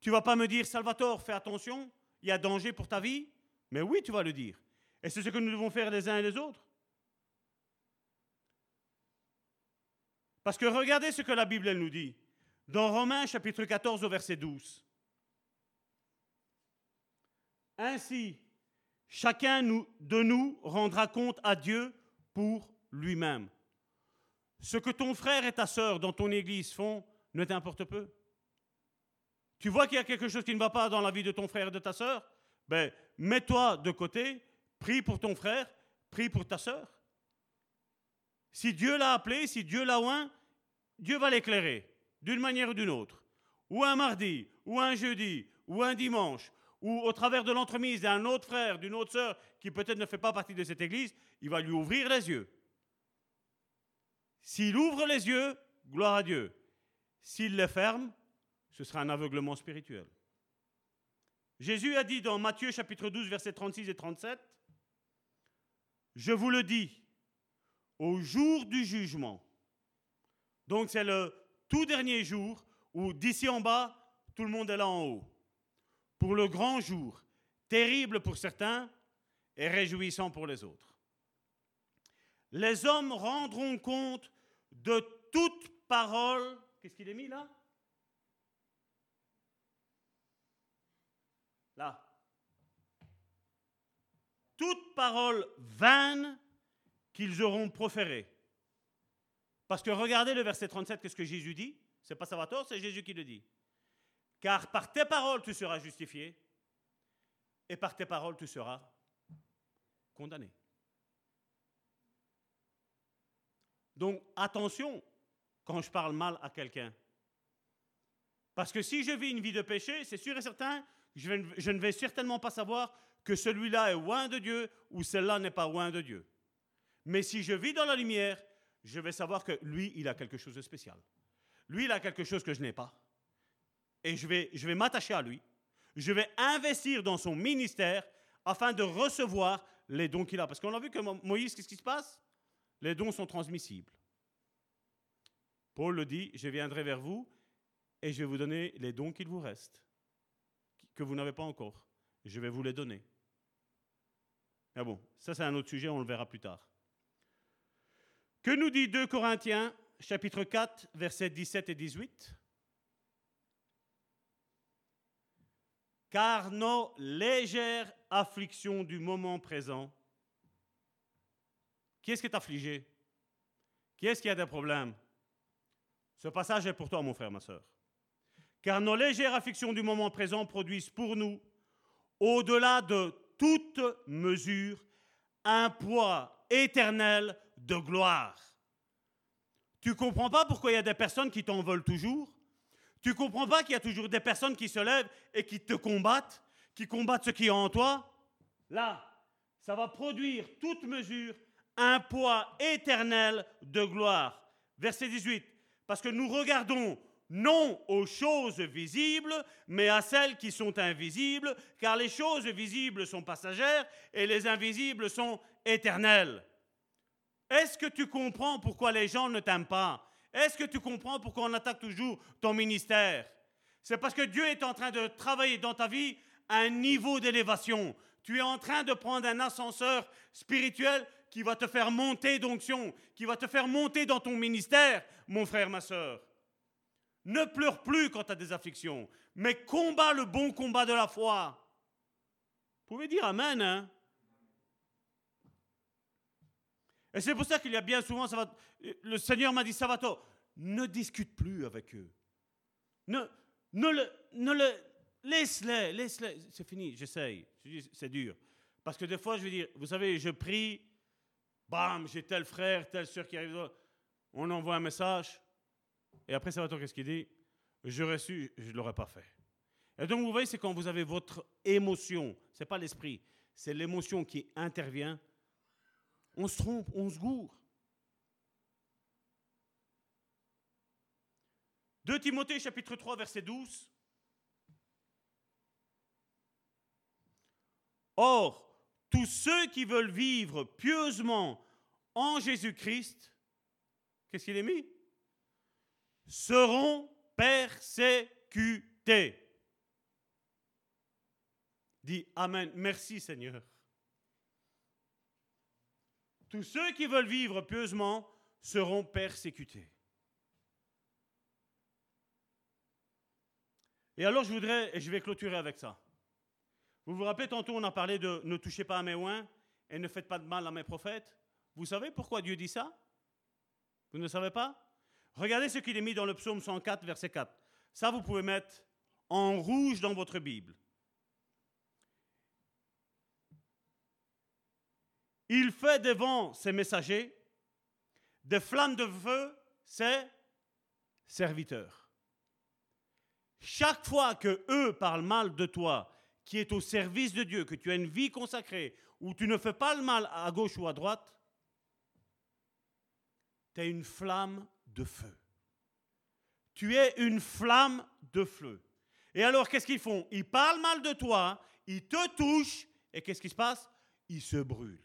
Tu vas pas me dire, Salvatore, fais attention, il y a danger pour ta vie? Mais oui, tu vas le dire. Et c'est ce que nous devons faire les uns et les autres. Parce que regardez ce que la Bible nous dit. Dans Romains chapitre 14 au verset 12. Ainsi, chacun de nous rendra compte à Dieu pour lui-même. Ce que ton frère et ta sœur dans ton église font ne t'importe peu. Tu vois qu'il y a quelque chose qui ne va pas dans la vie de ton frère et de ta sœur? Ben, mets-toi de côté, prie pour ton frère, prie pour ta sœur. Si Dieu l'a appelé, si Dieu l'a oint, Dieu va l'éclairer d'une manière ou d'une autre. Ou un mardi, ou un jeudi, ou un dimanche, ou au travers de l'entremise d'un autre frère, d'une autre sœur qui peut-être ne fait pas partie de cette église, il va lui ouvrir les yeux. S'il ouvre les yeux, gloire à Dieu. S'il les ferme, ce sera un aveuglement spirituel. Jésus a dit dans Matthieu chapitre 12, versets 36 et 37, Je vous le dis, au jour du jugement, donc c'est le tout dernier jour où d'ici en bas, tout le monde est là en haut. Pour le grand jour, terrible pour certains et réjouissant pour les autres. Les hommes rendront compte de toute parole. Qu'est-ce qu'il est mis là? Là. Toute parole vaine qu'ils auront proférée. Parce que regardez le verset 37, qu'est-ce que Jésus dit? C'est pas Salvatore, c'est Jésus qui le dit. Car par tes paroles tu seras justifié, et par tes paroles tu seras condamné. Donc attention quand je parle mal à quelqu'un. Parce que si je vis une vie de péché, c'est sûr et certain, je, ne vais certainement pas savoir que celui-là est loin de Dieu ou celle-là n'est pas loin de Dieu. Mais si je vis dans la lumière, je vais savoir que lui, il a quelque chose de spécial. Lui, il a quelque chose que je n'ai pas. Et je vais, je vais m'attacher à lui. Je vais investir dans son ministère afin de recevoir les dons qu'il a. Parce qu'on a vu que Mo- Moïse, qu'est-ce qui se passe? Les dons sont transmissibles. Paul le dit, je viendrai vers vous et je vais vous donner les dons qu'il vous reste, que vous n'avez pas encore. Je vais vous les donner. Mais bon, ça c'est un autre sujet, on le verra plus tard. Que nous dit 2 Corinthiens, chapitre 4, versets 17 et 18 Car nos légères afflictions du moment présent, qui est-ce qui est affligé? Qui est-ce qui a des problèmes? Ce passage est pour toi, mon frère, ma soeur. Car nos légères afflictions du moment présent produisent pour nous, au-delà de toute mesure, un poids éternel de gloire. Tu comprends pas pourquoi il y a des personnes qui t'en veulent toujours? Tu comprends pas qu'il y a toujours des personnes qui se lèvent et qui te combattent, qui combattent ce qui est en toi? Là, ça va produire toute mesure un poids éternel de gloire. Verset 18. Parce que nous regardons non aux choses visibles, mais à celles qui sont invisibles, car les choses visibles sont passagères et les invisibles sont éternelles. Est-ce que tu comprends pourquoi les gens ne t'aiment pas? Est-ce que tu comprends pourquoi on attaque toujours ton ministère? C'est parce que Dieu est en train de travailler dans ta vie un niveau d'élévation. Tu es en train de prendre un ascenseur spirituel qui va te faire monter d'onction, qui va te faire monter dans ton ministère, mon frère, ma soeur. Ne pleure plus quand tu as des afflictions, mais combat le bon combat de la foi. Vous pouvez dire Amen, hein Et c'est pour ça qu'il y a bien souvent, le Seigneur m'a dit, Savato, ne discute plus avec eux. Ne, ne le, ne le, laisse-les, laisse-les. C'est fini, j'essaye. C'est dur. Parce que des fois, je vais dire, vous savez, je prie, bam, j'ai tel frère, telle soeur qui arrive, on envoie un message, et après, Savato, qu'est-ce qu'il dit? J'aurais su, je ne l'aurais pas fait. Et donc, vous voyez, c'est quand vous avez votre émotion, c'est pas l'esprit, c'est l'émotion qui intervient on se trompe, on se gourre. 2 Timothée chapitre 3 verset 12. Or, tous ceux qui veulent vivre pieusement en Jésus-Christ, qu'est-ce qu'il est mis? Seront persécutés. Dis Amen. Merci Seigneur. Tous ceux qui veulent vivre pieusement seront persécutés. Et alors je voudrais, et je vais clôturer avec ça. Vous vous rappelez, tantôt on a parlé de ne touchez pas à mes oins et ne faites pas de mal à mes prophètes. Vous savez pourquoi Dieu dit ça? Vous ne savez pas? Regardez ce qu'il est mis dans le psaume 104, verset 4. Ça, vous pouvez mettre en rouge dans votre Bible. Il fait devant ses messagers des flammes de feu ses serviteurs. Chaque fois que eux parlent mal de toi, qui est au service de Dieu, que tu as une vie consacrée, où tu ne fais pas le mal à gauche ou à droite, tu es une flamme de feu. Tu es une flamme de feu. Et alors, qu'est-ce qu'ils font? Ils parlent mal de toi, ils te touchent, et qu'est-ce qui se passe? Ils se brûlent.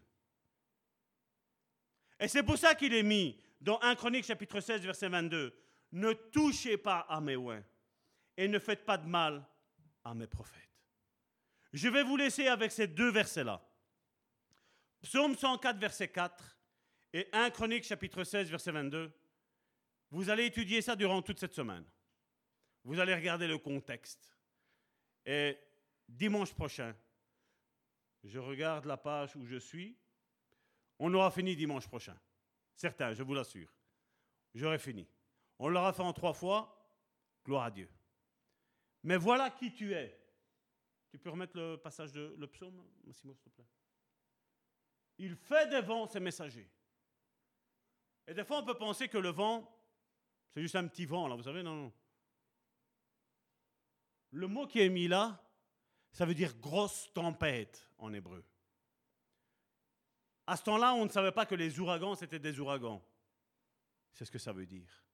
Et c'est pour ça qu'il est mis dans 1 Chronique chapitre 16, verset 22. Ne touchez pas à mes oins et ne faites pas de mal à mes prophètes. Je vais vous laisser avec ces deux versets-là. Psaume 104, verset 4 et 1 Chronique chapitre 16, verset 22. Vous allez étudier ça durant toute cette semaine. Vous allez regarder le contexte. Et dimanche prochain, je regarde la page où je suis. On aura fini dimanche prochain. Certain, je vous l'assure. J'aurai fini. On l'aura fait en trois fois. Gloire à Dieu. Mais voilà qui tu es. Tu peux remettre le passage de le psaume, Massimo, s'il te plaît. Il fait des vents ses messagers. Et des fois, on peut penser que le vent, c'est juste un petit vent, là, vous savez, non, non. Le mot qui est mis là, ça veut dire grosse tempête en hébreu. À ce temps-là, on ne savait pas que les ouragans, c'était des ouragans. C'est ce que ça veut dire.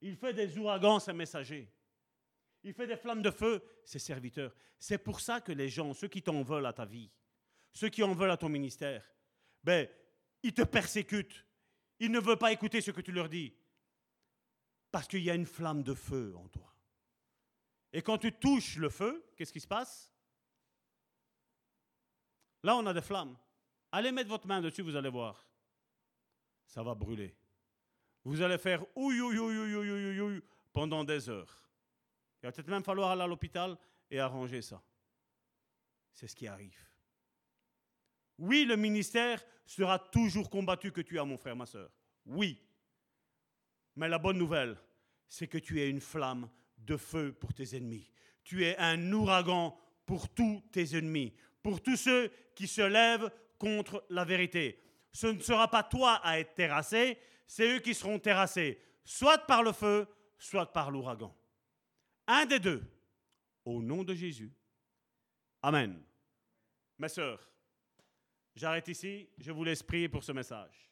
Il fait des ouragans, ses messagers. Il fait des flammes de feu, ses serviteurs. C'est pour ça que les gens, ceux qui t'en veulent à ta vie, ceux qui en veulent à ton ministère, ben, ils te persécutent. Ils ne veulent pas écouter ce que tu leur dis. Parce qu'il y a une flamme de feu en toi. Et quand tu touches le feu, qu'est-ce qui se passe Là, on a des flammes. Allez mettre votre main dessus, vous allez voir. Ça va brûler. Vous allez faire ouïe, ouïe, ouïe, ouïe, ouïe, ouïe pendant des heures. Il va peut-être même falloir aller à l'hôpital et arranger ça. C'est ce qui arrive. Oui, le ministère sera toujours combattu que tu as, mon frère, ma soeur. Oui. Mais la bonne nouvelle, c'est que tu es une flamme de feu pour tes ennemis. Tu es un ouragan pour tous tes ennemis, pour tous ceux qui se lèvent contre la vérité. Ce ne sera pas toi à être terrassé, c'est eux qui seront terrassés, soit par le feu, soit par l'ouragan. Un des deux, au nom de Jésus. Amen. Mes sœurs, j'arrête ici, je vous laisse prier pour ce message.